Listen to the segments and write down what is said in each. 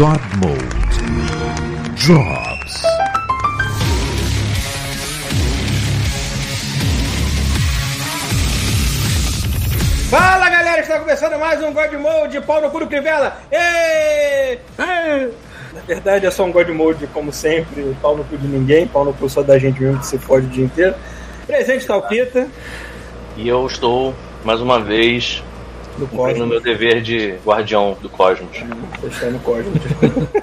God Mode drops. Fala galera, está começando mais um God Mode, pau no cu do Crivella. Ê! Na verdade é só um God Mode, como sempre, pau no cu de ninguém, pau no cu só da gente mesmo que se fode o dia inteiro. Presente está o Pita, E eu estou, mais uma vez, do Cosmos. meu dever de guardião do cosmos. Fechando o Cosmos.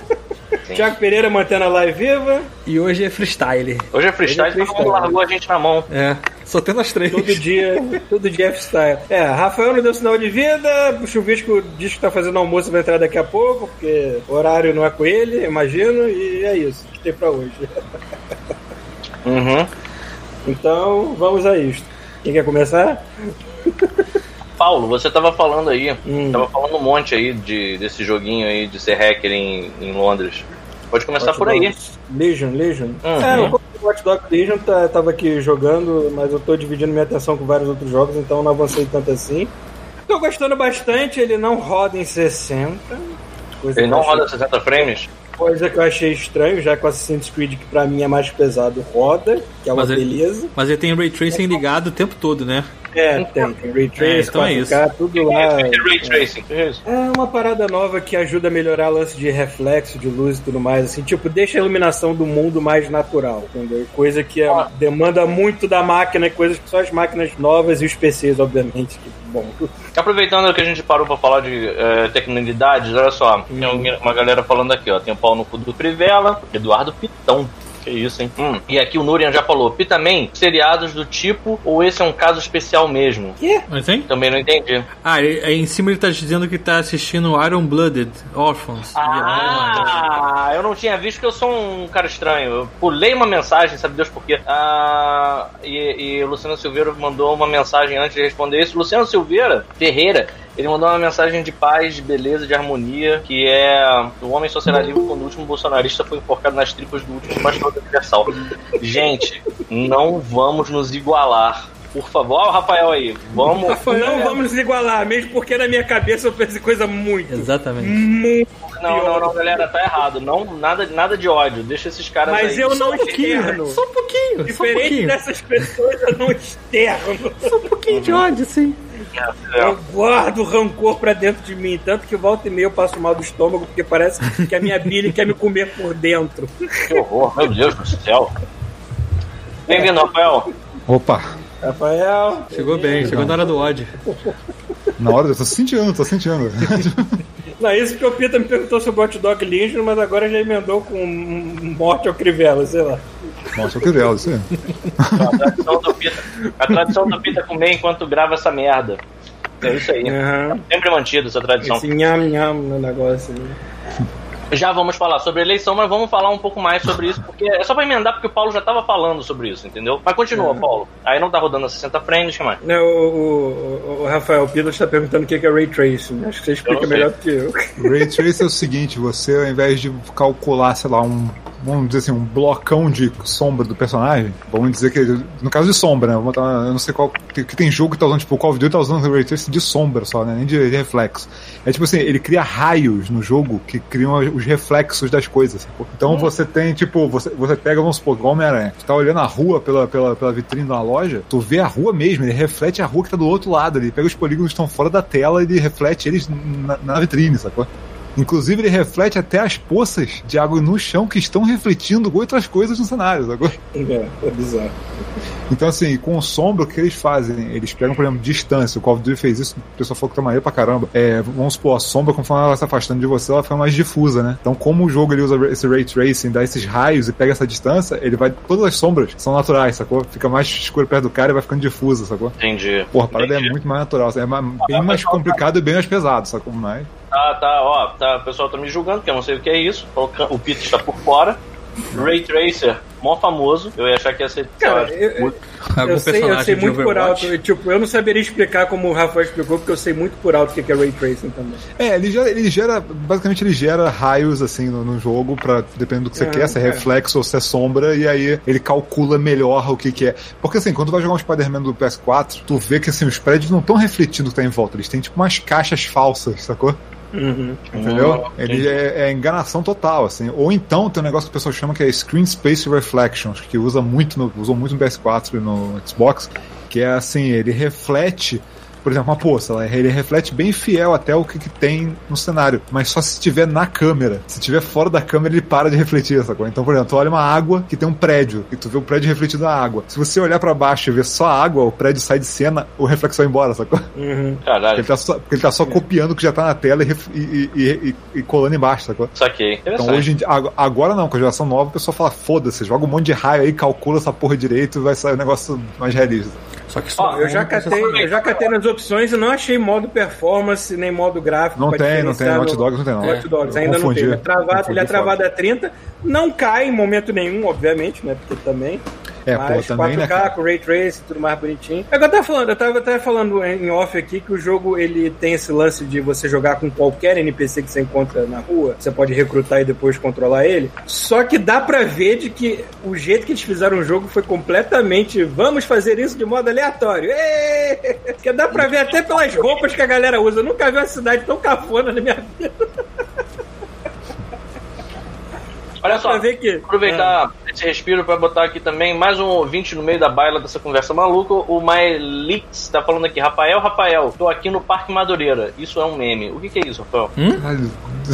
Thiago Pereira mantendo a live viva. E hoje é freestyle. Hoje é freestyle, Hoje é todo mundo freestyle. largou a gente na mão. É, só tendo as três. Todo dia, todo dia é freestyle. É, Rafael não deu sinal de vida, o Chuvisco diz que tá fazendo almoço e vai entrar daqui a pouco, porque o horário não é com ele, imagino, e é isso que tem pra hoje. Uhum. Então, vamos a isto. Quem quer começar? Paulo, você tava falando aí, Hum. tava falando um monte aí de, desse joguinho aí de ser hacker em, em Londres. Pode começar por aí. Legion, Legion. Uhum. É, o Watch Dogs Legion tá, tava aqui jogando, mas eu tô dividindo minha atenção com vários outros jogos, então não avancei tanto assim. Tô gostando bastante, ele não roda em 60. Coisa Ele não eu achei- roda 60 frames? Coisa que eu achei estranho, já que o Assassin's Creed, que pra mim é mais pesado, roda, que é uma Mas ele- beleza. Mas ele tem Ray Tracing ligado o tempo todo, né? É, tem, tem Ray então é 4K, tudo lá. É Ray Tracing. É isso. É uma parada nova que ajuda a melhorar lance de reflexo, de luz e tudo mais, assim, tipo, deixa a iluminação do mundo mais natural, entendeu? Coisa que é- Ah. demanda muito da máquina, coisas que só as máquinas novas e os PCs, obviamente, que, bom, Aproveitando que a gente parou pra falar de tecnologidades, olha só, tem alguém- uma galera falando aqui, ó. Tem o pau no cu do Crivella, Eduardo Pitão. Que isso, hein? Hum. E aqui o Nurian já falou, Pitaman, seriados do tipo, ou esse é um caso especial mesmo? Mas tem? Também não entendi. Ah, em cima ele tá dizendo que tá assistindo Iron Blooded Orphans. Ah, eu não tinha visto que eu sou um cara estranho. Eu pulei uma mensagem, sabe Deus por quê? Ah, e, e o Luciano Silveira mandou uma mensagem antes de responder isso. Luciano Silveira Ferreira, ele mandou uma mensagem de paz, de beleza, de harmonia, que é o homem só será livre quando o último bolsonarista foi enforcado nas tripas do último pastor Universal. Gente, não vamos nos igualar. Por favor, ó o Rafael aí. Vamos. Não vamos nos igualar, mesmo porque na minha cabeça eu pensei coisa muito, Exatamente. muito Não, não, pior. não, galera, tá errado. Não, nada, nada de ódio. Deixa esses caras Mas aí. eu não Só um pouquinho, externo. só um pouquinho, só um Diferente pouquinho. dessas pessoas, eu não externo. Só um pouquinho de ódio, sim. É. Eu guardo rancor pra dentro de mim, tanto que volta e meia eu passo mal do estômago, porque parece que a minha bile quer me comer por dentro. Que horror, meu Deus do céu. Bem-vindo, Rafael. Opa, Rafael. Chegou bem, chegou na hora do ódio. na hora eu tô sentindo, tô sentindo. Não, isso porque o Pita me perguntou sobre o Hot Dog Legion, mas agora já emendou com um morte ao Crivella, sei lá. Nossa, eu queria isso aí. A tradição do Pita, a tradição do Pita comer enquanto grava essa merda. É isso aí. Aham. Sempre mantido essa tradição. Esse nham nham no negócio. né? Já vamos falar sobre eleição, mas vamos falar um pouco mais sobre isso, porque é só pra emendar, porque o Paulo já tava falando sobre isso, entendeu? Mas continua, Paulo. Aí não tá rodando a 60 frames, que mais? Não, o, o, o Rafael, o Pita está perguntando o que é Ray Tracing. Acho que você explica melhor do que eu. Ray Trace é o seguinte, você ao invés de calcular, sei lá, um, vamos dizer assim, um blocão de sombra do personagem, vamos dizer que, no caso de sombra, né, botar, eu não sei qual, que que tem jogo que tá usando, tipo, o Call of Duty tá usando Ray Trace de sombra só, né, nem de, de reflexo. É tipo assim, ele cria raios no jogo que criam os reflexos das coisas? Então você tem, tipo, você, você pega, vamos supor, igual Homem-Aranha, tu tá olhando a rua pela, pela, pela vitrine de uma loja, tu vê a rua mesmo, ele reflete a rua que tá do outro lado, ele pega os polígonos que estão fora da tela e ele reflete eles na, na vitrine, sacou? Inclusive, ele reflete até as poças de água no chão que estão refletindo outras coisas no cenário, sacou? É, é bizarro. Então, assim, com o sombra, o que eles fazem? Eles pegam, por exemplo, distância. O Call of Duty fez isso, o pessoal falou que tá maneiro pra caramba. É, vamos supor, a sombra, conforme ela se afastando de você, ela fica mais difusa, né? Então, como o jogo ele usa esse Ray Tracing, dá esses raios e pega essa distância, ele vai. Todas as sombras são naturais, sacou? Fica mais escuro perto do cara e vai ficando difusa, sacou? Entendi. Porra, a parada é Entendi. muito mais natural. É ma- bem mais complicado e bem mais pesado, sacou? Mas. Tá, tá, ó, tá, o pessoal tá me julgando, que eu não sei o que é isso. O Pito está por fora. Ray Tracer, mó famoso. Eu ia achar que ia ser. Cara, eu- Algum Eu sei, eu sei de muito por alto. Tipo, eu não saberia explicar como o Rafael explicou, porque eu sei muito por alto o que é Ray Tracing também. É, ele gera, ele gera basicamente ele gera raios assim no, no jogo para dependendo do que você Ah, quer, se é é. reflexo ou se é sombra, e aí ele calcula melhor o que que é. Porque assim, quando tu vai jogar um Spider-Man do PS4, tu vê que assim, os prédios não estão refletindo o que tá em volta, eles têm tipo umas caixas falsas, sacou? Entendeu? Hum, Ele é, é enganação total, assim. Ou então tem um negócio que o pessoal chama que é Screen Space Reflection, acho que usa muito no, usou muito no PS4 e no Xbox, que é assim, ele reflete, por exemplo, uma poça, ela- ele reflete bem fiel até o que, que tem no cenário, mas só se estiver na câmera. Se estiver fora da câmera, ele para de refletir, sacou? Então, por exemplo, tu olha uma água que tem um prédio, e tu vê o prédio refletido na água. Se você olhar pra baixo e ver só a água, o prédio sai de cena, o reflexo vai embora, sacou? Uhum. Caralho, Ele tá só, porque ele tá só copiando o que já tá na tela e, e- e- e- e colando embaixo, sacou? saquei. Então Interessante. hoje em dia, ag- agora não, com a geração nova, o pessoal fala, foda-se, joga um monte de raio aí, calcula essa porra direito e vai sair um negócio mais realista. Só que só Eu já, catei, eu já catei nas opções e não achei modo performance nem modo gráfico. Não tem, não tem, no- Dogs não tem não. Watch Dogs Eu ainda confundi, não tem. É travado, ele é travado a 30. Não cai em momento nenhum, obviamente, né? Porque também. É, pô, mas também, 4K né, com Ray Tracing, tudo mais bonitinho. É o que eu tava falando, eu tava até falando em off aqui que o jogo ele tem esse lance de você jogar com qualquer NPC que você encontra na rua, você pode recrutar e depois controlar ele. Só que dá pra ver de que o jeito que eles fizeram o jogo foi completamente vamos fazer isso de modo aleatório. Que dá pra ver até pelas roupas que a galera usa. Eu nunca vi uma cidade tão cafona na minha vida. Olha só, que. aproveitar esse respiro pra botar aqui também mais um ouvinte no meio da baila dessa conversa maluca. O Mylix tá falando aqui, Rafael, Rafael, tô aqui no Parque Madureira. Isso é um meme. O que, que é isso, Rafael? Caralho,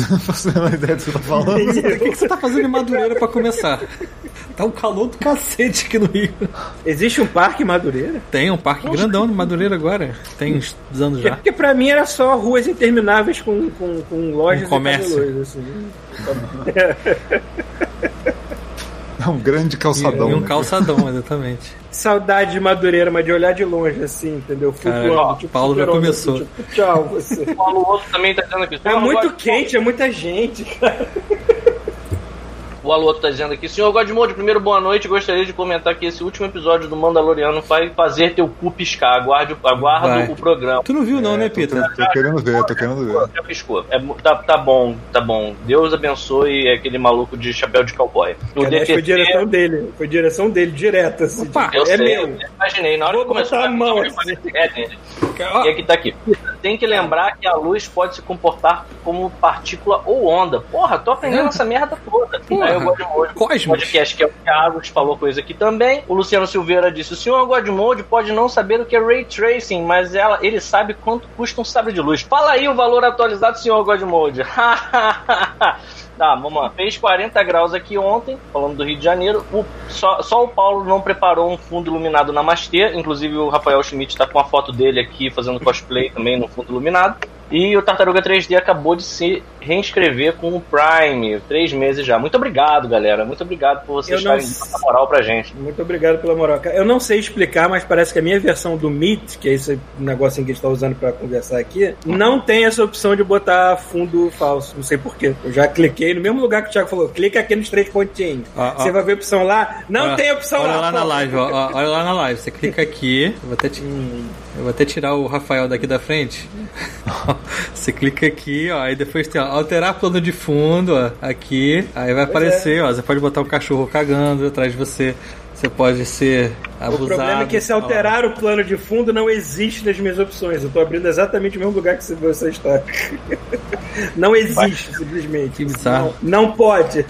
não faço a ideia do que você tá falando. O que, que você tá fazendo em Madureira pra começar? Tá um calor do cacete aqui no Rio. Existe um parque em Madureira? Tem um parque grandão de Madureira agora. Tem uns anos Porque, já. porque pra mim era só ruas intermináveis com, com, com lojas Com comércio. e camelôs, assim. É um grande calçadão. E um né? calçadão, exatamente. Saudade de Madureira, mas de olhar de longe, assim, entendeu? Flutuando. Tipo, Paulo já começou. tipo, tchau, você. O Paulo Outro também tá dizendo aqui. É "Senhor, muito quente, é muita gente, cara. O Aluoto tá dizendo aqui, senhor Godmode, primeiro boa noite. Gostaria de comentar que esse último episódio do Mandaloriano vai fazer teu cu piscar. Aguarde, aguardo Vai. o programa. Tu não viu, não, né, Tô, Peter? tô querendo ver, tô querendo ver. Já piscou. É tá, tá bom, tá bom. Deus abençoe aquele maluco de chapéu de cowboy. O foi direção dele. Foi direção dele, direto, assim. Opa, tipo, eu é sei, meu. eu imaginei. Na hora Vou que começou a mão, assim. é dele. E aqui tá aqui. Tem que lembrar que a luz pode se comportar como partícula ou onda. Porra, tô aprendendo essa merda toda. Porra. Aí eu gosto de hoje. Cosmos. podcast que é o Carlos falou coisa aqui também. O Luciano Silveira disse: o senhor Godmode pode não saber o que é ray tracing, mas ela, ele sabe quanto custa um sabre de luz. Fala aí o valor atualizado, senhor Godmode. Tá, vamos lá. Fez 40 graus aqui ontem, falando do Rio de Janeiro. O- só, só o Paulo não preparou um fundo iluminado na Namastê. Inclusive o Rafael Schmidt tá com a foto dele aqui fazendo cosplay também no fundo iluminado. E o Tartaruga 3D acabou de se reinscrever com o Prime, três meses já. Muito obrigado, galera. Muito obrigado por vocês estarem dando essa moral pra gente. Muito obrigado pela moral. Eu não sei explicar, mas parece que a minha versão do Meet, que é esse negocinho que a gente tá usando pra conversar aqui, não tem essa opção de botar fundo falso. Não sei porquê. Eu já cliquei no mesmo lugar que o Thiago falou. Clica aqui nos três pontinhos. Ó. Você vai ver a opção lá. Não Olha- tem opção olha lá. lá na live, ó, olha lá na live. Você clica aqui, eu vou até, ti- Hum. Eu vou até tirar o Rafael daqui da frente. Você clica aqui, ó, aí depois tem ó, alterar plano de fundo, ó, aqui, aí vai aparecer, ó, você pode botar um cachorro cagando atrás de você. Você pode ser abusado. O problema é que ó lá. alterar o plano de fundo não existe nas minhas opções. Eu tô abrindo exatamente o mesmo lugar que você está. Não existe, simplesmente. Que bizarro. Não, não pode.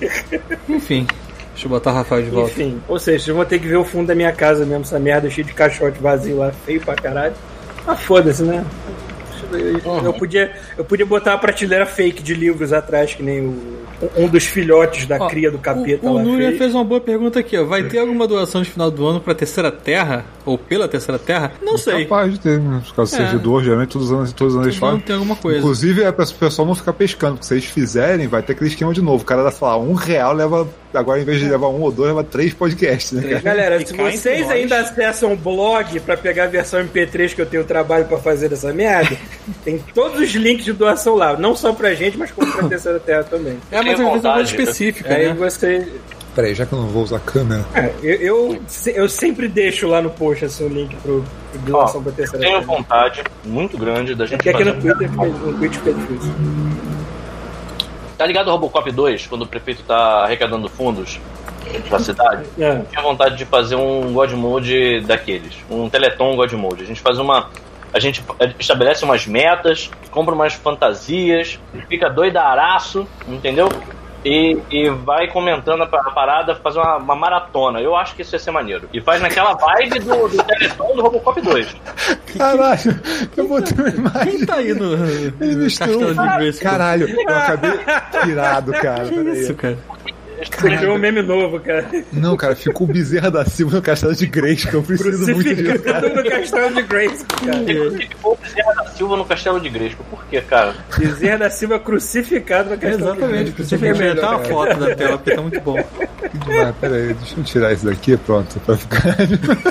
Enfim, deixa eu botar o Rafael de volta. Enfim, ou seja, eu vou ter que ver o fundo da minha casa mesmo, essa merda cheia de caixote vazio lá, feio pra caralho. Ah, foda-se, né? Eu, eu podia, eu podia botar uma prateleira fake de livros atrás, que nem o, um dos filhotes da Ó, cria do capeta o, o lá. Núria fez. fez uma boa pergunta aqui, ó. Vai ter alguma doação de final do ano pra Terceira Terra? Ou pela Terceira Terra? Não sei. Capaz de ter, né? Por causa do É. servidor, geralmente todos os anos, todos os anos eles fazem. ter alguma coisa. Inclusive, é para o pessoal não ficar pescando, porque se eles fizerem, vai ter aquele esquema de novo. O cara vai falar, um real leva. Agora, em vez de levar um ou dois, leva três podcasts, né, cara? Galera, E se vocês ainda acessam o blog pra pegar a versão MP3 que eu tenho trabalho pra fazer dessa merda, tem todos os links de doação lá. Não só pra gente, mas como pra Terceira Terra também. É, mas Tenho às vezes é uma coisa vontade. específica, Aí né? você. Peraí, já que eu não vou usar a câmera. É, eu, eu, eu sempre deixo lá no post assim, o link pro, pro doação Ó, pra Terceira Tenho Terra. vontade muito grande da É gente que aqui fazer. no Twitter, no Twitch fica difícil. Tá ligado o Robocop 2, quando o prefeito tá arrecadando fundos pra cidade? É. tinha vontade de fazer um God Mode daqueles, um Teleton God Mode. A gente faz uma a gente estabelece umas metas, compra umas fantasias, fica doidaraço, entendeu? E, e vai comentando a pa- a parada, faz uma, uma maratona. Eu acho que isso ia ser maneiro. E faz naquela vibe do, do Teleton do Robocop 2. Caralho, eu botei uma imagem. Quem tá aí no, Ele no misturou. Grace? Caralho, eu acabei tirado, cara. Que isso, cara? Você criou um meme novo, cara. Não, cara, ficou o Bezerra da Silva no castelo de Grace, que eu preciso muito disso, cara. No castelo de Grace, cara. Crucificou o Bezerra da Silva no Castelo de Gresco. Quê, cara? Bezerra da Silva crucificado no castelo Exatamente, Grace. inventar uma foto da tela, porque tá muito bom. Ah, peraí, deixa eu tirar isso daqui, pronto, pra ficar...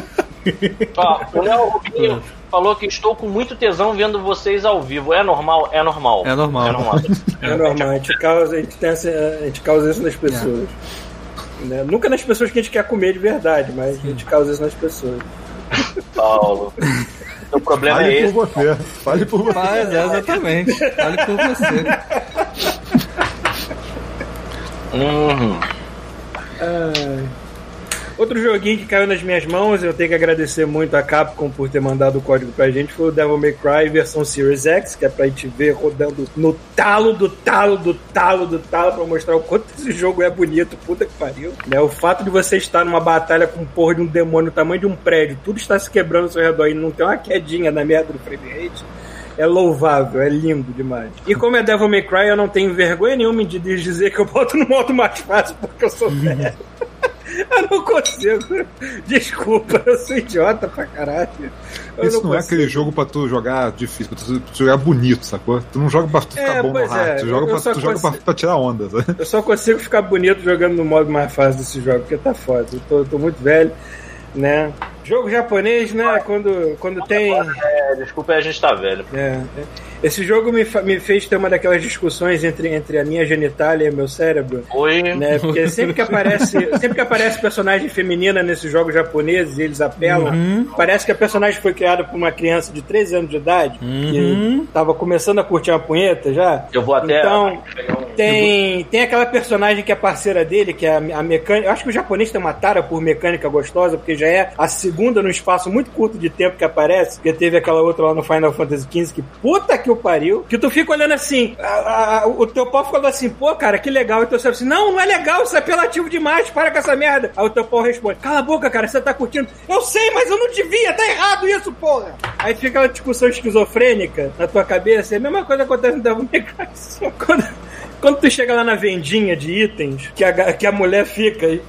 Ó, o Léo Rubinho falou que estou com muito tesão vendo vocês ao vivo. É normal? É normal. É normal. É normal. É normal, a gente causa, a gente tem essa, a gente causa isso nas pessoas. Né? Nunca nas pessoas que a gente quer comer de verdade, mas a gente causa isso nas pessoas. Paulo. O problema é Fale esse. por você, fale por você. Mas é exatamente. Fale por você. Uhum. Ai. Outro joguinho que caiu nas minhas mãos, eu tenho que agradecer muito a Capcom por ter mandado o código pra gente, foi o Devil May Cry versão Series X, que é pra gente ver rodando no talo do talo do talo do talo pra mostrar o quanto esse jogo é bonito, puta que pariu. Né, o fato de você estar numa batalha com porra de um demônio do tamanho de um prédio, tudo está se quebrando ao seu redor e não tem uma quedinha na merda do frame rate, é louvável, é lindo demais. E como é Devil May Cry, eu não tenho vergonha nenhuma de dizer que eu boto no modo mais fácil porque eu sou velho. Eu não consigo. Desculpa, eu sou idiota pra caralho. Eu Isso não, é consigo. aquele jogo pra tu jogar difícil, pra tu, jogar bonito, sacou? Tu não joga pra tu ficar É, bom no hard, é, tu joga, eu pra, tu joga pra, pra tirar onda, sabe? Eu só consigo ficar bonito jogando no modo mais fácil desse jogo, porque tá foda. Eu tô, tô muito velho, né? Jogo japonês, né? Quando, quando tem. É, desculpa, a gente tá velho. É, é. Esse jogo me, me fez ter uma daquelas discussões entre, entre a minha genitália e o meu cérebro. Oi. né? Porque sempre que aparece, sempre que aparece personagem feminina nesses jogos japoneses, e eles apelam, parece que a personagem foi criada por uma criança de 13 anos de idade, que tava começando a curtir uma punheta já. Eu vou até. Então, tem, tem aquela personagem que é parceira dele, que é a, a mecânica. Eu acho que o japonês tem uma tara por mecânica gostosa, porque já é a segunda num espaço muito curto de tempo que aparece. Porque teve aquela outra lá no Final Fantasy XV que puta que o pariu. Que tu fica olhando assim, a- a- o teu pau fica assim, pô, cara, que legal. E tu sabe assim, não, não é legal, isso é apelativo demais, para com essa merda. Aí o teu pau responde, cala a boca, cara, você tá curtindo. Eu sei, mas eu não devia, tá errado isso, porra. Aí fica aquela discussão esquizofrênica na tua cabeça. E a mesma coisa acontece no Devil May Cry. Quando, quando tu chega lá na vendinha de itens, que a, que a mulher fica e-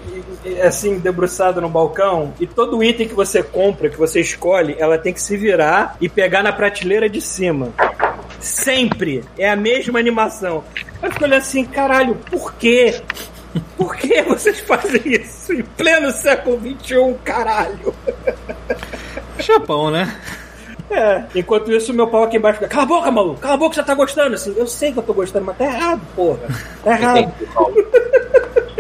e- assim, debruçada no balcão, e todo item que você compra, que você escolhe, ela tem que se virar e pegar na prateleira de cima. Sempre. É a mesma animação. Eu fico olhando assim, caralho, por quê? Por que vocês fazem isso em pleno século XXI, caralho? Japão, né? É, enquanto isso, meu pau aqui embaixo fica, cala a boca, maluco, cala a boca, você tá gostando. Assim, eu sei que eu tô gostando, mas tá errado, porra. Tá errado.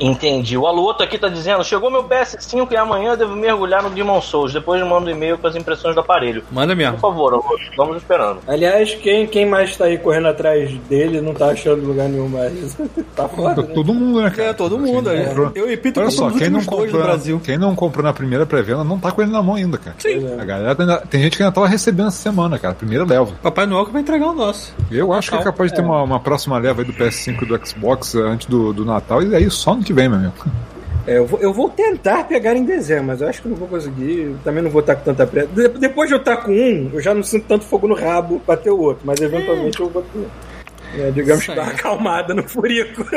Entendi. O Aluoto aqui tá dizendo: chegou meu PS5 e amanhã eu devo mergulhar no Demon Souls. Depois eu mando um e-mail com as impressões do aparelho. Manda Por mesmo. favor, Aluoto, vamos esperando. Aliás, quem, quem mais tá aí correndo atrás dele não tá achando lugar nenhum mais. tá foda, né? Todo mundo, né, cara? É, todo mundo. Quem é. Eu e Peter Olha só, quem não, comprou, no Brasil. quem não comprou na primeira pré-venda não tá com ele na mão ainda, cara. Sim. A galera ainda- tem gente que ainda tava recebendo essa semana, cara. Primeira leva. Papai Noel que vai entregar o nosso. Eu acho que é capaz de ter uma, uma próxima leva aí do PS5 e do Xbox antes do, do Natal, e aí só no que vem, meu amigo. É, eu, vou, eu vou tentar pegar em dezembro, mas eu acho que não vou conseguir. Também não vou estar com tanta pressa. De- depois de eu estar com um, eu já não sinto tanto fogo no rabo pra ter o outro, mas eventualmente eu vou ter. É, digamos que dá uma acalmada no furico.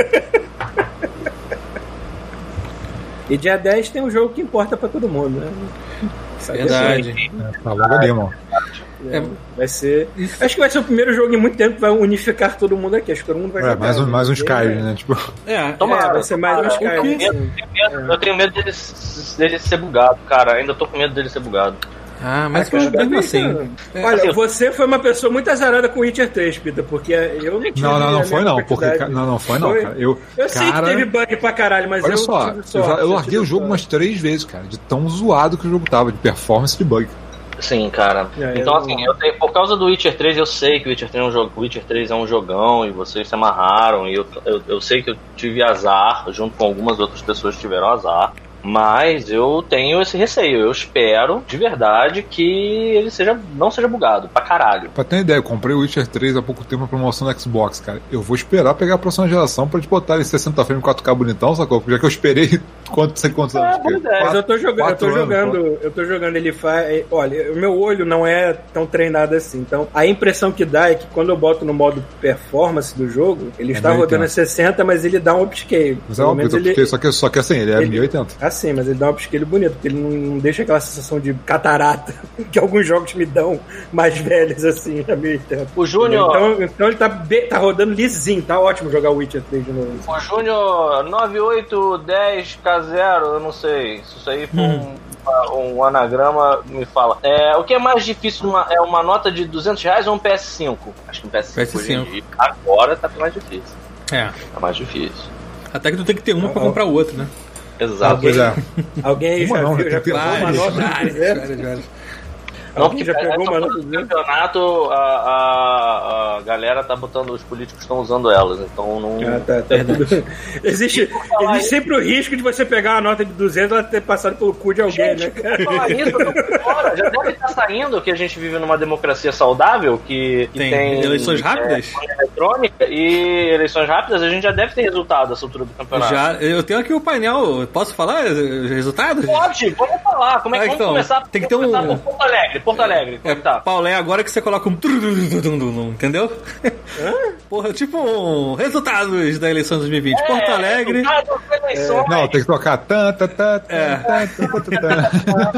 e dia 10 tem um jogo que importa pra todo mundo, né? Verdade. Tá logo ali, irmão. É, vai ser. Acho que vai ser o primeiro jogo em muito tempo que vai unificar todo mundo aqui. Acho que todo mundo vai É, jogar. mais um, mais um Skyrim, né? Tipo, É, Toma- É, vai ser mais um Cara, Skyrim. o. Eu tenho medo, eu tenho medo dele, dele ser bugado, cara. Ainda tô com medo dele ser bugado. Ah, mas Ah, cara, mesmo tá assim. pensando. Olha, assim, você foi uma pessoa muito azarada com Witcher 3, Peter, porque eu não tive não, não, não foi não, porque não, não foi não, Foi? cara. Eu, Eu sei que cara, teve bug pra caralho, mas olha eu só, tive eu, sorte, já- eu larguei o jogo sorte. umas três vezes, cara, de tão zoado que o jogo tava, de performance e de bug. Sim, cara. É, então, eu- assim, eu tenho, por causa do Witcher 3, eu sei que o Witcher 3 é um, jogo, o Witcher 3 é um jogão e vocês se amarraram. E eu, eu, eu sei que eu tive azar, junto com algumas outras pessoas que tiveram azar. Mas eu tenho esse receio. Eu espero, de verdade, que ele seja não seja bugado pra caralho. Pra ter uma ideia, eu comprei o Witcher 3 há pouco tempo na promoção do Xbox, cara. Eu vou esperar pegar a próxima geração pra te botar em 60 frames 4K bonitão, sacou? Já que eu esperei quanto, quantos anos. boa ideia. Mas eu tô jogando, eu tô Quatro anos, jogando, eu tô jogando ele faz. Olha, o meu olho não é tão treinado assim. Então, a impressão que dá é que quando eu boto no modo performance do jogo, ele está 1080. rodando a 60, mas ele dá um upscale. Mas é menos porque ele, só que, só que assim, ele é ele- 1080. Assim, mas ele dá um upscale bonito, porque ele não, não deixa aquela sensação de catarata que alguns jogos me dão mais velhos assim, a 1080. O Júnior. Então, então ele tá, be- tá rodando lisinho, tá ótimo jogar o Witcher 3 de novo. O Júnior 9810K0, eu não sei. Se isso aí for um, um anagrama, me fala. É, o que é mais difícil numa- é uma nota de 200 reais ou um PS5? Acho que um PS5, hoje em PS5. dia. Agora tá mais difícil. É. Tá mais difícil. Até que tu tem que ter uma pra comprar o outro, né? Exato. Pois é. Alguém aí Uma já, não, viu, tem já pegou uma nota várias, 200? Não, porque já pegou essa uma do 200? campeonato, a, a, a galera tá botando, os políticos estão usando elas, então não. Ah, tá, tá tudo. Existe, existe sempre o risco de você pegar uma nota de 200 e ela ter passado pelo cu de alguém, né, Gente, cara? por falar nisso, eu tô por fora. Já deve estar saindo que a gente vive numa democracia saudável, que, que Tem tem, eleições rápidas? é, eletrônica e eleições rápidas, a gente já deve ter resultado dessa altura do campeonato. Já, eu tenho aqui o painel. Posso falar os resultados? Pode, vamos falar. Como é que Ah, vamos então, começar? tem que ter um- Porto Alegre. Porto Alegre, como É, é que tá? Paulo, é agora que você coloca um. Entendeu? Porra, tipo um resultados da eleição de 2020. Porto Alegre. Eleições. Não, tem que tocar. Tan, tan, tan, tan, É.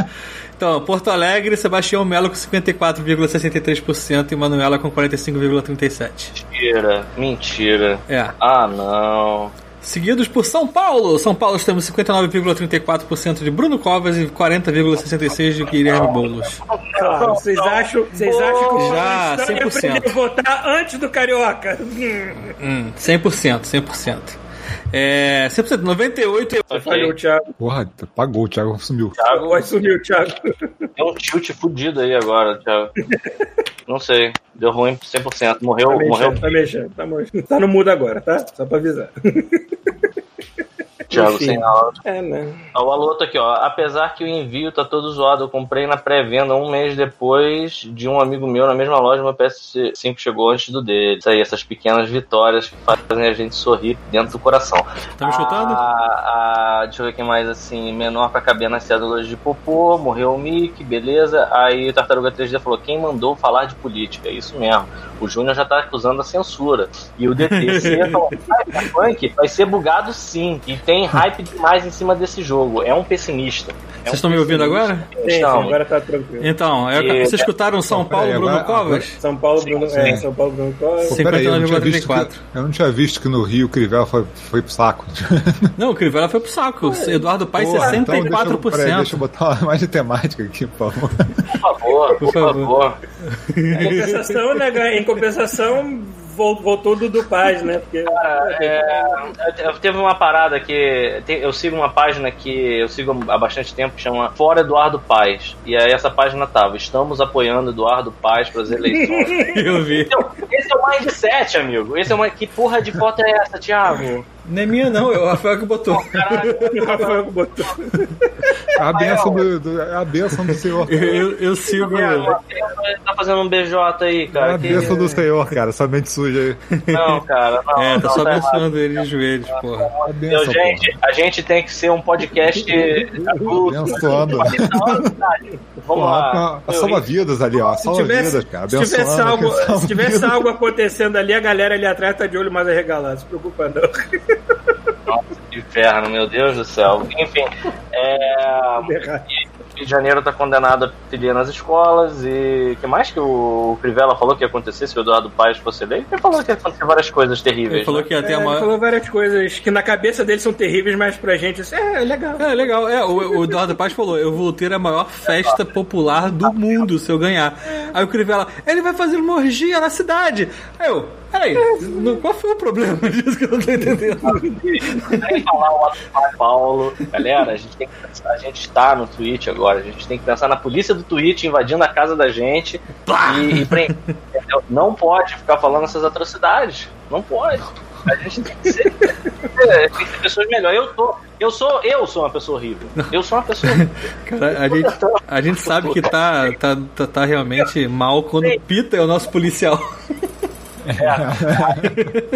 Então, Porto Alegre, Sebastião Melo com 54,63% e Manuela com 45,37%. Mentira, mentira. É. Ah, não. Seguidos por São Paulo. São Paulo temos 59,34% de Bruno Covas e 40,66% de Guilherme Boulos. Claro, vocês acham, vocês acham que o Já, Paulo Estranho 100%. aprendeu a votar antes do Carioca? Hum, 100%, 100%. É, 100%, 98%. Ok. Falhou, Thiago. Porra, apagou, o Thiago sumiu. Thiago, Vai sumir, Thiago. deu um tilt fudido aí agora, Thiago. Não sei, deu ruim 100%. Morreu, Tá morreu mexendo, tá mexendo, tá mexendo. Tá no mudo agora, tá? Só pra avisar. Thiago Enfim. sem áudio. É, né? Ó, O Aloto aqui, ó. Apesar que o envio tá todo zoado, eu comprei na pré-venda um mês depois de um amigo meu na mesma loja, meu PS5 chegou antes do dele. Isso aí, essas pequenas vitórias que fazem a gente sorrir dentro do coração. Tá me chutando? A, a, deixa eu ver quem mais assim, menor pra caber nas cédulas de popô, morreu o Mickey, beleza. Aí o Tartaruga 3D falou: quem mandou falar de política? É isso mesmo. O Júnior já tá acusando a censura. E o DTC falou: Cyberpunk vai ser bugado sim. E tem hype demais em cima desse jogo. É um pessimista. É Vocês um estão me ouvindo pessimista. agora? Sim, agora tá tranquilo. Então, é, E- vocês escutaram São Paulo, Bruno agora- Covas? São Paulo, Bruno, é, São Paulo, Bruno Covas. Pô, peraí, eu não, tinha visto 59,34. que, eu não tinha visto que no Rio o Crivella foi, foi pro saco. Não, o Crivella foi pro saco. Eduardo Paes, Porra, então 64%. deixa, eu- peraí, deixa eu botar mais de temática aqui, por favor. Por favor, por, favor. favor. Em compensação, né, em compensação, voltou do do Paz, né? Porque Cara, é, eu- teve uma parada que. eu sigo uma página que eu sigo há bastante tempo que chama Fora Eduardo Paz. E aí essa página tava: Estamos apoiando Eduardo Paz para as eleições. Eu vi. Então, esse é o mindset, amigo. Esse é uma. Que porra de foto é essa, Thiago? Não é minha, não. É o Rafael que botou. o Rafael botou. A benção do, do, a benção do Senhor. Eu, eu, eu sigo. Tá fazendo um BJ aí, cara. A que- benção do Senhor, cara. Somente suja aí. Não, cara, não. É, tá não, só tá errado. abençoando ele de joelhos, porra. A Meu, benção, gente, a gente tem que ser um podcast adulto. Abençoando. Vamos Pô, lá. a, a salva-vidas ali, ó. Se Salva tivesse, vidas, cara. se tivesse, algo, salva se tivesse algo acontecendo ali, a galera ali atrás tá de olho mais arregalado. Se preocupa não. Nossa, que inferno, meu Deus do céu. Enfim, é. Rio de Janeiro tá condenado a pedir nas escolas e que mais que o Crivella falou que ia acontecer se o Eduardo Paes fosse eleito? Ele falou que ia acontecer várias coisas terríveis. Ele falou né? que ia ter É, a ele falou várias coisas que na cabeça dele são terríveis, mas pra gente isso é legal. É, legal. É, o, o Eduardo Paz falou: eu vou ter a maior festa popular do mundo se eu ganhar. Aí o Crivella, ele vai fazer uma orgia na cidade. Aí eu, peraí, no- qual foi o problema disso que eu não tô entendendo? Nem falar o Paulo. Galera, a gente tem que pensar, a gente está no Twitch agora, a gente tem que pensar na polícia do Twitch invadindo a casa da gente e, e prender? Não pode ficar falando essas atrocidades. Não pode. A gente tem que ser. Tem que ter pessoas melhores. Eu, tô, eu, sou, eu sou uma pessoa horrível. Eu sou uma pessoa horrível. Cara, a gente, a gente sabe que tá, tá, tá, tá realmente mal quando o Pita é o nosso policial.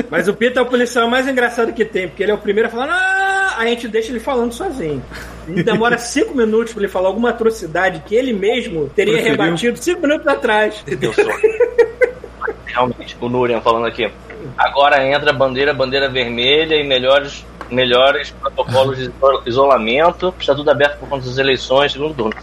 Mas o Pita é o policial mais engraçado que tem, porque ele é o primeiro a falar, ah, a gente deixa ele falando sozinho. E demora cinco minutos pra ele falar alguma atrocidade que ele mesmo teria Preferiu. rebatido cinco minutos atrás. Realmente, o Nurian falando aqui. Agora entra bandeira, bandeira vermelha e melhores, melhores protocolos de iso- isolamento. Está tudo aberto por conta das eleições, segundo turno.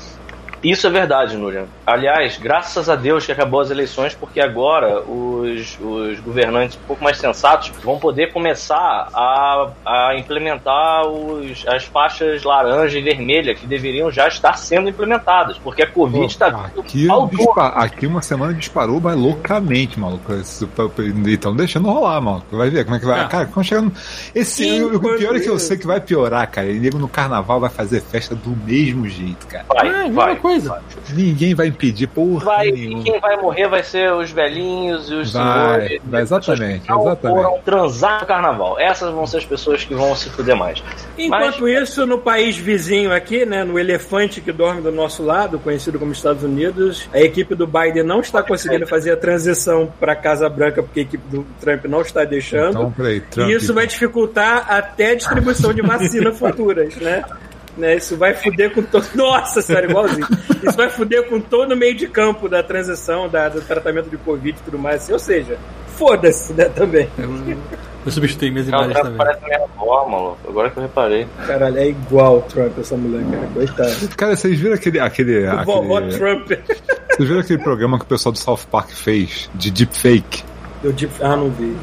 Isso é verdade, Nurian. Aliás, graças a Deus que acabou as eleições, porque agora os, os governantes um pouco mais sensatos vão poder começar a, a implementar os, as faixas laranja e vermelha que deveriam já estar sendo implementadas, porque a Covid está aqui, dispa- aqui uma semana disparou, mas loucamente, maluco. E estão deixando rolar, maluco. Vai ver como é que vai. Ah. Cara, quando chegar no... Esse, o, o Enquanto pior é que eu sei que vai piorar, cara. E nego no carnaval vai fazer festa do mesmo jeito, cara. Vai, Ah, mesma vai. Coisa. Ninguém vai impedir, porra. Vai, e quem vai morrer vai ser os velhinhos e os Vai, senhores. vai, exatamente, que não exatamente. foram transar no carnaval. Essas vão ser as pessoas que vão se fuder mais. Enquanto isso, no país vizinho aqui, né, no elefante que dorme do nosso lado, conhecido como Estados Unidos, a equipe do Biden não está conseguindo fazer a transição para a Casa Branca porque a equipe do Trump não está deixando. Então, peraí, Trump. e isso vai dificultar até a distribuição de vacinas futuras, né? Né, Isso vai fuder com todo. Nossa senhora, igualzinho. Isso vai fuder com todo o meio de campo da transição, da, do tratamento de Covid e tudo mais. Ou seja, foda-se, né, também. Eu, eu substituí minhas imagens também. parece minha avó, maluco. Agora que eu reparei. Caralho, é igual o Trump essa mulher, cara. Coitado. Cara, vocês viram aquele. aquele, Vovó aquele Trump. vocês viram aquele programa que o pessoal do South Park fez de deepfake? Eu de... Ah, não vi.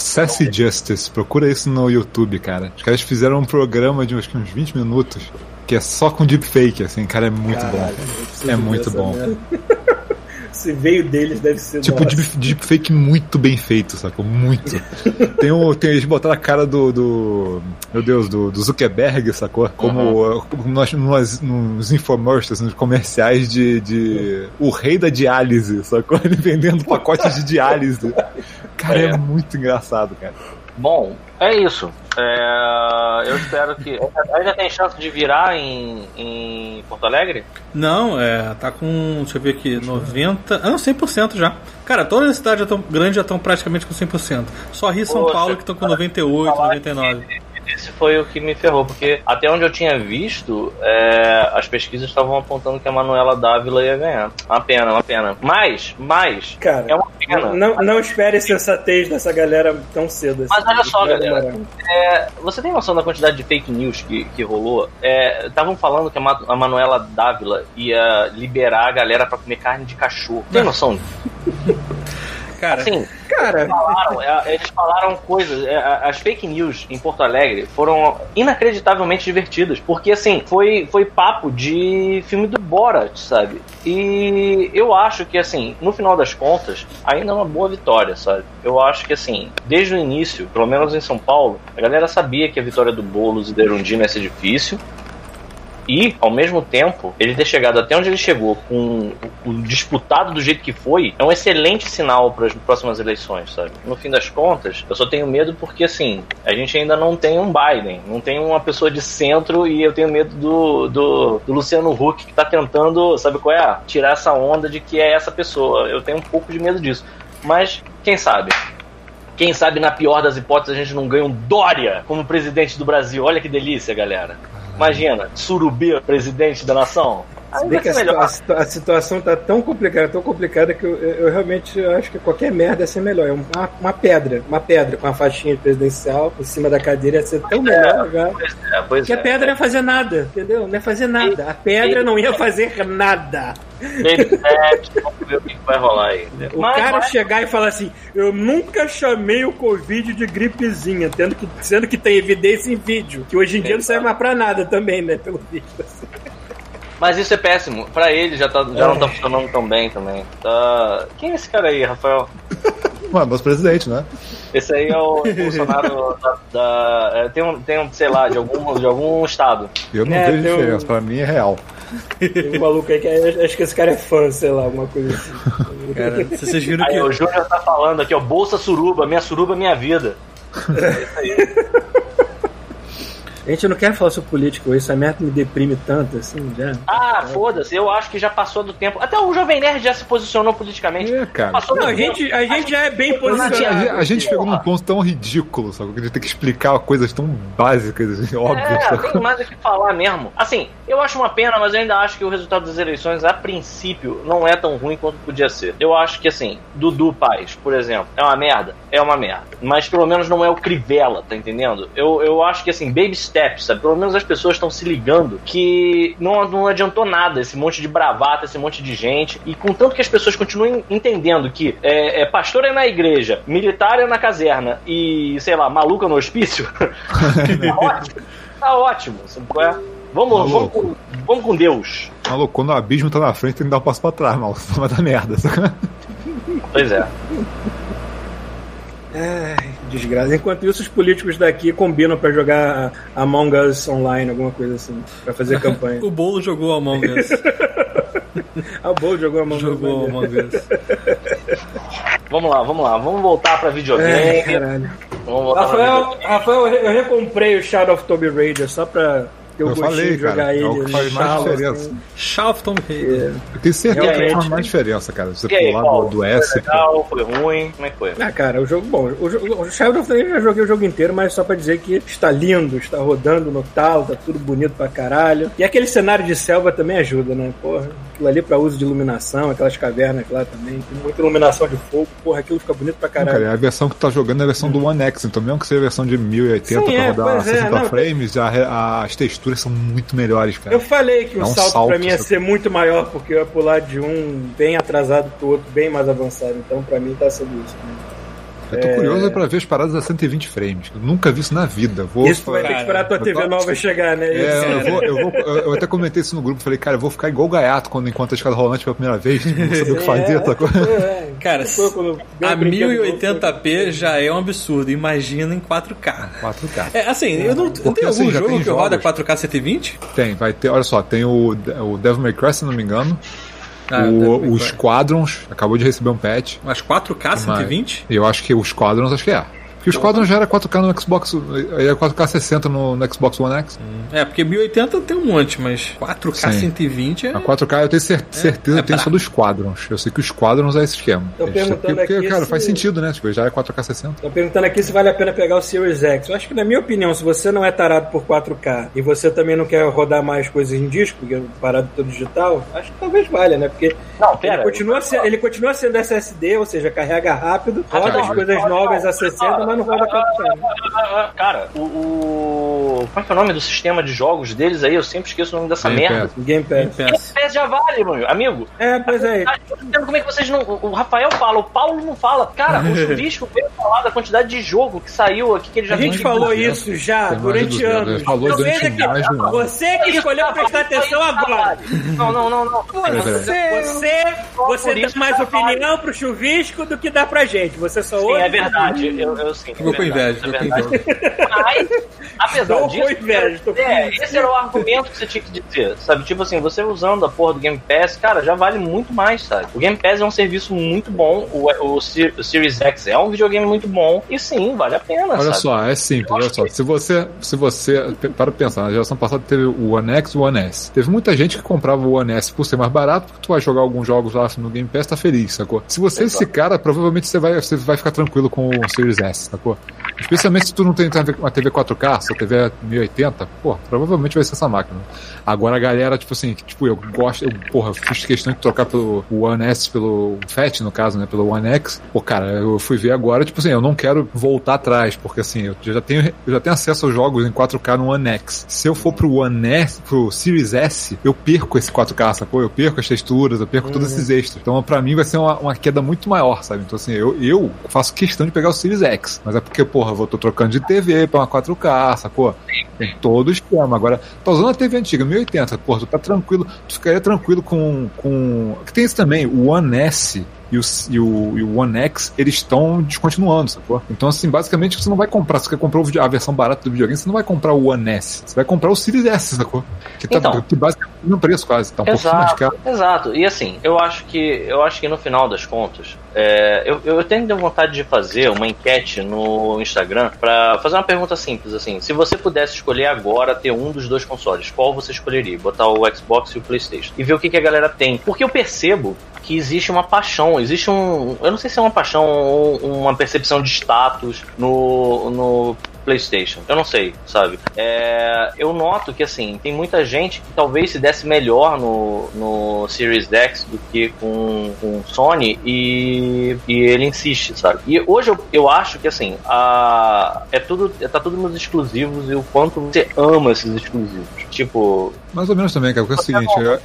Sassy Justice, procura isso no YouTube, cara. Os caras fizeram um programa de que uns 20 minutos que é só com deepfake, assim, cara, é muito Caralho, bom. eu preciso É muito bom. merda. Se veio deles, deve ser. Tipo, nossa. deep, deepfake muito bem feito, sacou? Muito. tem o, tem, eles botaram a cara do, do. Meu Deus, do, do Zuckerberg, sacou? Como, como nós, nos, nos infomercials, nos comerciais de, de. O rei da diálise, sacou? Ele vendendo pacotes de diálise. Cara, é, É. muito engraçado, cara. Bom, é isso. É, eu espero que. Ainda tem chance de virar em, em Porto Alegre? Não, é, tá com, deixa eu ver aqui, 90, ah não, 100% já. Cara, todas as cidades já tão grandes já estão praticamente com 100%. Só Rio e São Poxa, Paulo que estão com 98, falar 99. Esse foi o que me ferrou, porque até onde eu tinha visto, é, as pesquisas estavam apontando que a Manuela Dávila ia ganhar. Uma pena, uma pena. Mas, mas, Cara, é uma pena. não, não espere sensatez dessa galera tão cedo. assim. Mas olha só, galera. É, você tem noção da quantidade de fake news que, que rolou? Estavam falando que a, a Manuela Dávila ia liberar a galera pra comer carne de cachorro. Tem noção? Cara, Assim, Cara, falaram, é, eles falaram coisas. é, As fake news em Porto Alegre foram inacreditavelmente divertidas. Porque, assim, foi, foi papo de filme do Borat, sabe? E eu acho que, assim, no final das contas, ainda é uma boa vitória, sabe? Eu acho que, assim, desde o início, pelo menos em São Paulo, a galera sabia que a vitória do Boulos e da Erundina ia ser difícil. E, ao mesmo tempo, ele ter chegado até onde ele chegou com o disputado do jeito que foi, é um excelente sinal para as próximas eleições, sabe? No fim das contas, eu só tenho medo porque, assim, a gente ainda não tem um Biden, não tem uma pessoa de centro e eu tenho medo do, do, do Luciano Huck que tá tentando, sabe qual é? Tirar essa onda de que é essa pessoa. Eu tenho um pouco de medo disso. Mas, quem sabe? Quem sabe, na pior das hipóteses, a gente não ganha um Dória como presidente do Brasil. Olha que delícia, galera. Imagina, Surubê, presidente da nação. Se bem que a, ser situa- melhor. a situa- a situação tá tão complicada, tão complicada que eu, eu realmente acho que qualquer merda ia ser melhor. É uma, uma pedra, uma pedra com a faixinha presidencial em cima da cadeira ia ser tão melhor já. Pois é, pois Porque a é. pedra não ia fazer nada, entendeu? Não ia fazer nada. A pedra não ia fazer nada. Vamos ver o que vai rolar aí. O Mas- cara mas- chegar e falar assim: Eu nunca chamei o Covid de gripezinha, tendo que, sendo que tem evidência em vídeo, que hoje em dia não serve mais pra nada também, né? Pelo visto. assim. Mas isso é péssimo. Pra ele já, tá, já não tá funcionando tão bem também. Tá... Quem é esse cara aí, Rafael? Mano, nosso presidente, né? Esse aí é o Bolsonaro da. da- é, tem, um, tem um, sei lá, de algum, de algum estado. Eu não É, vejo tem um- diferença, pra mim é real. Tem um maluco aí que é- acho que esse cara é fã, sei lá, alguma coisa assim. cara, se vocês viram Aí que. o Júnior tá falando aqui, ó, Bolsa Suruba, minha suruba, minha vida. É isso aí. A gente não quer falar sobre política hoje, essa merda me deprime tanto, assim, já. Ah, foda-se, eu acho que já passou do tempo. Até o Jovem Nerd já se posicionou politicamente. É, cara. Passou Não, do a tempo. gente, a gente já é bem A gente, posicionado. a gente chegou num ponto tão ridículo, sabe? Que a gente tem que explicar coisas tão básicas, assim, óbvias. É, tem mais o que falar mesmo. Assim, eu acho uma pena, mas eu ainda acho que o resultado das eleições, a princípio, não é tão ruim quanto podia ser. Eu acho que, assim, Dudu Paz, por exemplo, é uma merda? É uma merda. Mas pelo menos não é o Crivella, tá entendendo? Eu, eu acho que, assim, baby sabe? Pelo menos as pessoas estão se ligando que não, não adiantou nada esse monte de bravata, esse monte de gente. E contanto que as pessoas continuem entendendo que é, é, pastor é na igreja, militar é na caserna e, sei lá, maluca no hospício, tá ótimo. Tá ótimo, sabe qual é? Vamos, vamos, com, vamos com Deus. Maluco, quando o abismo tá na frente, tem que dar um passo pra trás, maluco. Vai dar merda. Pois é. Ai, desgraça. Enquanto isso, os políticos daqui combinam pra jogar Among Us online, alguma coisa assim, pra fazer campanha. O Bolo jogou Among Us. ah, o Bol jogou Among Us. jogou. Among Us. Vamos lá, vamos lá. Vamos voltar pra É, videogame. caralho. vamos voltar pra Rafael, videogame. Rafael, eu recomprei o Shadow of Tomb Raider só pra Eu gostinho falei, de jogar cara, é ele. o que faz mais diferença. assim. Charlton Raider. Eu tenho certeza que Realmente. faz mais diferença, cara. Você E aí, pular Paulo? do, do Foi S. legal, foi ruim? Como é que foi? Ah, cara, o jogo, bom, o, jogo- o Shadow of the eu já joguei o jogo inteiro, mas só pra dizer que está lindo, está rodando no tal, tá tudo bonito pra caralho. E aquele cenário de selva também ajuda, né? Porra, aquilo ali pra uso de iluminação, aquelas cavernas lá também, tem muita iluminação de fogo, porra, aquilo fica bonito pra Não, caralho. cara, a versão que tu tá jogando é a versão do One X, então mesmo que seja a versão de 1080 Sim, pra é, rodar é, 60 não, frames, a as texturas são muito melhores, cara. Eu falei que o É um salto, salto, pra mim ia ser muito maior, porque eu ia pular de um bem atrasado pro outro bem mais avançado. Então, pra mim, tá sendo isso. né? Eu tô curioso pra ver as paradas a 120 frames. Eu nunca vi isso na vida. Vou, Isso tu vai ter que cara, esperar a tua TV tô- nova chegar, né? É, eu, vou, eu, vou, eu até comentei isso no grupo. Falei, cara, eu vou ficar igual gaiato quando enquanto a escada rolante pela primeira vez. Tipo, não saber o que fazer. tá? É, Cara, quando deu a um brinquedo novo, 1080p já é um absurdo. Imagina em 4K. 4K. É, assim, eu não, Porque, tem assim, algum já jogo tem que roda jogos. 4K 120? Tem, vai ter, olha só, tem o, o Devil May Cry, se não me engano. Ah, o, o. Squadrons acabou de receber um patch. Mas 4K 120? E eu acho que o Squadrons acho que é. Porque o Squadrons já era 4K no Xbox, era 4K 60 no, no Xbox One X. É, porque 1080 tem um monte, mas 4K Sim. 120 é. A 4K eu tenho cer- certeza é que tem pra- só do Squadrons. Eu sei que o Squadrons é esse esquema. Eles- perguntando porque, aqui cara, se- faz sentido, né? Tipo, já é 4K 60. Tô perguntando aqui se vale a pena pegar o Series X. Eu acho que, na minha opinião, se você não é tarado por 4K e você também não quer rodar mais coisas em disco, porque é parado todo digital, acho que talvez valha, né? Porque Não, pera. ele, continua se- ele continua sendo SSD, ou seja, carrega rápido, roda as coisas não, novas não, a 60, mas não roda 4K. Cara, o, o- Como é que é o nome do sistema de jogos deles aí? Eu sempre esqueço o nome dessa Game merda. Pass. Game Pass. Game Pass. Já vale, meu amigo. É, pois é. Ah, eu não entendo como é que vocês não. O Rafael fala, o Paulo não fala. Cara, o Chuvisco veio falar da quantidade de jogo que saiu aqui que ele já A gente falou de- isso já durante 200, anos. falou Então, durante veja que mais de um ano. Você que escolheu prestar atenção agora. Não, não, não, não. Você, você, você dá mais opinião pro chuvisco do que dá pra gente. Você só Sim, ouve. é verdade. Eu, eu sim. Ficou com inveja, é ficou com verdade. Mas, apesar Tô disso. com inveja, tô com é, inveja. esse era o argumento que você tinha que dizer, sabe? Tipo assim, você usando a porra do Game Pass, cara, já vale muito mais, sabe? O Game Pass é um serviço muito bom, o, o, o Series X é um videogame muito bom, e sim, vale a pena, Olha sabe? só, é simples, olha só. Se você, se você, para pensar, na geração passada teve o One X e o One S. Teve muita gente que comprava o One S por ser mais barato, porque tu vai jogar alguns jogos lá no Game Pass, tá feliz, sacou? Se você é esse cara, provavelmente você vai, você vai ficar tranquilo com o Series S, sacou? Especialmente se tu não tem uma TV 4K, se a TV é 1080, pô, provavelmente vai ser essa máquina. Agora a galera, tipo assim, tipo, eu gosto, eu, porra, fiz questão de trocar pelo One S, pelo Fat, no caso, né, pelo One X. Pô, cara, eu fui ver agora, tipo assim, eu não quero voltar atrás, porque assim, eu já tenho, eu já tenho acesso aos jogos em 4K no One X. Se eu for pro One S, pro Series S, eu perco esse 4K, sacou? Eu perco as texturas, eu perco todos esses extras. Então, pra mim, vai ser uma, uma queda muito maior, sabe? Então, assim, eu, eu faço questão de pegar o Series X. Mas é porque, porra, eu tô trocando de TV pra uma 4K, sacou? Tem todo o esquema. Agora, tá usando a TV antiga, 1080, porra, tu tá tranquilo, tu ficaria tranquilo com. com... Que tem isso também, o One S e o, e o, e o One X, eles estão descontinuando, sacou? Então, assim, basicamente, você não vai comprar, se você comprou a versão barata do videogame, você não vai comprar o One S, você vai comprar o Series S, sacou? Que, tá, Então. que basic- no preço quase, tá um pouquinho mais Exato, caro. exato. E assim, eu acho que eu acho que no final das contas, é, eu, eu tenho vontade de fazer uma enquete no Instagram pra fazer uma pergunta simples assim. Se você pudesse escolher agora ter um dos dois consoles, qual você escolheria? Botar o Xbox e o PlayStation e ver o que, que a galera tem. Porque eu percebo que existe uma paixão, existe um. Eu não sei se é uma paixão ou uma percepção de status no, no PlayStation. Eu não sei, sabe? É, eu noto que, assim, tem muita gente que talvez se desse melhor no, no Series X do que com, com Sony e, e ele insiste, sabe? E hoje eu, eu acho que, assim, a, é tudo, tá tudo nos exclusivos e o quanto você ama esses exclusivos. Tipo, Mais ou menos também, cara, porque é o seguinte, é,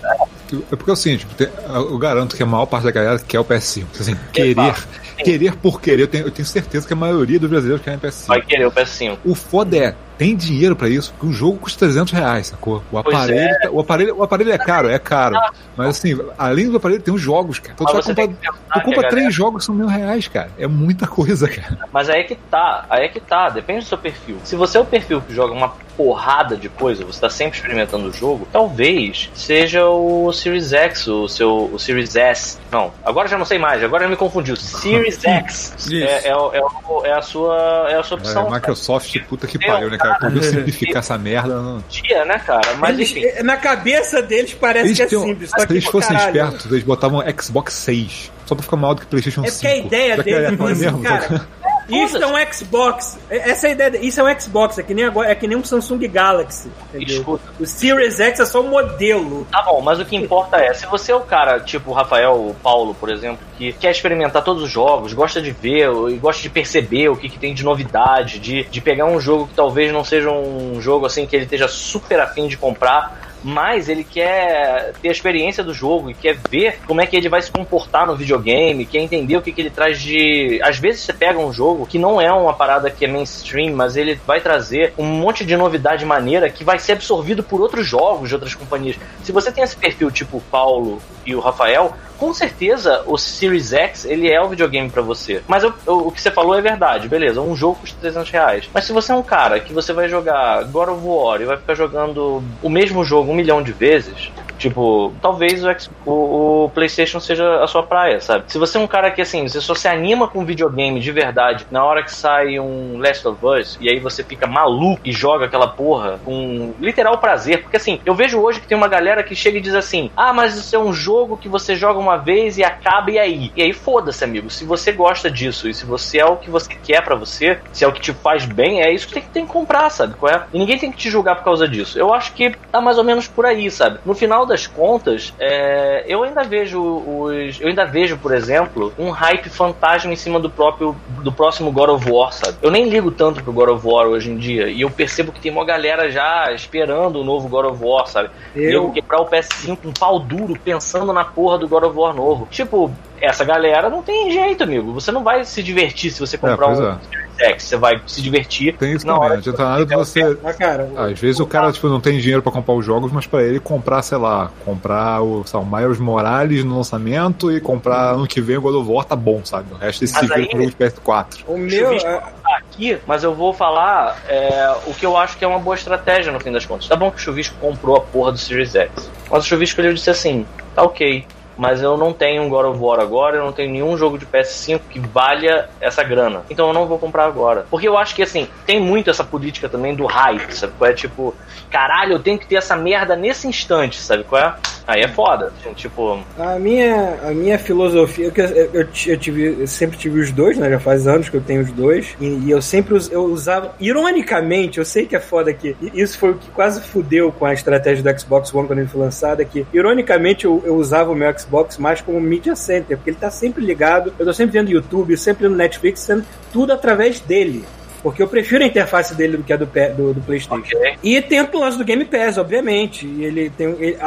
é porque é o seguinte, eu garanto que a maior parte da galera quer o PS5. Assim, querer, querer por querer, eu tenho, eu tenho certeza que a maioria dos brasileiros querem PS5. vai querer o PS5. O foda é, tem dinheiro pra isso, porque o jogo custa 300 reais, sacou? O aparelho, é. tá- o aparelho, o aparelho é caro, é caro. Mas assim, além do aparelho, tem os jogos, cara. Então tu, pensar tu compra três galera- jogos são mil reais, cara. É muita coisa, cara. Mas aí é que tá, aí é que tá, depende do seu perfil. Se você é o perfil que joga uma porrada de coisa, você tá sempre experimentando o jogo, talvez seja o Series X, o seu o Series S. Não, agora já não sei mais, agora já me confundi. O Series X é, é, é, é a sua é a sua opção. É, Microsoft, puta que pariu, um né, cara? Cara- Como simplificar essa merda. Não... Dia, né, cara? Mas Eles- enfim. na cabeça deles parece Eles que é têm simples. se só que, eles fossem caralho, espertos, eles botavam Xbox 6. Só pra ficar maior do que PlayStation É 5. porque a ideia é deles, aleatório assim, cara? Isso é um Xbox. Essa é a ideia. Isso é um Xbox. É que nem agora. É que nem um Samsung Galaxy. Entendeu? Escuta. O Series X é só um modelo. Tá bom, mas o que importa é, se você é o cara, tipo o Rafael, o Paulo, por exemplo, que quer experimentar todos os jogos, gosta de ver e gosta de perceber o que, que tem de novidade, de, de pegar um jogo que talvez não seja um jogo assim que ele esteja super afim de comprar, mas ele quer ter a experiência do jogo e quer ver como é que ele vai se comportar no videogame, quer entender o que, que ele traz de. Às vezes você pega um jogo que não é uma parada que é mainstream, mas ele vai trazer um monte de novidade maneira que vai ser absorvido por outros jogos de outras companhias. Se você tem esse perfil tipo o Paulo e o Rafael, com certeza o Series X ele é o videogame pra você. Mas eu- eu- o que você falou é verdade, beleza. Um jogo custa 300 reais. Mas se você é um cara que você vai jogar God of War e vai ficar jogando o mesmo jogo um milhão de vezes, tipo, talvez o, o- o PlayStation seja a sua praia, sabe? Se você é um cara que assim, você só se anima com videogame de verdade na hora que sai um Last of Us e aí você fica maluco e joga aquela porra com literal prazer, porque assim, eu vejo hoje que tem uma galera que chega e diz assim: "Ah, mas isso é um jogo que você joga uma vez e acaba e aí". E aí foda-se, amigo. Se você gosta disso e se você é o que você quer pra você, se é o que te faz bem, é isso que tem, que- tem que comprar, sabe? Qual é? E ninguém tem que te julgar por causa disso. Eu acho que tá mais ou menos por aí, sabe? No final das contas, é, eu ainda vejo os, eu ainda vejo, por exemplo, um hype fantasma em cima do próprio do próximo God of War, sabe? Eu nem ligo tanto pro God of War hoje em dia e eu percebo que tem uma galera já esperando o novo God of War, sabe? Eu- Eu quebrar o PS5 com um pau duro pensando na porra do God of War novo. Tipo, essa galera não tem jeito, amigo. Você não vai se divertir se você comprar pois um é. Series X. Você vai se divertir Tem isso na também, hora não adianta nada de você. Mas, cara, Às vezes o cara tipo, não tem dinheiro pra comprar os jogos, mas pra ele comprar, sei lá, comprar o, sei lá, o Miles Morales no lançamento e comprar ano que vem o God of War tá bom, sabe? O resto desse se vira com o jogo de PS4. o meu. É- aqui, mas eu vou falar é, o que eu acho que é uma boa estratégia no fim das contas. Tá bom que o Chuvisco comprou a porra do Series X, mas o Chuvisco ele disse assim: tá ok, mas eu não tenho um God of War agora, eu não tenho nenhum jogo de PS5 que valha essa grana. Então eu não vou comprar agora. Porque eu acho que assim, tem muito essa política também do hype, sabe? Qual é tipo, caralho, eu tenho que ter essa merda nesse instante, sabe qual é? Aí é foda. Tipo, A minha, a minha filosofia, eu, eu, eu tive, eu sempre tive os dois, né? Já faz anos que eu tenho os dois. E, e eu sempre us- eu usava. Ironicamente, eu sei que é foda que isso foi o que quase fudeu com a estratégia do Xbox One quando ele foi lançado. É que, ironicamente, eu, eu usava o meu Xbox mais como media center, porque ele tá sempre ligado. Eu tô sempre vendo YouTube, sempre vendo Netflix, sendo tudo através dele. Porque eu prefiro a interface dele do que a do, do, do PlayStation. ok. E tem o lance do Game Pass, obviamente. Ele tem. ele-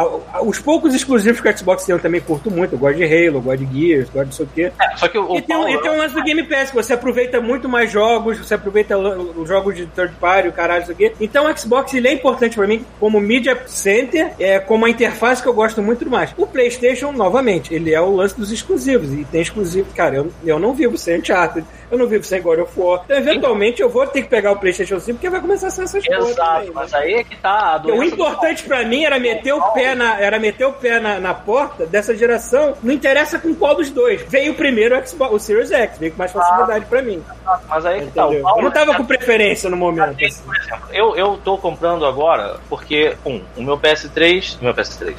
os poucos exclusivos que o Xbox tem eu também curto muito. Eu gosto de Halo, eu gosto de Gears, gosto de sei o quê. É, só que o, o E tem, Paulo- e tem um lance do Game Pass, que você aproveita muito mais jogos, você aproveita os jogos de third party, o caralho, isso aqui. Então o Xbox ele é importante pra mim como Media Center, é, como a interface que eu gosto muito mais. O PlayStation, novamente, ele é o lance dos exclusivos. E tem exclusivo. Cara, eu, eu não vivo sem Uncharted, eu não vivo sem God of War. Então, eventualmente, eu vou ter que pegar o PlayStation 5 porque vai começar a ser essas coisas. Exato, mas aí é que tá a O importante pra mim era meter o pé na, era meter o pé na, na porta dessa geração. Não interessa com qual dos dois. Veio primeiro o, Xbox, o Series X, veio com mais facilidade pra mim. mal. Mas aí é que tá. Eu não tava já com preferência no momento. tem, por exemplo, eu, eu tô comprando agora porque, um, o meu PS3. Meu PS3.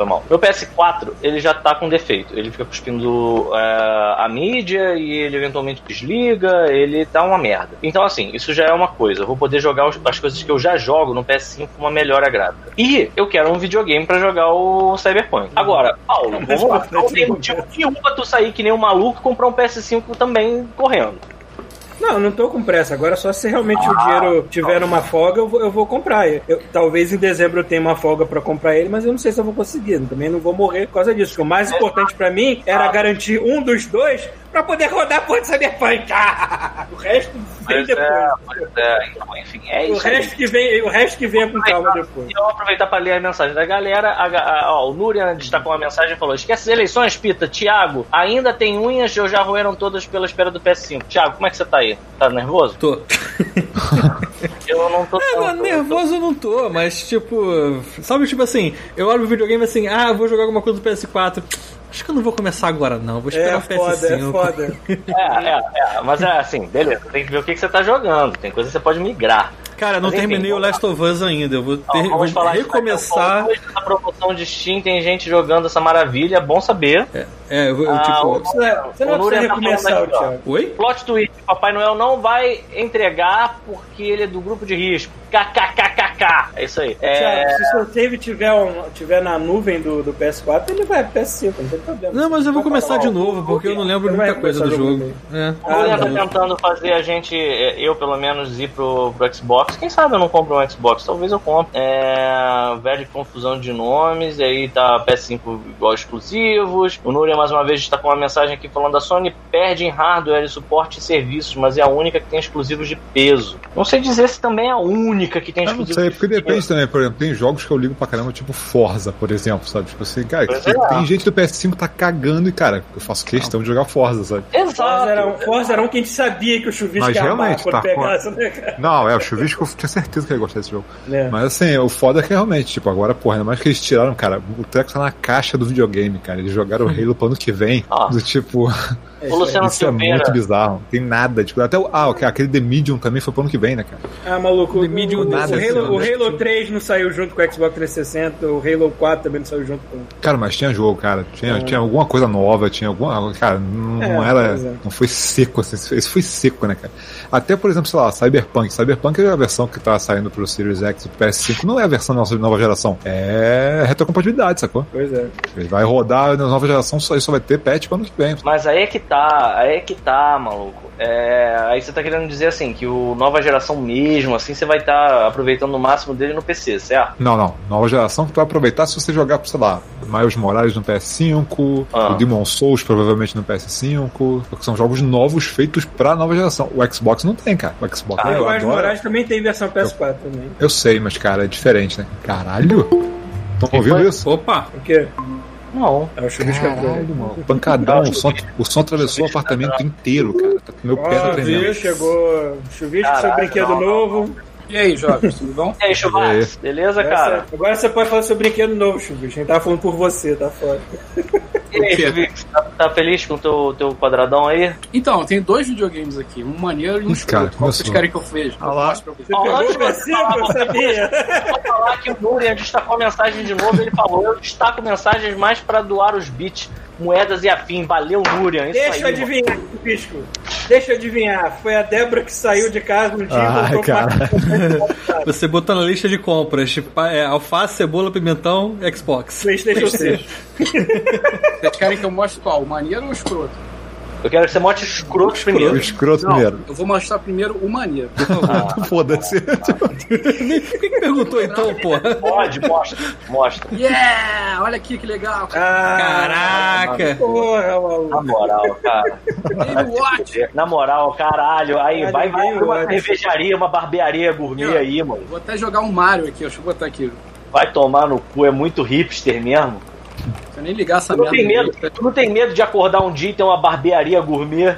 Foi mal. Meu PS4, ele já tá com defeito. Ele fica cuspindo é, a mídia e ele eventualmente desliga, ele tá uma merda. Então, assim, isso já é uma coisa. Eu vou poder jogar as coisas que eu já jogo no PS5 com uma melhora gráfica. E eu quero um videogame pra jogar o Cyberpunk. Agora, Paulo, vamos lá. Não tem motivo nenhum pra tu sair que nem um maluco e comprar um PS5 também correndo. Não, não tô com pressa. Agora só se realmente o dinheiro tiver numa folga, eu vou, eu vou comprar. Eu- talvez em dezembro eu tenha uma folga pra comprar ele, mas eu não sei se eu vou conseguir. Também não vou morrer por causa disso. O mais importante pra mim era garantir um dos dois pra poder rodar por Cyberpunk. o resto vem é, depois. pois é. Então, enfim, é O isso. aí. resto que vem, o resto que vem com calma depois. E eu vou aproveitar para ler a mensagem da galera. A a- ó, o Nurian destacou uma mensagem e falou: Esquece as eleições, Pita. Tiago, ainda tem unhas ou já roeram todas pela espera do PS5? Tiago, como é que você tá aí? Tá nervoso? Tô. Eu não tô. É, mano, nervoso eu não tô, mas tipo. Sabe, tipo assim, eu olho o videogame assim, ah, vou jogar alguma coisa do PS4. Acho que eu não vou começar agora, não. Vou esperar É o foda, PS5. é foda. É, é, é. Mas é assim, beleza. Tem que ver o que, que você tá jogando. Tem coisa que você pode migrar. Cara, eu não Mas enfim, terminei o Last of Us ainda. Eu vou, ter, Ó, vou recomeçar. Hoje, Na promoção de Steam tem gente jogando essa maravilha, é bom saber. É, é, eu, vou- eu, Ah, tipo. o- Você não O precisa Nurian tá recomeçar, aqui, ó. Thiago. Oi? Plot twist, Papai Noel não vai entregar porque ele é do grupo de risco. KKKKK. É isso aí. É, Thiago, se o seu save tiver, um, tiver na nuvem do, do PS4, ele vai pro PS5, não tem problema. Não, mas eu vou começar de novo, porque eu não lembro vai muita coisa do começar o jogo. É. O Nurian tá tentando fazer a gente, é, eu pelo menos, ir pro, pro Xbox. Quem sabe eu não compro um Xbox, talvez eu compre. É, velho confusão de nomes, e aí tá PS5 igual exclusivos. O Nurian mais uma vez está com uma mensagem aqui falando a Sony perde em hardware e suporte e serviços, mas é a única que tem exclusivos de peso. Não sei dizer se também é a única que tem Eu não exclusivos sei, de porque peso. depende também, por exemplo, tem jogos que eu ligo pra caramba, tipo Forza, por exemplo, sabe? Tipo assim, cara, tem, é. tem gente do PS5 que tá cagando e, cara, eu faço questão de jogar Forza, sabe? Exato. Forza era, um, Forza era um que a gente sabia que o chuvisco Mas ia amar realmente, quando tá pegasse, né, cara? Não, é, o Chuvisco eu tinha certeza que ele ia gostar desse jogo. É. Mas assim, o foda é que realmente, tipo, agora, porra, ainda mais que eles tiraram, cara, o treco tá na caixa do videogame, cara. Eles jogaram o Halo pro ano que vem. Ah. Do tipo, O Luciano isso é Silveira. muito bizarro. Não tem nada. Tipo, até o. Ah, aquele The Medium também foi pro ano que vem, né, cara? Ah, maluco, o, The Medium o, nada, o Halo, o Halo 3 não saiu junto com o Xbox 360, o Halo 4 também não saiu junto com. Cara, mas tinha jogo, cara. Tinha, tinha alguma coisa nova, tinha alguma. Cara, não, É, não era. pois é. Não foi seco, assim. Esse foi seco, né, cara? Até, por exemplo, sei lá, Cyberpunk. Cyberpunk é a versão que tá saindo pro Series X e pro PS5. Não é a versão da nossa nova geração. É retrocompatibilidade, sacou? Pois é. Ele vai rodar na nova geração, só, só vai ter patch pro ano que vem. Mas aí é que tá, aí é que tá, maluco. É, aí você tá querendo dizer assim, que o nova geração mesmo, assim, você vai estar aproveitando o máximo dele no PC, certo? Não, não. Nova geração que tu vai aproveitar se você jogar, sei lá, Miles Morales no PS5, Ah. o Demon Souls provavelmente no PS5, porque são jogos novos feitos pra nova geração. O Xbox não tem, cara. O Xbox Ah, eu o Miles adoro. Moraes também tem versão PS4 também. Eu sei, mas cara, é diferente, né? Caralho! Estão ouvindo isso? Opa! O quê? Não. É o chuvisco Caralho, mano. Pancadão, o som, o som atravessou o apartamento inteiro, cara. Tá com meu pé tá tremendo. viu? Chegou chuvisco, seu brinquedo não, não, novo. E aí, jovens, tudo bom? E aí, Chuvas? Beleza, cara? Agora você pode falar seu brinquedo novo, chuvisco. A gente tava falando por você, tá foda. E aí, tá, tá feliz com o teu, teu quadradão aí? Então, tem dois videogames aqui, um maneiro e um escroto. Qual vocês querem que eu veja? Ah lá. Você pegou você eu falar, sabia. Vou falar que o Nurian destacou a mensagem de novo. Ele falou: Eu destaco mensagens mais pra doar os bits, moedas e afim. Valeu, Nurian. Isso Deixa aí, eu adivinhar, Pisco. Deixa eu adivinhar. Foi a Débora que saiu de casa um dia Ai, voltou cara. pra Você botou na lista de compras, tipo, é, alface, cebola, pimentão, Xbox. PlayStation 6. Vocês querem que eu mostre qual? O maneiro ou o escroto? Eu quero que você mote escroto O primeiro. escroto Não, primeiro. eu vou mostrar primeiro o maneiro. Foda-se. Por que, que perguntou então, porra? Pode, mostra. Mostra. Yeah! Olha aqui que legal. Ah, Caraca! porra, maluco. Na moral, cara. Game Watch. Na moral, caralho. Aí Caralho, vai, vai uma cervejaria, uma barbearia gourmet aí, mano. Vou até jogar um Mario aqui, deixa eu botar aqui. Vai tomar no cu, é muito hipster mesmo. Eu nem ligar essa Tu não merda. tem medo, direito. tu não tem medo de acordar um dia e ter uma barbearia gourmet?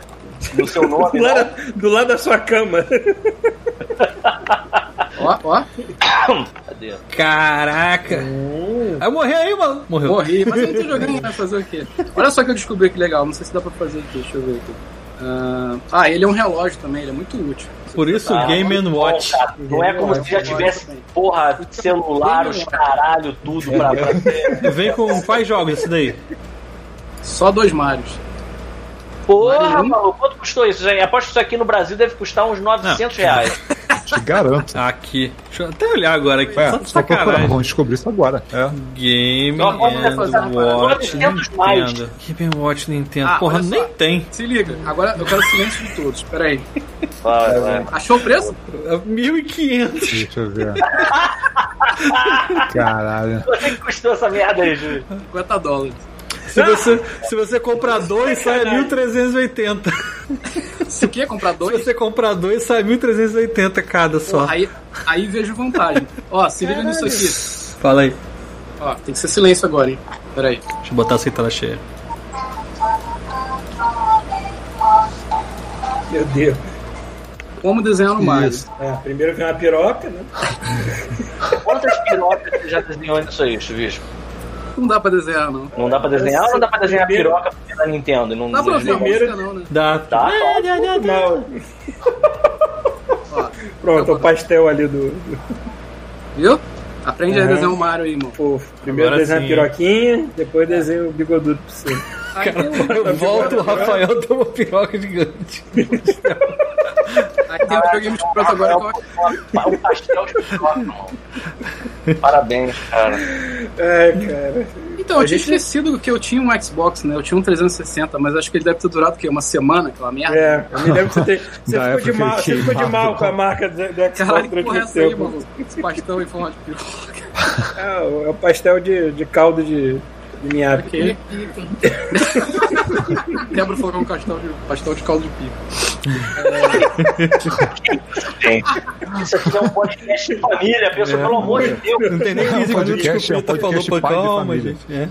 no seu nome. Do lado, do lado da sua cama. Ó, ó, Cadê? Caraca! Aí morreu aí, mano. Morreu. morri. Mas eu tô jogando, vai fazer o quê? Olha só que eu descobri que legal. Não sei se dá pra fazer aqui. Deixa eu ver aqui. Ah, ah, ele é um relógio também. Ele é muito útil. Por isso Ah, o Game and Watch. Bom, não é como se já tivesse, porra, celular, os caralho, tudo pra, ter. Vem com quais jogos esse daí? Só dois Marios. Porra, Mario. maluco, quanto custou isso? gente? Aposto que isso aqui no Brasil deve custar uns 900 reais. Te garanto. Aqui. Deixa eu até olhar agora aqui. É, Só só procurar, vamos descobrir isso agora. É. Game and Watch 900 mais. Nintendo. Game Watch Nintendo. Ah, Porra, nem tem. Se liga. Agora eu quero silêncio de todos. Pera aí. Vai, vai. Achou o preço? É 1.500. Deixa eu ver. Caralho. Quanto é que custou essa merda aí, Júlio? 50 dólares. Se você, se você comprar dois, sai 1.380. Se o quê? Comprar Se dois? você comprar dois, sai 1.380 cada Pô, só. aí, aí vejo vantagem. Ó, se liga nisso aqui. Fala aí. Ó, tem que ser silêncio agora, hein? Pera aí. Deixa eu botar essa tela cheia. Meu Deus. Como desenhar no Mario. É, primeiro vem uma piroca, né? Quantas pirocas você já desenhou nisso aí, Chuvisco? Não dá pra desenhar, não. Não dá pra desenhar ou não dá pra desenhar piroca porque é da Nintendo? Não Dá pra ver a desenha? música, não, né? Dá. Tá, tá. Mal. Ó, Pronto, o pastel ali do, viu? Aprende a Uhum. desenhar o Mario aí, irmão. fofo. Primeiro Agora desenha a piroquinha, depois desenha o bigodudo. Aí tem um, Eu volto, o Rafael tem uma piroca gigante. aí tem um videogame de pronto agora que eu O pastel de mano. Parabéns, cara. Ai, cara. Então, eu tinha gente- esquecido que eu tinha um Xbox, né? Eu tinha um 360, mas acho que ele deve ter durado o quê? Uma semana, aquela merda? É, eu me lembro que você, ter, você Da ficou de mal, você ficou de mal com a marca do, do Xbox Caralho, que durante porra é essa aí, maluco? Esse pastel em forma de piroca. É, o- é o pastel de, de caldo de, de minhapi. Ok. Quebra o fogão com pastel de, pastel de caldo de pico. Gente, isso aqui é um podcast de família, pessoal, pelo amor de Deus. Não tem nem 15 minutos que o é Pita falou pra calma, gente. É.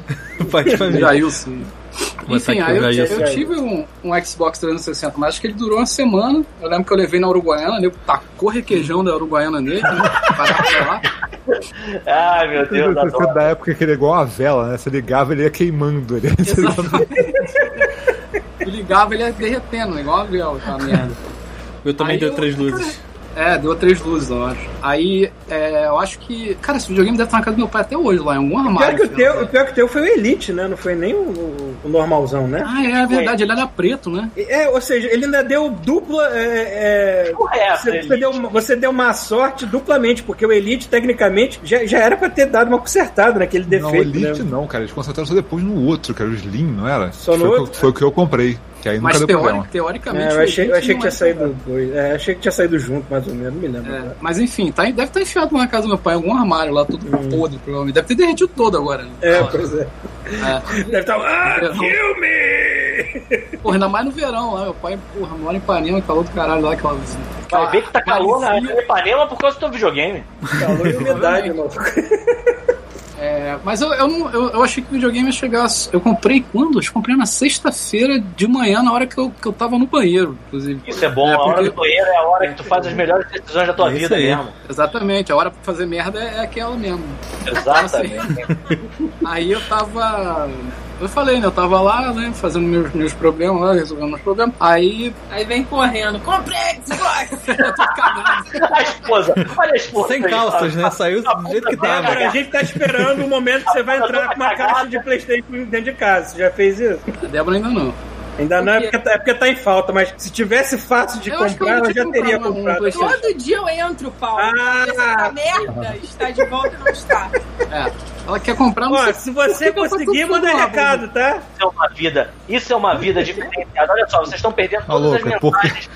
Pai de família. Jailson. Enfim, aí eu, eu tive um, um Xbox 360, mas acho que ele durou uma semana. Eu lembro que eu levei na Uruguaiana, nego tacou requeijão da Uruguaiana nele, né? Parava pra lá. Ai, meu Deus, Você adoro. da época que ele é igual a vela, né? Você ligava, ele ia queimando. Ele Eu ligava, ele ia derretendo, igual a vela, aquela merda. Eu também Aí dei eu- três luzes. É, deu três luzes, eu acho. Aí, é, eu acho que. Cara, esse videogame deve estar na casa do meu pai até hoje, lá em algum O pior, armário. que o teu, né? o pior que o teu foi o Elite, né? Não foi nem o, o- o normalzão, né? Ah, é, é verdade, ele era preto, né? É, ou seja, ele ainda deu dupla. É, é, é você, você deu, você deu uma sorte duplamente, porque o Elite, tecnicamente, já, já era pra ter dado uma consertada naquele Não, defeito. Elite né? não, cara. Eles concentraram só depois no outro, que era o Slim, não era? Só no foi, o outro? foi o que eu comprei. Que aí nunca Mas deu teori- problema. teoricamente. É, eu achei, eu achei que tinha é saído dois. É, achei que tinha saído junto, mais ou menos, não me lembro. É, agora. mas enfim, tá, deve estar enfiado na casa do meu pai, em algum armário lá, tudo podre, provavelmente. Deve ter derretido todo agora. Né? É, Ah, pois é. é. Deve estar. Ah, Verão. filme! Porra, ainda mais no verão lá. Meu pai, porra, mora em Ipanema, calor do caralho lá, aquela. Vai ver que tá calor na maresia. Ipanema por causa do teu videogame. Calor e umidade, mano. É, mas eu, eu, não, eu, eu achei que o videogame ia chegar. Eu comprei quando? Eu comprei na sexta-feira de manhã, na hora que eu, que eu tava no banheiro, inclusive. Isso é bom, É, a hora porque- do banheiro é a hora que tu faz as melhores decisões da tua É vida aí. mesmo. Exatamente, a hora pra fazer merda é, é aquela mesmo. Exatamente. Aí eu tava. Eu falei, né? Eu tava lá, né? Fazendo meus, meus problemas lá, resolvendo meus problemas. Aí. Aí vem correndo. Comprei Xbox! eu tô cagando. A esposa, olha a esposa. Sem calças, tá? né? Saiu do jeito que Agora, tava. a gente tá esperando o momento que você vai entrar com uma caixa de Playstation dentro de casa. Você já fez isso? A Débora ainda não. Ainda não é porque, tá, é porque tá em falta, mas se tivesse fácil de Eu eu comprar, tinha já teria comprado um. Todo dia eu entro, Paulo. Ah! Essa merda está de volta e não está. É. Ela quer comprar não Ó, se você eu tô conseguir, manda lá, recado, tá? Isso é uma vida, isso é uma vida diferenciada. Olha só, vocês estão perdendo Tá todas as quê? mensagens.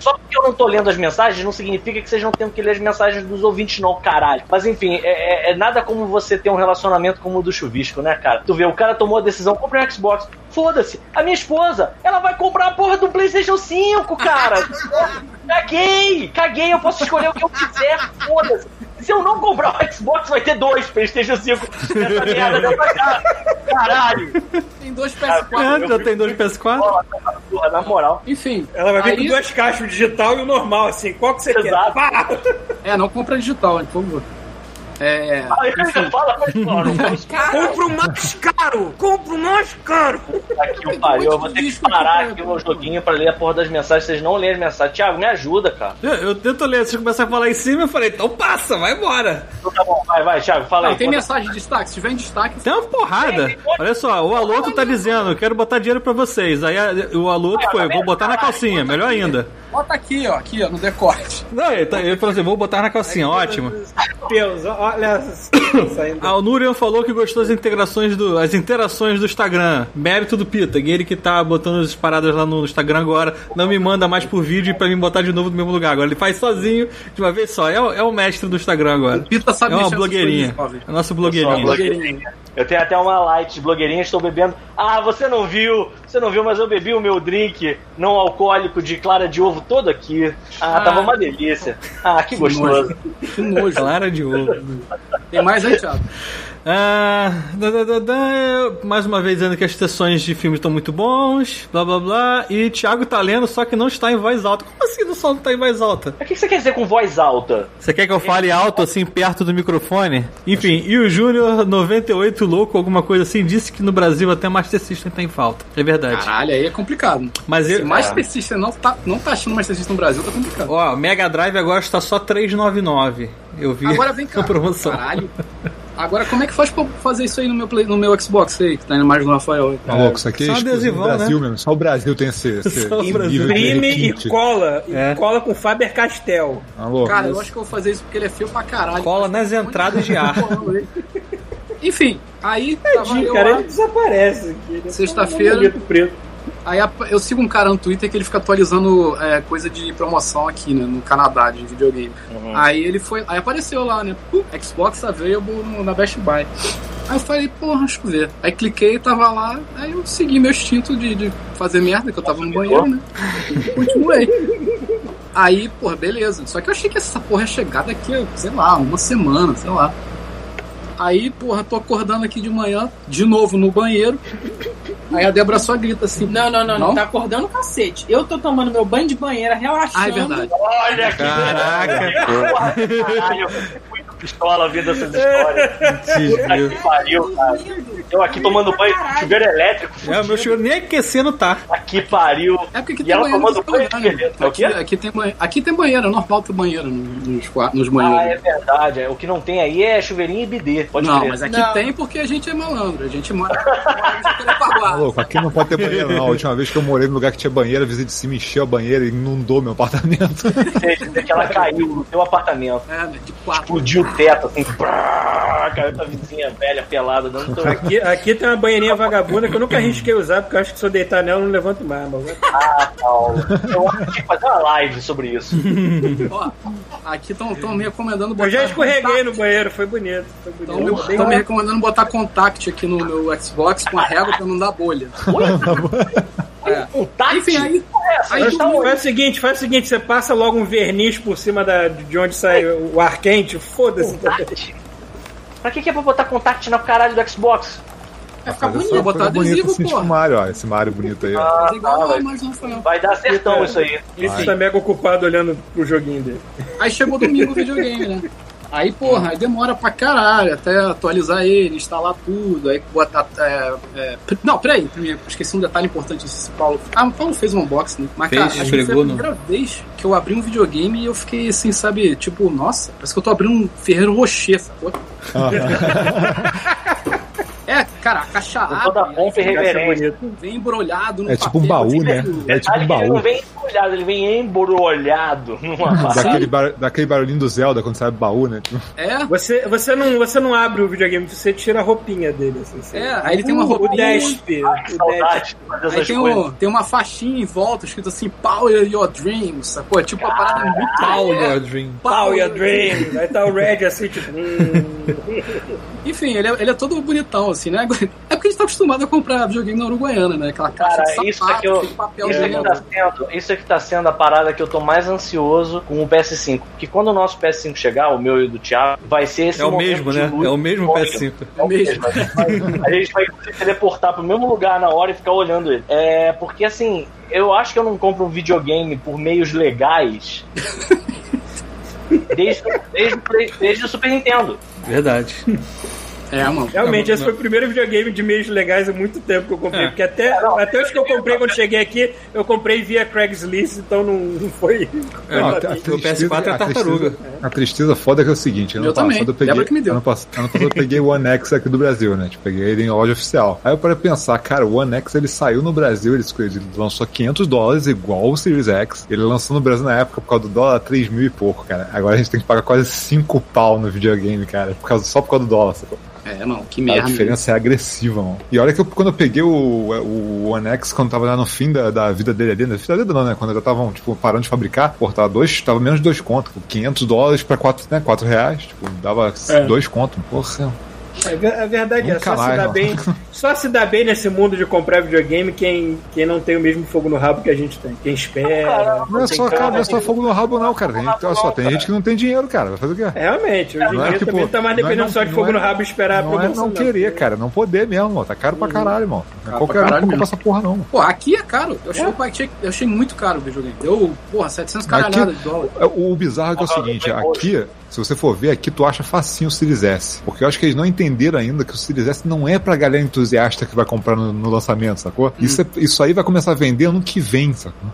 Só porque eu não tô lendo as mensagens, não significa que vocês não tenham que ler as mensagens dos ouvintes, não, caralho. Mas enfim, é, é- é nada como você ter um relacionamento como o do chuvisco, né, cara? Tu vê, o cara tomou a decisão, compra um Xbox. Foda-se, a minha esposa, ela vai comprar a porra do PlayStation 5, cara. Caguei, caguei, eu posso escolher o que eu quiser, foda-se. Se eu não comprar o Xbox, vai ter dois PlayStation 5 nessa merda dessa. Caralho. Tem dois PS4. É, já tem dois PS4? porra, na moral. Enfim. Ela vai vir aí- com duas caixas, o digital e o normal, assim. Qual que você Exato. quer? Pá! É, não compra digital, hein, por favor. É. Aí já fala, mas mano, Compra o mais caro! Compra o mais caro! aqui o pariu, eu vou ter que parar aqui o joguinho pra ler a porra das mensagens, vocês não leem as mensagens. Thiago, me ajuda, cara. Eu, eu tento ler, vocês começaram a falar em cima, eu falei, então passa, vai embora. Então tá bom, vai, vai, Thiago, fala aí. tem Conta- mensagem de destaque. Se tiver em destaque, Tem uma porrada. Olha só, o Aloto tá dizendo, quero botar dinheiro pra vocês. Aí a- o Aloto foi, vou botar na calcinha, melhor ainda. bota aqui, ó, aqui, ó, no decote. Não, ele, tá- ele falou assim, vou botar na calcinha, ótimo. Deus, olha saindo. Ah, o Nurian falou que gostou das integrações do, as interações do Instagram. Mérito do Pita, ele que tá botando as paradas lá no Instagram agora, não me manda mais por vídeo pra me botar de novo no mesmo lugar. Agora ele faz sozinho, de uma vez só. É, o- é o mestre do Instagram agora. O Pita sabe É uma blogueirinha. É a nossa Só blogueirinha. blogueirinha. Eu tenho até uma light de blogueirinha, estou bebendo. Ah, você não viu? Você não viu, mas eu bebi o meu drink não alcoólico de clara de ovo todo aqui. Ah, tava uma delícia. Ah, que gostoso. Que nojo. Clara de ovo. Tem mais aí, Thiago? Ah, da, da, da, mais uma vez dizendo que as sessões de filmes estão muito bons, blá blá blá. E Thiago tá lendo, só que não está em voz alta. Como assim não só não tá em voz alta? O que você quer dizer com voz alta? Você quer que eu fale alto assim, perto do microfone? Enfim, e o Júnior 98 louco, alguma coisa assim, disse que no Brasil até Master System tá em falta. É verdade. Caralho, aí é complicado. Mas Se eu. Master System não tá, não tá achando Master System no Brasil, tá complicado. Ó, Mega Drive agora está só 399. Eu vi Agora vem cá. a promoção. Caralho. Agora, como é que faz pra fazer isso aí no meu, play, no meu Xbox aí, que tá indo mais do Rafael? Tá louco, isso aqui é Só exclusivo adesivão, do Brasil né? mesmo. Só o Brasil tem esse, esse Imprime e cola. E É. cola com Faber Castell. Tá louco? Cara, eu acho que eu vou fazer isso porque ele é feio pra caralho. Cola nas entradas de ar. Enfim, aí tava Tadinho, eu cara, lá, ele desaparece é Sexta-feira. Aí eu sigo um cara no Twitter que ele fica atualizando é, coisa de promoção aqui, né, no Canadá, de videogame. Aí ele foi, aí apareceu lá, né, pum, Xbox Available no- na Best Buy. Aí eu falei, porra, deixa eu ver. Aí cliquei, tava lá, aí eu segui meu instinto de, de fazer merda, que eu tava no banheiro, né. Continuei. Aí, porra, beleza. Só que eu achei que essa porra ia chegar daqui, sei lá, uma semana, sei lá. Aí, porra, tô acordando aqui de manhã, de novo no banheiro. Aí a Débora só grita assim. Não, não, não, não, Não? tá acordando o cacete. Eu tô tomando meu banho de banheira, relaxando. Ah, é verdade. Olha que Caraca. Caralho, muito pistola ouvindo essas histórias. Puta que pariu, cara. Eu aqui tomando banho com chuveiro elétrico. É, o meu chuveiro nem aquecendo tá. Aqui pariu. É porque aqui E tem ela banheiro. tomando banho. É o quê? Aqui, aqui tem banheiro. Aqui tem banheiro, é normal ter banheiro nos, nos, nos Ah, banheiros. é verdade. é. O que não tem aí é chuveirinho e bidê. Pode não, crer. mas aqui Não. tem porque a gente é malandro. A gente mora louco, aqui não pode ter banheiro, não. A última vez que eu morei num lugar que tinha banheiro, a vizinha de cima encheu a banheira e inundou meu apartamento. Sei que ela caiu no teu apartamento. É, né, de quatro. Explodiu assim. tua vizinha velha, pelada, dando teu... Aqui, aqui tem uma banheirinha vagabunda que eu nunca arrisquei usar, porque eu acho que se eu deitar nela eu não levanto mais. Mas... Ah, Paulo. Eu acho que tinha que fazer uma live sobre isso. Ó, aqui estão me recomendando botar. Eu já escorreguei contact. no banheiro, foi bonito. Foi bonito. Bem- Estão me recomendando botar contact aqui no meu Xbox com a régua pra não dar bolha. É. Tá, Enfim, aí. aí Faz, tu- faz o seguinte, faz o seguinte, você passa logo um verniz por cima da, de onde sai o ar quente, foda-se. Pra que, que é pra botar contact no caralho do Xbox? vai ficar bonito, só botar adesivo, assim, tipo porra. Mario, ó. Esse Mario bonito aí, ó. Igual vai. um. Vai dar sertão isso aí. Isso tá mega ocupado olhando pro joguinho dele. Aí chegou domingo o videogame, né? Aí, porra, aí demora pra caralho até atualizar ele, instalar tudo, aí botar. É, é, não, peraí, primeiro, esqueci um detalhe importante esse Paulo. Ah, o Paulo fez um unboxing, né? Mas, Fez, cara, acho que foi a primeira vez que eu abri um videogame e eu fiquei assim, sabe, tipo, nossa, parece que eu tô abrindo um Ferreiro Rocher, sacou? É, cara, a caixa Com toda a pompa e reverência. vem embrulhado no É tipo um papel, baú, né? tipo, É tipo um que ele não baú. vem embrulhado, ele vem embrulhado numa. Daquele, bar- daquele barulhinho do Zelda quando sai o baú, né? É, Você, você, não, você não abre o videogame, você tira a roupinha dele. Assim, você- É, aí ele tem uma O roupinha. O Desp. saudade de fazer Aí tem, um, tem uma faixinha em volta escrito assim, Power Your Dreams, sacou? É tipo uma parada muito Power Your Dream. Power Your Dream. Aí tá o Red assim, tipo. Enfim, ele é, ele é todo bonitão, assim, né? É porque a gente tá acostumado a comprar videogame na Uruguaiana, né? Aquela caixa Cara, de sapato, isso é que eu- papel Isso aqui, tá sendo, isso aqui tá sendo a parada que eu tô mais ansioso com o PS5. Porque quando o nosso PS5 chegar, o meu e o do Thiago, vai ser esse É o mesmo, né? É o mesmo Olha, PS5. É o mesmo. A gente vai- A gente vai se teleportar pro mesmo lugar na hora e ficar olhando ele. É, porque assim, eu acho que eu não compro um videogame por meios legais. Desde, desde, desde o Super Nintendo. Verdade. É, mano. Realmente, Não, esse não. foi o primeiro videogame de meios legais há muito tempo que eu comprei. É. Porque até, até os que eu comprei quando cheguei aqui, eu comprei via Craigslist, então não, não foi. É, Não, o a- a PS4 é a a tartaruga. tristeza- A tristeza foda é que é o seguinte, ano Eu também. passado eu peguei. Que me deu. Ano, pass- ano passado eu peguei o One X aqui do Brasil, né? Tipo, peguei ele em loja oficial. Aí eu parei pensar, cara, o One X ele saiu no Brasil, ele, ele lançou 500 dólares, igual o Series X. Ele lançou no Brasil na época por causa do dólar 3 mil e pouco, cara. Agora a gente tem que pagar quase 5 pau no videogame, cara. Por causa, só por causa do dólar, sacou? É, não, que A merda. diferença é agressiva, mano. E olha que eu, quando eu peguei o, o One X, quando tava lá no fim da, da vida dele ali, na vida dele não, né? Quando já estavam, tipo, parando de fabricar, pô, tava, dois, tava menos de dois contos. Tipo, 500 dólares pra 4, né, 4 reais. Tipo, dava É. dois contos. Porra. É, a verdade é, Nunca só se, dá não. bem, só se dá bem nesse mundo de comprar videogame quem, quem não tem o mesmo fogo no rabo que a gente tem. Quem espera. Não é só, cara, não é só fogo no rabo, não, cara. Tem, olha só, tem gente que não tem dinheiro, cara. Vai fazer o quê? É, Realmente, hoje em Não é que, também pô, não tá mais não é dependendo não- só de não fogo é- no rabo esperar a Não é não querer, cara. Não poder mesmo, mano. Tá caro pra caralho, irmão. Não é Caro qualquer um caralho compra essa porra, não. Pô, aqui é caro. Eu achei, eu achei, eu achei muito caro o videogame. Deu, porra, 700 Aqui- caralhadas de dólar. É, O bizarro é que é o seguinte, aqui, se você for ver, aqui tu acha facinho o Series S. Porque eu acho que eles não entenderam ainda que o Series S não é pra galera entusiasta que vai comprar no, no lançamento, sacou? Isso, é- isso aí vai começar a vender ano que vem, sacou?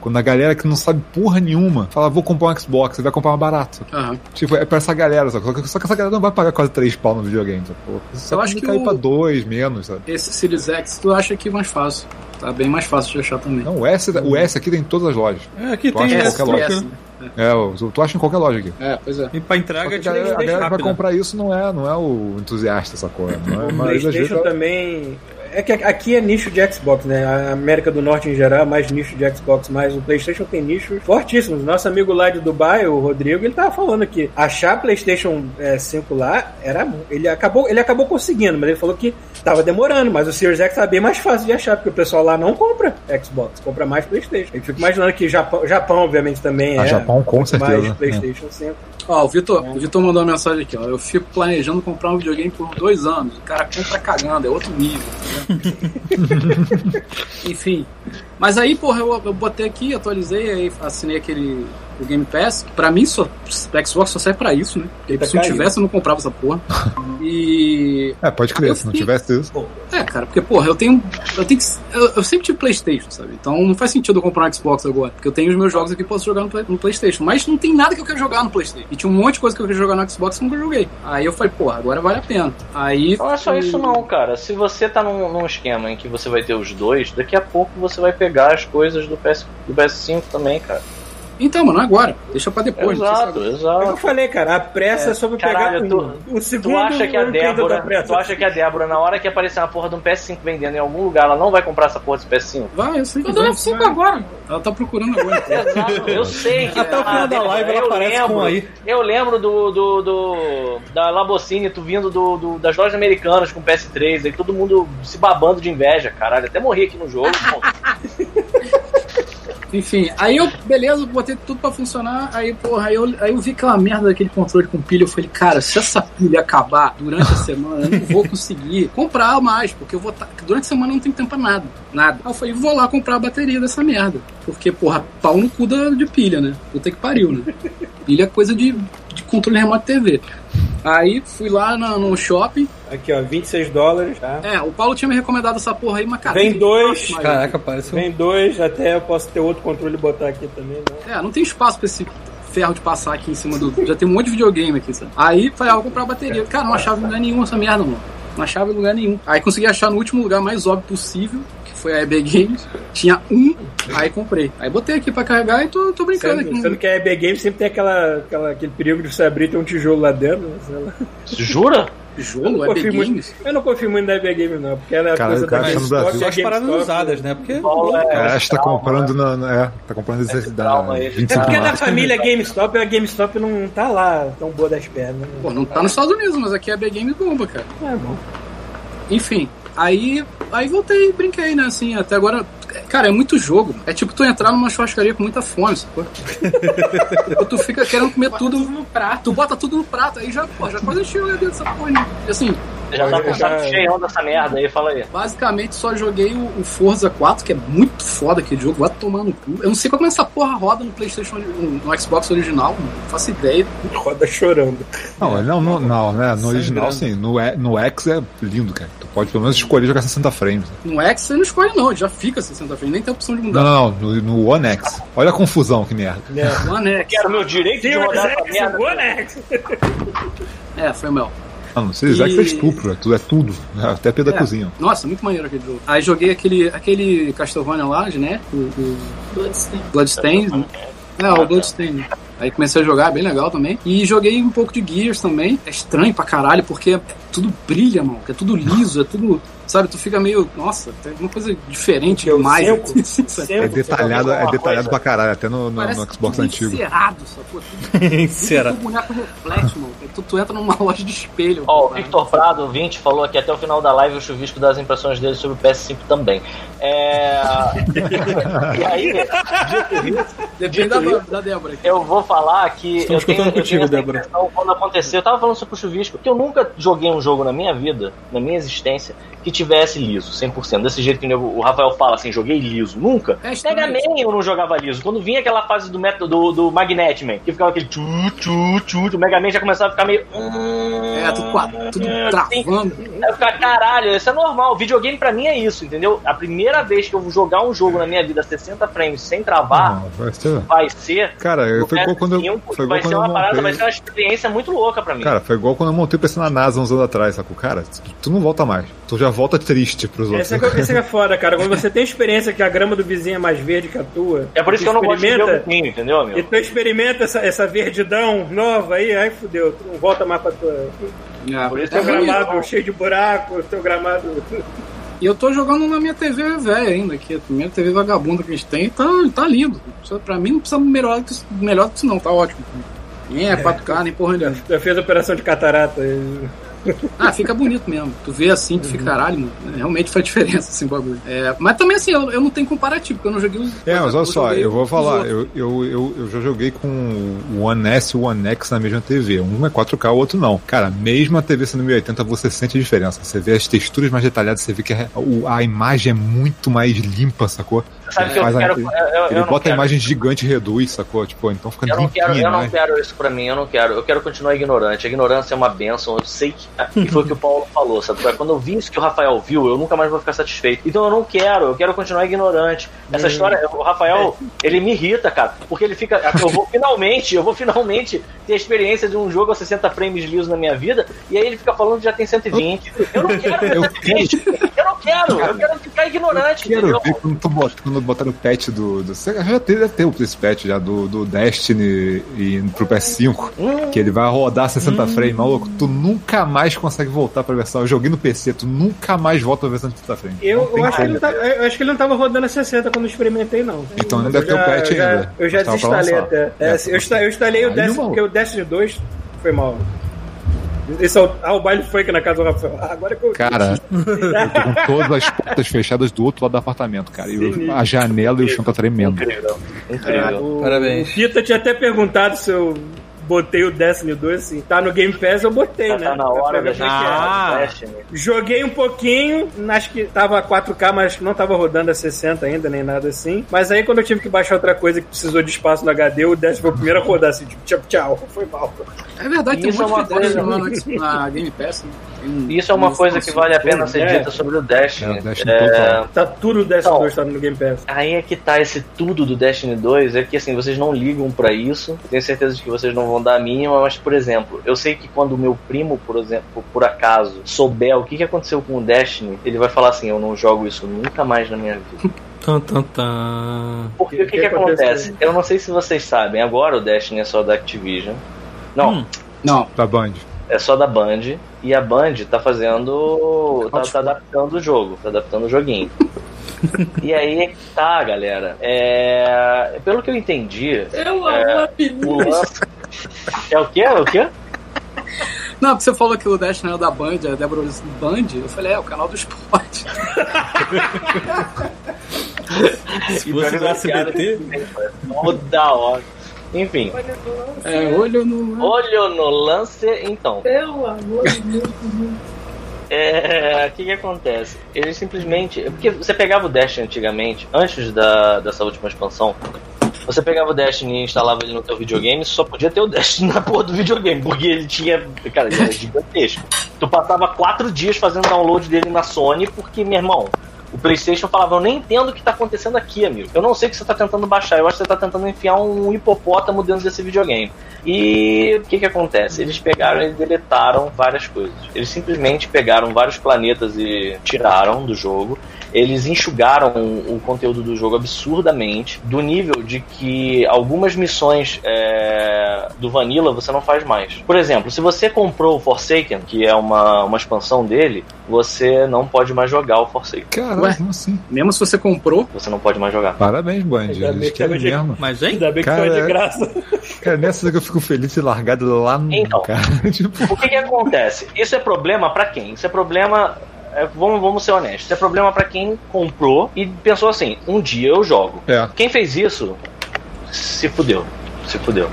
Quando a galera que não sabe porra nenhuma fala, vou comprar um Xbox, você vai comprar mais barato. Aham. Tipo, é pra essa galera, sacou? Só que- Só que essa galera não vai pagar quase 3 pau no videogame, sacou? Isso Eu acho que cair o- pra 2, menos, sabe? Esse Series X tu acha que é mais fácil. Tá bem mais fácil de achar também. Não, o S, o S aqui tem em todas as lojas. É, aqui Tu tem acha essa qualquer loja. troca, S, né? É, o- tu acha em qualquer loja aqui. É, pois é. E pra entrega que a galera, a galera que vai comprar isso não é, não é o entusiasta, sacou? Não é, O mas às vezes PlayStation também. É que aqui é nicho de Xbox, né? A América do Norte em geral é mais nicho de Xbox, mas o PlayStation tem nichos fortíssimos. Nosso amigo lá de Dubai, o Rodrigo, ele tava falando que achar PlayStation é, 5 lá era. Ele acabou, ele acabou conseguindo, mas ele falou que tava demorando. Mas o Series X tá bem mais fácil de achar, porque o pessoal lá não compra Xbox, compra mais PlayStation. Eu fico imaginando que Japão, Japão obviamente, também Ah, é. Japão, com certeza, Mais né? PlayStation 5. Ó, o Vitor, o Vitor mandou uma mensagem aqui, ó. Eu fico planejando comprar um videogame por dois anos. O cara compra cagando, é outro nível. Enfim. Mas aí, porra, eu, eu botei aqui, atualizei, aí assinei aquele o Game Pass. Pra mim, só, o Xbox só serve pra isso, né? Porque Tá se não tivesse, eu não comprava essa porra. E. É, pode crer, Eu se não fiquei- tivesse isso. É, cara, porque, porra, eu tenho. Eu tenho que. Eu, eu sempre tive Playstation, sabe? Então não faz sentido eu comprar um Xbox agora. Porque eu tenho os meus jogos aqui e posso jogar no, Play- no Playstation. Mas não tem nada que eu quero jogar no Playstation. E tinha um monte de coisa que eu queria jogar no Xbox que eu nunca joguei. Aí eu falei, porra, agora vale a pena. Aí. Não é só isso não, cara. Se você tá num, num esquema em que você vai ter os dois, daqui a pouco você vai pegar as coisas do, PS, do PS5 também, cara. Então, mano, agora. Deixa pra depois. exato, agora. É o que eu exato. falei, cara, a pressa é, sobre Caralho, pegar tu- um, um segundo. Tu acha que a Débora, tu acha que a Débora, na hora que aparecer uma porra de um PS5 vendendo em algum lugar, ela não vai comprar essa porra desse PS5? Vai, eu sei que Eu dou vai. F5 agora. Ela tá procurando agora. Exato, eu sei que Até o final da live ela eu aparece lembro, com aí. Eu lembro do, do, do- da Labocine, tu vindo do, do- das lojas americanas com PS3, aí todo mundo se babando de inveja, caralho. Até morri aqui no jogo. Enfim, aí eu, beleza, botei tudo pra funcionar. Aí, porra, aí eu, aí eu vi aquela merda daquele controle com pilha. Eu falei, cara, se essa pilha acabar durante a semana, eu não vou conseguir comprar mais, porque eu vou tá, durante a semana eu não tenho tempo pra nada. Nada. Aí eu falei, vou lá comprar a bateria dessa merda. Porque, porra, pau no cu da- de pilha, né? Puta que pariu, né? Pilha é coisa de, de controle remoto de TV. Aí fui lá na- no shopping. Aqui, ó, 26 dólares, tá? É, o Paulo tinha me recomendado essa porra aí, mas cara. Vem dois. Caraca, parece. Vem dois, até eu posso ter outro controle e botar aqui também, né? É, não tem espaço pra esse ferro de passar aqui em cima do. Já tem um monte de videogame aqui, sabe? Aí falei, ah, vou comprar a bateria. Cara, não achava em lugar nenhum essa merda, mano. Não achava em lugar nenhum. Aí consegui achar no último lugar mais óbvio possível, foi a EB Games. Tinha um, aí comprei. Aí botei aqui pra carregar e tô, tô brincando Sendo, aqui. sendo que a EB Game sempre tem aquela, aquela, aquele perigo de você abrir e ter um tijolo lá dentro, né? Sei lá. Jura? Eu EB muito- Games. Eu não confio muito na EB Games, não, porque ela é Cara, coisa da GameStop. Só a as paradas usadas, né? Porque. Paulo é- Cara, acho que tá comprando na. na- É, tá comprando esse da trauma aí, 25 É porque é da família GameStop e a GameStop não tá lá tão boa das pernas. Pô, não tá nos Estados Unidos, mas aqui é EB Games bomba, cara. É bom. Enfim, aí, aí voltei brinquei, né? Assim, até agora. Cara, é muito jogo. É tipo tu entrar numa churrascaria com muita fome, sacou? Ou tu fica querendo comer tudo no prato. Tu bota tudo no prato, aí já, pô, já quase encheu dentro dessa porra. né? Assim, Já tá com o Já- saco cheio dessa merda aí, fala aí. basicamente só joguei o, o Forza 4, que é muito foda aquele jogo, vai tomar no cu. Eu não sei como essa porra roda no Playstation, no, no Xbox original, não faço ideia. Roda chorando. Não, não, não, não, né? No original, sim. No, no X é lindo, cara. Tu pode pelo menos escolher jogar 60 frames. No X você não escolhe não, já fica 60 frames, nem tem opção de mudar. Não, não, no, no One X. Olha a confusão, que merda. É. One X. Quero meu direito de rodar essa merda. One X. É, foi o meu. Não, não sei E- que é estupro, é tudo, é tudo. Até pé da É. cozinha. Nossa, muito maneiro aquele jogo. Aí joguei aquele, aquele Castlevania lá, né? O, o Bloodstain. Bloodstained. É, o Bloodstained. Aí comecei a jogar, bem legal também. E joguei um pouco de Gears também. É estranho pra caralho, porque tudo brilha, mano. É tudo liso, é tudo. Sabe, tu fica meio. Nossa, tem uma coisa diferente Que é o demais. cinco? Sabe? É detalhado, é detalhado coisa. pra caralho, até no, no, no Xbox tudo antigo. encerado, sacou? Será? tudo boneco reflete, mano. Tu, tu entra numa loja de espelho. Ó, o cara. Victor Prado, 20, falou aqui até o final da live o chuvisco das impressões dele sobre o PS5 também. É... e aí, dito isso, Depende da, dito da Débora aqui. eu vou falar que Estamos eu tenho, contando eu contigo, Débora. quando aconteceu. Eu tava falando sobre o chuvisco, que eu nunca joguei um jogo na minha vida, na minha existência, que tivesse liso, 100%. Desse jeito que o Rafael fala assim, joguei liso. Nunca. É. Mega Man eu não jogava liso. Quando vinha aquela fase do método do, do Magnet Man, que ficava aquele tchu, tchu, tchu, o Mega Man já começava a ficar meio. É, tudo, tudo Assim, travando. Aí eu ficava, caralho, isso é normal. Videogame pra mim é isso, entendeu? A primeira vez que eu vou jogar um jogo na minha vida a 60 frames sem travar, Não, vai ser- vai ser. Cara, foi igual quando eu, PS5, foi igual vai quando ser eu uma parada, vai ser uma experiência muito louca pra mim. Cara, foi igual quando eu montei o PC na NASA uns anos atrás, sacou? Cara, tu, tu não volta mais. Tu já volta triste pros outros. Essa é, que- essa que é foda, cara. Quando você tem experiência que a grama do vizinho é mais verde que a tua. é por isso que eu não gosto de ver o entendeu, E amigo? tu experimenta essa, essa verdidão nova aí, aí fudeu. Tu não volta mais pra tua. É, Por isso é que eu Teu gramado cheio de buraco, teu gramado. E eu tô jogando na minha TV velha ainda, aqui. A primeira TV vagabunda que a gente tem, e tá, tá lindo. Pra mim não precisa melhorar que isso, melhor que isso não, tá ótimo. Nem é 4K, nem porra nenhuma. Já fez a operação de catarata. Ah, fica bonito mesmo. Tu vê assim, tu fica caralho, mano. Realmente faz diferença esse bagulho. É, mas também assim, eu, eu não tenho comparativo, porque eu não joguei os. É, mas olha só, eu vou falar, eu, eu, eu, eu já joguei com o One S e o One X na mesma TV. Um é 4K, o outro não. Cara, mesmo a TV sendo 1080, você sente a diferença. Você vê as texturas mais detalhadas, você vê que a, o- a imagem é muito mais limpa, sacou? Sabe que eu a- quero. Eu, eu, Ele eu não bota a quero. imagem gigante e reduz, sacou? Tipo, então fica Eu não quero, eu não mais. quero isso pra mim, eu não quero. Eu quero continuar ignorante. A ignorância é uma benção, eu sei que. E foi o que o Paulo falou, sabe? Quando eu vi isso que o Rafael viu, eu nunca mais vou ficar satisfeito. Então eu não quero, eu quero continuar ignorante. Essa Hum. história, o Rafael, ele me irrita, cara. Porque ele fica. Eu vou finalmente, eu vou finalmente ter a experiência de um jogo a 60 frames liso na minha vida, e aí ele fica falando que já tem 120. Eu não quero ter Eu 120. Eu não quero, eu quero ficar ignorante, Quero entendeu? ver quando, tu bota, quando botaram o patch do. do já teve, deve ter esse patch já do, do Destiny e pro PS5. Hum. Que ele vai rodar 60 frames, maluco. Tu nunca mais consegue voltar pra versão. Eu joguei no PC, tu nunca mais volta pra versão de 60 frames. Eu, eu acho que ele tá, eu acho que ele não tava rodando a 60 quando eu experimentei, não. Então não Eu deve ter o já- patch eu já- ainda. Eu já Tava pra desinstalei até. É, É. eu, eu instalei o Destiny, porque o Destiny 2 foi mal. Esse é o, ah, o baile funk na casa do Rafael. Ah, Agora que eu. Cara, eu tô com todas as portas fechadas do outro lado do apartamento, cara. E eu- a janela e o chão tá tremendo. Incrível. É, Incrível. o, Parabéns. O Pita tinha até perguntado se eu botei o Destiny 2, assim. Tá no Game Pass, eu botei, Já né? tá na hora da gente é é. Ah. Destiny. Joguei um pouquinho, acho que tava 4K, mas acho que não tava rodando a 60 ainda, nem nada assim. Mas aí quando eu tive que baixar outra coisa que precisou de espaço no HD, o Destiny foi o primeiro a rodar assim, tipo, tchau, tchau, foi mal. É verdade, tem Isso um é monte uma de ideias coisa- lá no- na Game Pass. Né? Tem um- Isso é uma um coisa que vale a pena ser dita sobre o Destiny. É, o Destiny É. Tá tudo o Destiny Então. 2 tá no Game Pass. Aí é que tá esse tudo do Destiny 2, é que assim, vocês não ligam pra isso. Eu tenho certeza de que vocês não vão dar a mínima, mas por exemplo, eu sei que quando o meu primo, por exemplo, por acaso, souber o que, que aconteceu com o Destiny, ele vai falar assim: eu não jogo isso nunca mais na minha vida. Tan, tan, tan. Porque Que- o que, que que acontece? Eu não sei se vocês sabem, agora o Destiny é só da Activision. Não, Hum. Não, Da Band. É só da Band e a Band tá fazendo. tá, tá adaptando o jogo, tá adaptando o joguinho. e aí é que tá, galera. É, pelo que eu entendi. Eu é, amo o lance- É o quê? É o quê? Não, porque você falou que o Dash não era da Band, a Débora disse Band. Eu falei, é, o canal do esporte. Se fosse do SBT, Toda hora. Enfim, É, olho no. olho no lance, então. Pelo amor de Deus. É, o que que acontece? Eles simplesmente. Porque você pegava o Dash antigamente, antes da, dessa última expansão, você pegava o Dash e instalava ele no teu videogame, só podia ter o Dash na porra do videogame, porque ele tinha. Cara, ele era gigantesco. Tu passava quatro dias fazendo download dele na Sony, porque, meu irmão. O PlayStation falava, eu nem entendo o que tá acontecendo aqui, amigo. Eu não sei o que você tá tentando baixar, eu acho que você tá tentando enfiar um hipopótamo dentro desse videogame. E o que que acontece? Eles pegaram e deletaram várias coisas. Eles simplesmente pegaram vários planetas e tiraram do jogo. Eles enxugaram o conteúdo do jogo absurdamente, do nível de que algumas missões é, do Vanilla você não faz mais. Por exemplo, se você comprou o Forsaken, que é uma, uma expansão dele, você não pode mais jogar o Forsaken. Caralho, Ué? como assim? Mesmo se você comprou, Você não pode mais jogar. Parabéns, Band. Ainda bem Eles que querem tava de- mesmo. mas hein? Ainda bem que Cara, foi de é- graça. Cara, nessa que eu fico feliz e largado lá no. Então. Cara, tipo, O que que acontece? Isso é problema pra quem? Isso é problema. É, vamos, vamos ser honestos. É problema pra quem comprou e pensou assim: um dia eu jogo. é. Quem fez isso se fudeu. Se fudeu.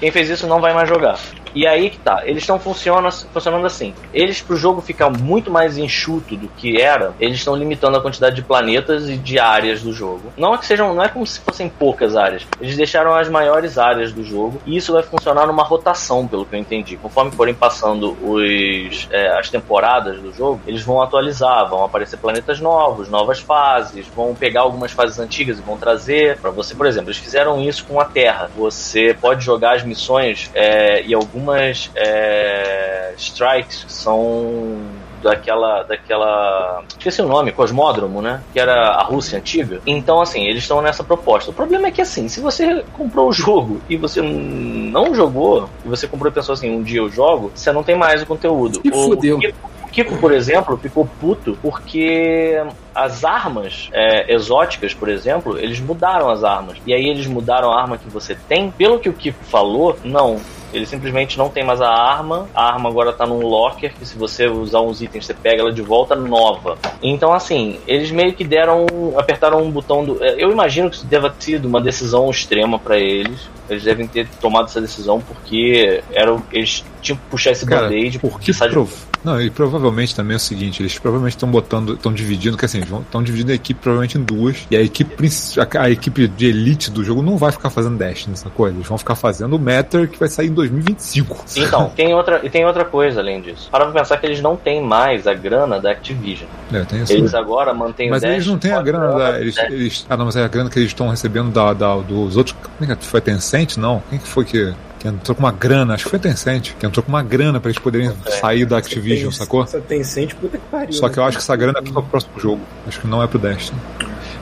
Quem fez isso não vai mais jogar. E aí que tá, eles estão funcionando, assim. Eles, pro jogo ficar muito mais enxuto do que era, eles estão limitando a quantidade de planetas e de áreas do jogo. Não é que sejam, não é como se fossem poucas áreas. Eles deixaram as maiores áreas do jogo e isso vai funcionar numa rotação, pelo que eu entendi. Conforme forem passando os, é, as temporadas do jogo, eles vão atualizar, vão aparecer planetas novos, novas fases, vão pegar algumas fases antigas e vão trazer para você, por exemplo, eles fizeram isso com a Terra. Você pode jogar as missões é, e algumas é, strikes que são daquela daquela esqueci o nome cosmódromo né que era a Rússia antiga então assim eles estão nessa proposta o problema é que assim se você comprou o jogo e você não jogou e você comprou e pensou assim um dia eu jogo você não tem mais o conteúdo E O fudeu. Kiko- o Kiko, por exemplo, ficou puto porque as armas é, exóticas, por exemplo, eles mudaram as armas. E aí eles mudaram a arma que você tem. Pelo que o Kiko falou, não. Ele simplesmente não tem mais a arma. A arma agora tá num locker que se você usar uns itens, você pega ela de volta nova. Então, assim, eles meio que deram. apertaram um botão do. é, Eu imagino que isso deva ter sido uma decisão extrema pra eles. Eles devem ter tomado essa decisão porque era, eles tinham que puxar esse band-aid porque precisar de- prov... Não, e provavelmente também é o seguinte, eles provavelmente estão botando, estão dividindo, que assim, estão dividindo a equipe provavelmente em duas, e a equipe a, a equipe de elite do jogo não vai ficar fazendo Destiny, nessa coisa, eles vão ficar fazendo o Matter que vai sair em 2025. Então, tem outra, e tem outra coisa além disso. Para pra pensar que eles não têm mais a grana da Activision. É, tem Eles agora mantêm Mas eles não têm a grana da. Eles, eles- ah, não, mas é a grana que eles estão recebendo da, da- dos outros. Como é que foi Tencent? Não. Quem que foi que, que entrou com uma grana? Acho que foi a Tencent, que entrou com uma grana pra eles poderem sair da Activision, Tem- sacou? Só tem cente, puta que pariu. Só que eu né? acho que essa grana é pro próximo jogo. Acho que não é pro Destiny.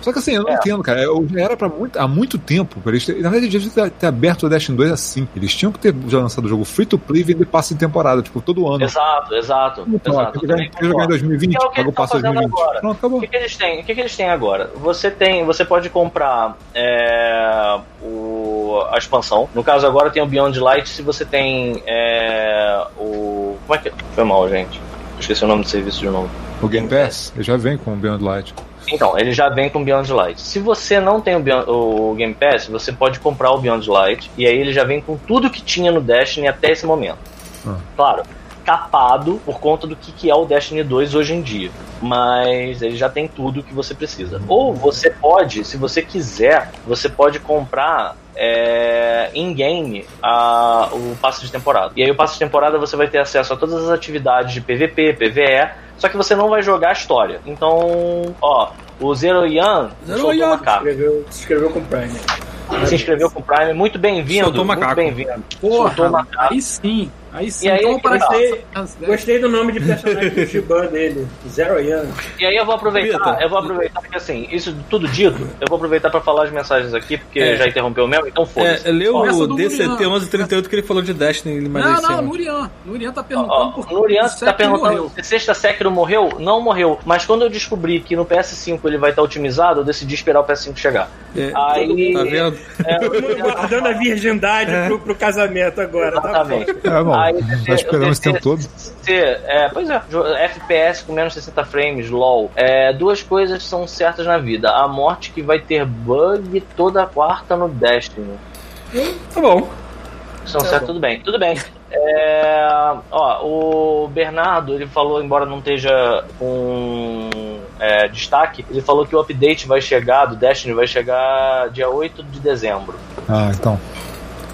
Só que assim, eu não É. entendo, cara. Eu, já era pra muito, há muito tempo. Pra eles ter, na verdade, eles deviam ter, ter aberto o Destiny 2 assim. Eles tinham que ter já lançado o jogo free to play e vender passe de temporada, tipo, todo ano. Exato, exato. Então, exato. Eu quer jogar em concordo. 2020, Que é o que o tão passe fazendo 2020. agora. Pronto, O acabou. que, que eles têm? O que, que eles têm agora? Você tem, você pode comprar é, o, a expansão. No caso agora tem o Beyond Light. Se você tem é, o como é que foi mal, gente? Esqueci o nome do serviço de novo. O Game Pass, ele já vem com o Beyond Light. Então, ele já vem com o Beyond Light. Se você não tem o, Beyond- o Game Pass, você pode comprar o Beyond Light e aí ele já vem com tudo que tinha no Destiny até esse momento. Ah. Claro, capado por conta do que, que é o Destiny 2 hoje em dia. Mas ele já tem tudo que você precisa. Ou você pode, se você quiser, você pode comprar é, in-game o passe de temporada. E aí o passe de temporada você vai ter acesso a todas as atividades de PVP, PVE, só que você não vai jogar a história. Então, ó, o Zero Yan Zero soltou Yan. uma se inscreveu com o Prime. Se inscreveu com o Prime, muito bem-vindo. Soltou Muito macaco. bem-vindo. Soltou Porra, uma carta. aí sim. Aí sim, E aí, então para gostei- dez. Gostei do nome de personagem do Shiban dele, Zero Young. E aí eu vou aproveitar, eu vou aproveitar porque assim, isso tudo dito, eu vou aproveitar pra falar as mensagens aqui, porque É. já interrompeu mesmo, então foda-se. É, leu o do DCT Murian. 1138 que ele falou de Destiny, mas Não, não. Nurian. Nurian tá Ó, perguntando por o Nurian tá perguntando morreu. se Sexta Sekiro morreu? Não morreu. Mas quando eu descobri que no PS5 ele vai estar otimizado, eu decidi esperar o PS5 chegar. É, Aí. Tá vendo? É, mundo guardando a virgindade pro, pro casamento agora, tá Exatamente. É, bom, Aí, nós esperamos esse tempo todo. é, pois é, jo- FPS com menos 60 frames, LOL. É, duas coisas são certas na vida. A morte que vai ter bug toda quarta no Destiny. Tá bom. São certas, tudo bem. Tudo bem. É, ó, o Bernardo, ele falou, embora não esteja com é, destaque, ele falou que o update vai chegar, do Destiny vai chegar dia 8 de dezembro. Ah, então.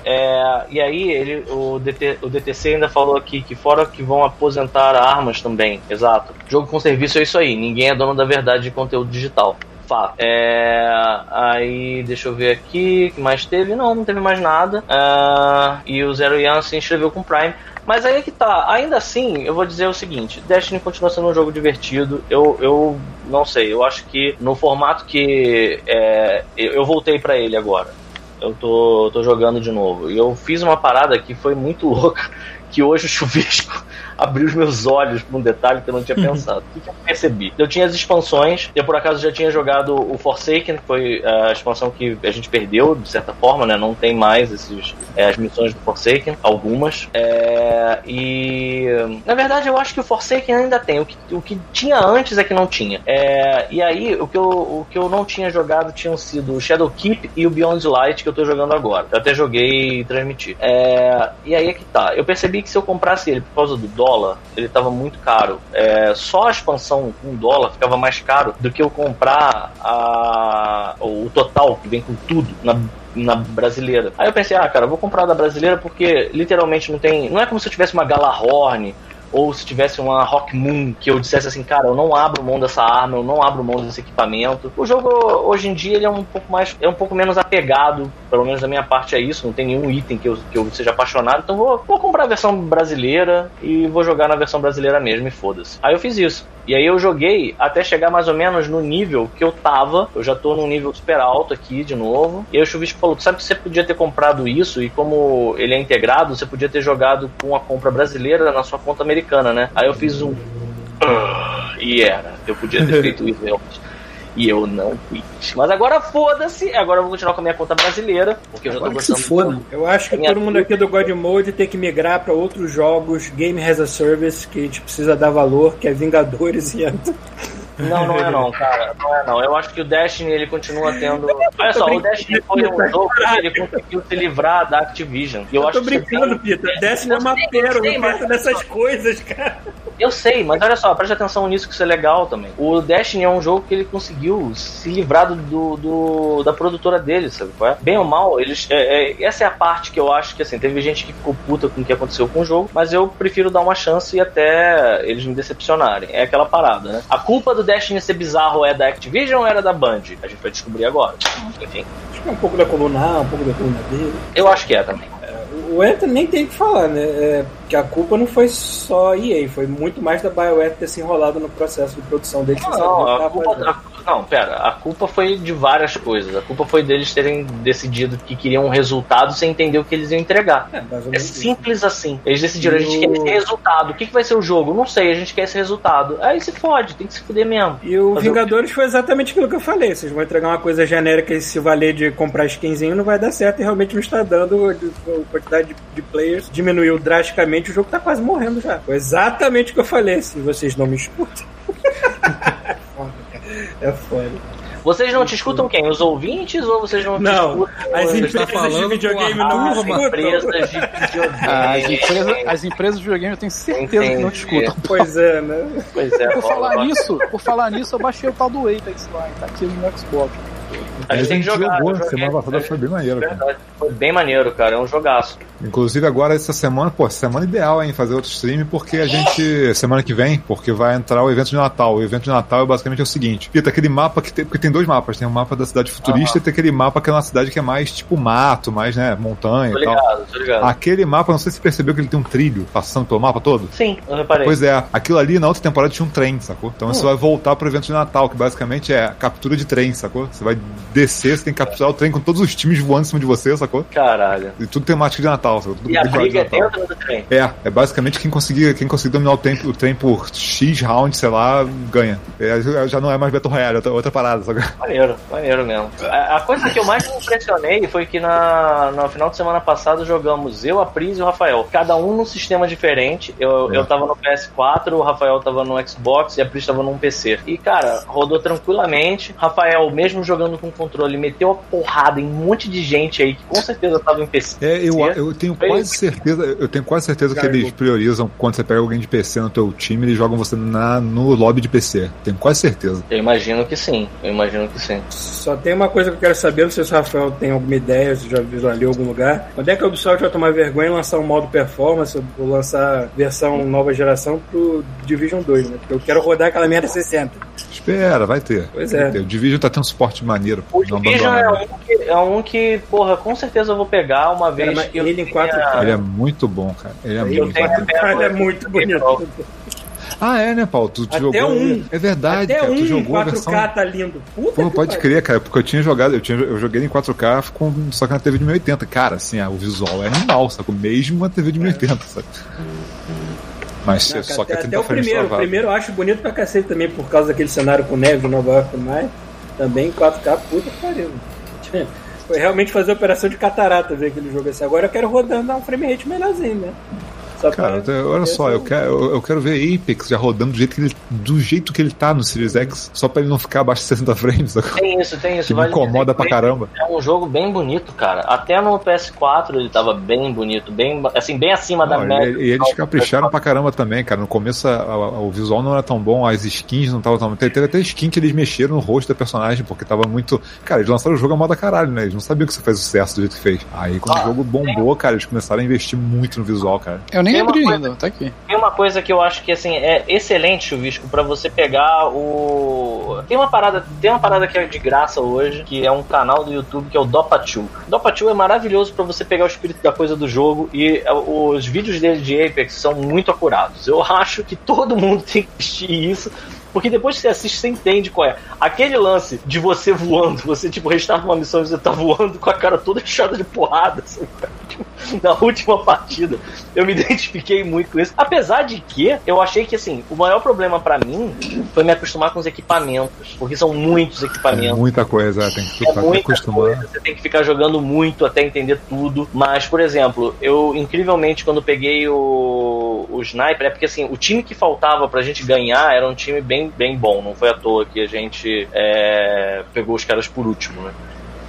É, e aí ele, o, DT, o DTC ainda falou aqui que fora que vão aposentar armas também, exato. Jogo com serviço é isso aí, ninguém é dono da verdade de conteúdo digital. Fato. É, aí, deixa eu ver aqui, que mais teve? Não, não teve mais nada. Ah, e o Zero Young se inscreveu com Prime. Mas aí é que tá, ainda assim, eu vou dizer o seguinte: Destiny continua sendo um jogo divertido. Eu, eu não sei, eu acho que no formato que é, eu, voltei pra ele agora eu tô, tô jogando de novo. E eu fiz uma parada que foi muito louca, que hoje o chuvisco abriu os meus olhos pra um detalhe que eu não tinha pensado. O que, que eu percebi? Eu tinha as expansões, eu por acaso já tinha jogado o Forsaken, que foi a expansão que a gente perdeu, de certa forma, né? Não tem mais esses, é, as missões do Forsaken, algumas. É, e na verdade eu acho que o Forsaken ainda tem. O que, o que tinha antes é que não tinha. É, e aí o que, eu, o que eu não tinha jogado tinham sido o Shadowkeep e o Beyond Light que eu tô jogando agora. Eu até joguei e transmiti. É, e aí é que tá. Eu percebi que se eu comprasse ele por causa do dólar, ele tava muito caro. É, só a expansão com dólar ficava mais caro do que eu comprar a, o total, que vem com tudo, na na brasileira. Aí eu pensei, ah, cara, vou comprar da brasileira porque literalmente não tem. Não é como se eu tivesse uma Galahorn ou se tivesse uma Rock Moon que eu dissesse assim, cara, eu não abro mão dessa arma, eu não abro mão desse equipamento. O jogo hoje em dia ele é um pouco mais, é um pouco menos apegado, pelo menos da minha parte é isso, não tem nenhum item que eu, que eu seja apaixonado, então vou, vou comprar a versão brasileira e vou jogar na versão brasileira mesmo e foda-se. Aí eu fiz isso. E aí eu joguei até chegar mais ou menos no nível que eu tava. Eu já tô num nível super alto aqui de novo. E aí o Chuvisco falou: sabe que você podia ter comprado isso? E como ele é integrado, você podia ter jogado com a compra brasileira na sua conta americana, né? Aí eu fiz um. "Ah", E era. Eu podia ter feito isso realmente. E eu não fiz. Mas agora foda-se. Agora eu vou continuar com a minha conta brasileira. Porque eu já tô Agora que se gostando. foda. Eu acho que Minha todo mundo aqui do God Mode tem que migrar pra outros jogos, Game as a Service, que a gente precisa dar valor, que é Vingadores e Anthem. Não, não é não, cara. Não é não. Eu acho que o Destiny ele continua tendo. Olha só, o Destiny foi um jogo que ele conseguiu se livrar da Activision. E eu, Eu acho tô que brincando, tem- Peter. Destiny é uma pérola sei, mas- perto dessas coisas, cara. Eu sei, mas olha só, preste atenção nisso que isso é legal também. O Destiny é um jogo que ele conseguiu se livrar do, do- do- da produtora dele, sabe? qual é? Bem ou mal, eles. é- é- essa é a parte que eu acho que assim, teve gente que ficou puta com o que aconteceu com o jogo, mas eu prefiro dar uma chance e até eles me decepcionarem. É aquela parada, né? A culpa do Destiny ser bizarro é da Activision ou era da Band? A gente vai descobrir agora. Enfim, Acho que é um pouco da coluna A, um pouco da coluna B. eu acho que é também. O Anthem nem tem o que falar, né? É, que a culpa não foi só EA, foi muito mais da BioWare ter se enrolado no processo de produção deles. o Não, que a culpa, a- não, pera, a culpa foi de várias coisas. A culpa foi deles terem decidido que queriam um resultado sem entender o que eles iam entregar. É, É menos isso. simples assim. Eles decidiram, a gente E quer o- esse resultado. O que, que vai ser o jogo? Não sei, a gente quer esse resultado. Aí se fode, tem que se fuder mesmo. E o Fazer o Vingadores foi exatamente aquilo que eu falei. Vocês vão entregar uma coisa genérica e se valer de comprar skinzinho não vai dar certo e realmente não está dando. A quantidade de, de players diminuiu drasticamente. O jogo tá quase morrendo já. Foi exatamente o que eu falei. Se vocês não me escutam. é foda, cara. É foda. Vocês não te escutam quem? Os ouvintes ou vocês não, Não, te as escutam? empresas tá falando de videogame não me turma. As escutam. empresas de videogame. Ah, as, empresas, as empresas de videogame eu tenho certeza que não te Entendi. escutam. Pois é, né? Pois é, Por falar nisso, por falar nisso, eu baixei o tal do Apex lá, tá aqui no Xbox. A gente jogar. jogou, eu joguei. semana passada foi bem maneiro, cara. Foi bem maneiro, cara. É um jogaço. Inclusive agora essa semana, pô, semana ideal, hein, fazer outro stream, porque a gente, semana que vem, porque vai entrar o evento de Natal. O evento de Natal é basicamente o seguinte, Pita, aquele mapa que tem, porque tem dois mapas, tem o mapa da cidade futurista e tem aquele mapa que é uma cidade que é mais tipo mato, mais, né, montanha Tô e tal. ligado, tô ligado. Aquele mapa, não sei se você percebeu que ele tem um trilho passando pelo mapa todo. Sim, eu reparei. Pois é, aquilo ali na outra temporada tinha um trem, sacou? Então você vai voltar pro evento de Natal, que basicamente é captura de trem, sacou? Você vai descer, você tem que capturar o trem com todos os times voando em cima de você, sacou? Caralho. E tudo temático de Natal, sacou? Tudo E a decorado de briga é dentro do trem. É, é basicamente quem conseguir, quem conseguir dominar o, tempo, o trem por X round, sei lá, ganha. É, já- não é mais Battle Royale, é outra, outra parada, sabe? Maneiro, maneiro mesmo. A, a coisa que eu mais me impressionei foi que na, no final de semana passado jogamos eu, a Pris e o Rafael. Cada um num sistema diferente. Eu, É. eu tava no PS4, o Rafael tava no Xbox e a Pris tava num PC. E, cara, rodou tranquilamente. Rafael, mesmo jogando com controle, meteu a porrada em um monte de gente aí que com certeza tava em PC. É, eu, eu tenho Foi quase isso. certeza, eu tenho quase certeza que eles priorizam quando você pega alguém de PC no teu time, eles jogam você na, no lobby de PC. Tenho quase certeza. Eu imagino que sim. Eu imagino que sim. Só tem uma coisa que eu quero saber, não sei se o Rafael tem alguma ideia, se já visualizou em algum lugar. Quando é que a Ubisoft vai tomar vergonha e lançar um modo performance ou lançar versão nova geração pro Division 2, né? Porque eu quero rodar aquela merda 60. Espera, vai ter. Pois Vai é. ter. O Division tá tendo suporte maneiro. O não Division é um, que, é um que, porra, com certeza eu vou pegar uma vez. que eu ele em tenha- 4K. Ele é muito bom, cara. Ele é Ele muito. Cara, é muito bonito. Ah, é, né, Paulo? Tu, tu Até jogou. um. É verdade, Até cara. um Tu jogou a 4K versão. tá lindo. Puta Pô, que pode pariu. crer, cara, porque eu tinha jogado, eu, tinha, eu joguei em 4K com, só que na TV de 1080. Cara, assim, ah, o visual é animal, sacou? Mesmo uma TV de 1080, sabe? Mas Não, só que até, a até o 30 frames primeiro, o primeiro eu acho bonito pra cacete também, por causa daquele cenário com neve em Nova York mais. Também em 4K, puta que pariu. Foi realmente fazer operação de catarata ver aquele jogo assim. Agora eu quero rodando a um frame rate menorzinho, né? Só Cara, pra- olha só, eu quero, eu, quero ver Apex já rodando do jeito, que ele, do jeito que ele tá no Series X, só pra ele não ficar abaixo de 60 frames? Tem isso, tem isso. Que me vale dizer incomoda pra caramba. É um jogo bem bonito, cara. Até no PS4 ele tava bem bonito, bem assim, bem acima da Não, média. e, eles capricharam pra caramba também, cara. No começo a- a- o visual não era tão bom, as skins não estavam tão. Teve teve até skin que eles mexeram no rosto da personagem, porque tava muito. Cara, eles lançaram o jogo a moda caralho, né? Eles não sabiam que você faz sucesso do jeito que fez. Aí quando Ah, o jogo bombou, cara, eles começaram a investir muito no visual, cara. Eu nem Tem uma abri coisa- ainda, tá aqui. Tem uma coisa que eu acho que assim é excelente, Chuvisco, pra você pegar o. Tem uma parada, tem uma parada que é de graça hoje, que é um canal do YouTube que é o Dopa2. Dopa2 é maravilhoso pra você pegar o espírito da coisa do jogo e é, os vídeos dele de Apex são muito acurados. Eu acho que todo mundo tem que assistir isso. Porque depois que você assiste, você entende qual é. Aquele lance de você voando, você tipo restarta uma missão e você tá voando com a cara toda inchada de porrada, sabe? Tipo, na última partida. Eu me identifiquei muito com isso. Apesar de que eu achei que assim, o maior problema pra mim foi me acostumar com os equipamentos. Porque são muitos É equipamentos. muita coisa, tem que É ficar muita acostumar. coisa, você tem que ficar jogando muito até entender tudo. Mas, por exemplo, eu incrivelmente quando peguei o, o Sniper, é porque assim, o time que faltava pra gente ganhar era um time bem, bem bom. Não foi à toa que a gente é, pegou os caras por último, né?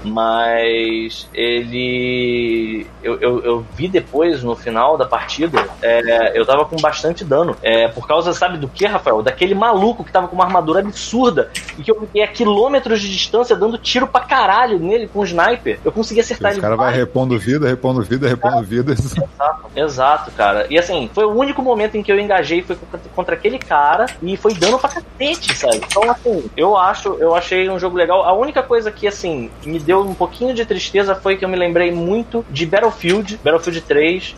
Mas ele. Eu, eu, eu vi depois, no final da partida, é, eu tava com bastante dano. É, por causa, sabe do que, Rafael? Daquele maluco que tava com uma armadura absurda e que eu fiquei a quilômetros de distância dando tiro pra caralho nele com o sniper. Eu consegui acertar Os ele. caras vai várias repondo vida, repondo vida, repondo vida. Exato, exato, cara. E assim, foi o único momento em que eu engajei foi contra, contra aquele cara e foi dano pra cacete, sabe? Então, assim, eu acho, eu achei um jogo legal. A única coisa que, assim, me deu um pouquinho de tristeza foi que eu me lembrei muito de Battlefield, Battlefield 3.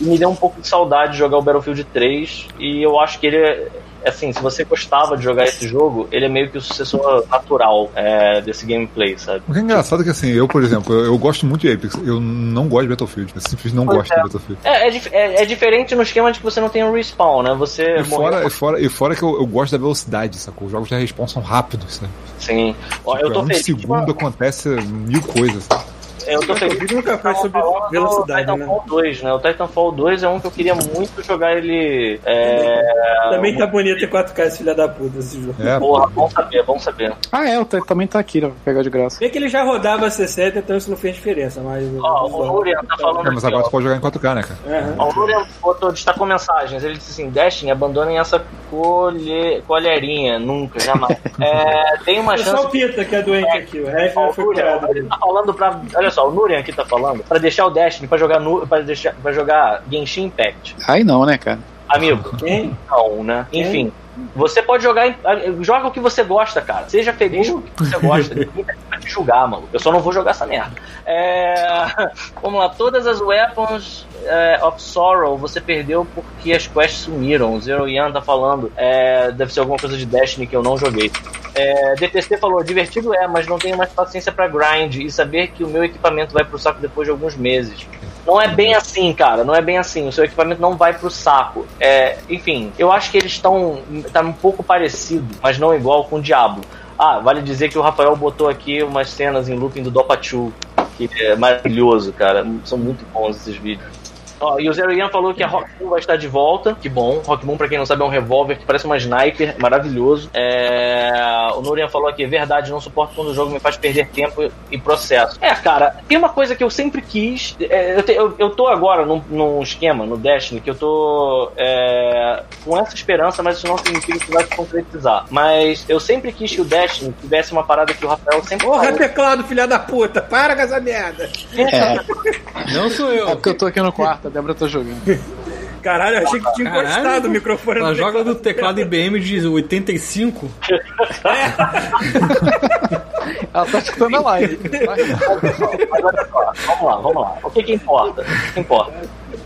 E me deu um pouco de saudade de jogar o Battlefield 3. E eu acho que ele é. Assim, se você gostava de jogar esse jogo, ele é meio que o sucessor natural é, desse gameplay, sabe? O que é engraçado é que assim, eu, por exemplo, eu, eu gosto muito de Apex, eu não gosto de Battlefield, eu simplesmente não Pois gosto é. de Battlefield. É, é, é- é diferente no esquema de que você não tem um respawn, né? Você E fora, morreu- e fora, e fora que eu, eu gosto da velocidade, sacou? Os jogos da respawn são rápidos, sabe? Sim. Ó, eu Tipo, tô um feliz. segundo acontece mil coisas, sabe? Eu tô feliz. O vídeo nunca foi sobre velocidade, né? Titanfall 2, né? O Titanfall 2 é um que eu queria muito jogar ele. É... Também tá bonito em 4K esse filho da puta esse jogo. É, Porra, bom saber, bom saber. Ah, é, o também tá aqui, né? Vou pegar de graça. Bem que ele já rodava 60, então isso não fez diferença, mas. Ó, o Nurian tá falando. é, mas agora você pode jogar em 4K, né, cara? Ó, O botou, destacou mensagens. Ele disse assim: Destiny, abandonem essa colhe... colherinha. Nunca, jamais. É, tem uma É chance. só o Pita que é doente aqui, o resto o foi curado. ele tá falando pra. Olha só, o Nurian aqui tá falando pra deixar o Destiny pra jogar, nu... pra deixar... pra jogar Genshin Impact. Aí não, né, cara? Amigo, Quem? não, né? Quem? Enfim. Você pode jogar. Joga o que você gosta, cara. Seja feliz com o que você gosta. Te julgar, mano. Eu só não vou jogar essa merda. É... Vamos lá. Todas as weapons é, of sorrow você perdeu porque as quests sumiram. O Zero Yan tá falando. É, deve ser alguma coisa de Destiny que eu não joguei. É, DTC falou: divertido é, mas não tenho mais paciência pra grind e saber que o meu equipamento vai pro saco depois de alguns meses. Não é bem assim, cara. Não é bem assim. O seu equipamento não vai pro saco. É, enfim, eu acho que eles estão. Tá um pouco parecido, mas não igual com o Diablo. Ah, vale dizer que o Rafael botou aqui umas cenas em looping do Dopa 2, que é maravilhoso, cara. São muito bons esses vídeos. Ó, e o Zero Ian falou que a Rock Moon vai estar de volta. Que bom. Rock Moon, pra quem não sabe, é um revólver que parece uma sniper. Maravilhoso. É... O Nurian falou aqui, verdade, não suporto quando o jogo me faz perder tempo e processo. É, cara, tem uma coisa que eu sempre quis. é, eu, te- eu, eu tô agora num, num esquema, no Destiny, que eu tô é, com essa esperança, mas isso não significa que vai se concretizar. Mas eu sempre quis que o Destiny tivesse uma parada que o Rafael sempre Porra, falou. teclado, filha da puta, para com essa merda. É, Não sou eu. é porque eu tô aqui no quarto, Débora tá jogando. Caralho, eu achei que tinha Caralho. encostado o microfone Ela no joga teclado. no teclado IBM de 85. Ela tá escutando a live. Mas olha só, vamos lá, vamos lá. O que que importa? O que importa?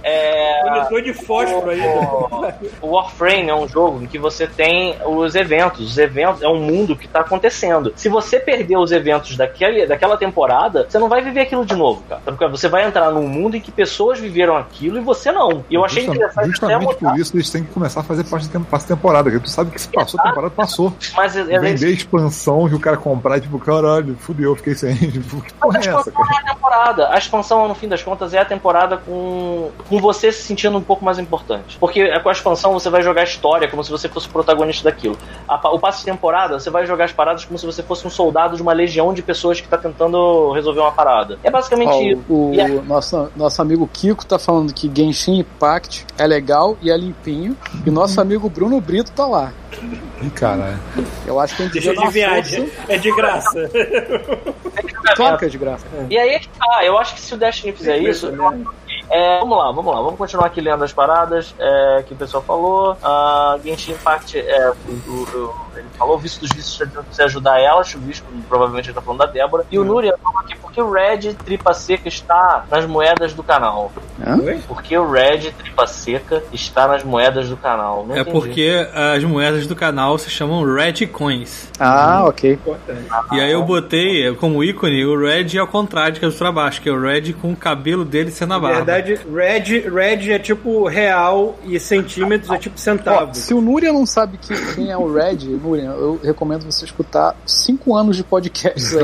É, Monitor de fósforo aí. o, o Warframe é um jogo em que você tem os eventos. Os eventos é um mundo que está acontecendo. Se você perder os eventos daquele, daquela temporada, você não vai viver aquilo de novo, cara. Porque você vai entrar num mundo em que pessoas viveram aquilo e você não. E eu achei Justa- interessante até justamente mudar. por isso eles têm que começar a fazer parte da temporada. Porque tu sabe que se passou, a temporada passou. Mas é, é, Vender expansão que o cara comprar, tipo, caralho, fudeu, fiquei sem. Tipo, que porra é a essa, expansão cara? é a temporada. A expansão, no fim das contas, é a temporada com, com você se sentindo um pouco mais importante. Porque com a expansão você vai jogar a história como se você fosse o protagonista daquilo. A o passe de temporada, você vai jogar as paradas como se você fosse um soldado de uma legião de pessoas que tá tentando resolver uma parada. É basicamente Ó, isso. o a- nosso, nosso amigo Kiko tá falando que Genshin Impact é legal e é limpinho. E nosso amigo Bruno Brito tá lá. Caralho. Eu acho que a gente Deixa uma adivinhar, força. é de graça. Claro que é de graça. E aí é que tá, eu acho que se o Destiny fizer isso. É, vamos lá, vamos lá, vamos continuar aqui lendo as paradas é, que o pessoal falou. A Genshin Impact, é, o, o- o- ele falou, o visto dos vistos está tentando você ajudar ela, o visto provavelmente ele tá falando da Débora. E o Núria falou aqui, por que o Red Tripa Seca está nas moedas do canal? Porque o Red Tripa Seca está nas moedas do canal. Não É entendi. porque as moedas do canal se chamam Red Coins. Ah, ok. Importante. E aí eu botei como ícone o Red ao contrário, que é o pra baixo, que é o Red com o cabelo dele sendo a Na barba. verdade, red, red é tipo real e centímetros é tipo Ó, centavo. se o Núria não sabe que- quem é o Red, Núria, eu recomendo você escutar cinco anos de trás.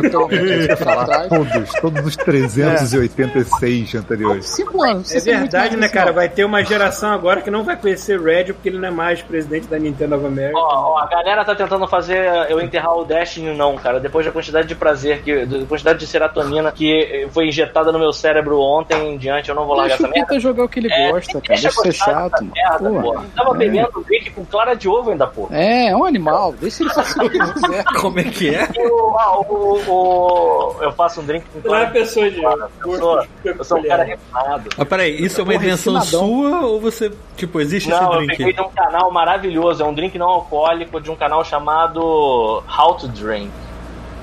Todos, todos os 386 anteriores. Cinco anos. É muito verdade, né, cara? Vai ter uma geração agora que não vai conhecer Red porque ele não é mais presidente da Nintendo of America. Ó, ó, a galera tá tentando fazer eu enterrar o Destiny, não, cara. Depois da quantidade de prazer, que, da quantidade de serotonina que foi injetada no meu cérebro ontem em diante, eu não vou largar Deixa essa o merda. Jogar o que ele É, gosta, cara. deixa Deixa ser dessa chato. Merda, Pô, porra. Tava bebendo um drink com clara de ovo ainda, pô. É, é um animal. Deixa ele fazer o que ele quiser. Como é que é? Eu, ah, o- o- eu faço um drink com Não é clara de pessoa de ovo. Eu sou, eu sou um cara refinado. Ah, peraí, isso é uma invenção sua ou você, tipo, existe Não, esse eu drink? peguei de um canal maravilhoso. É um drink não alcoólico de um canal chamado How to Drink.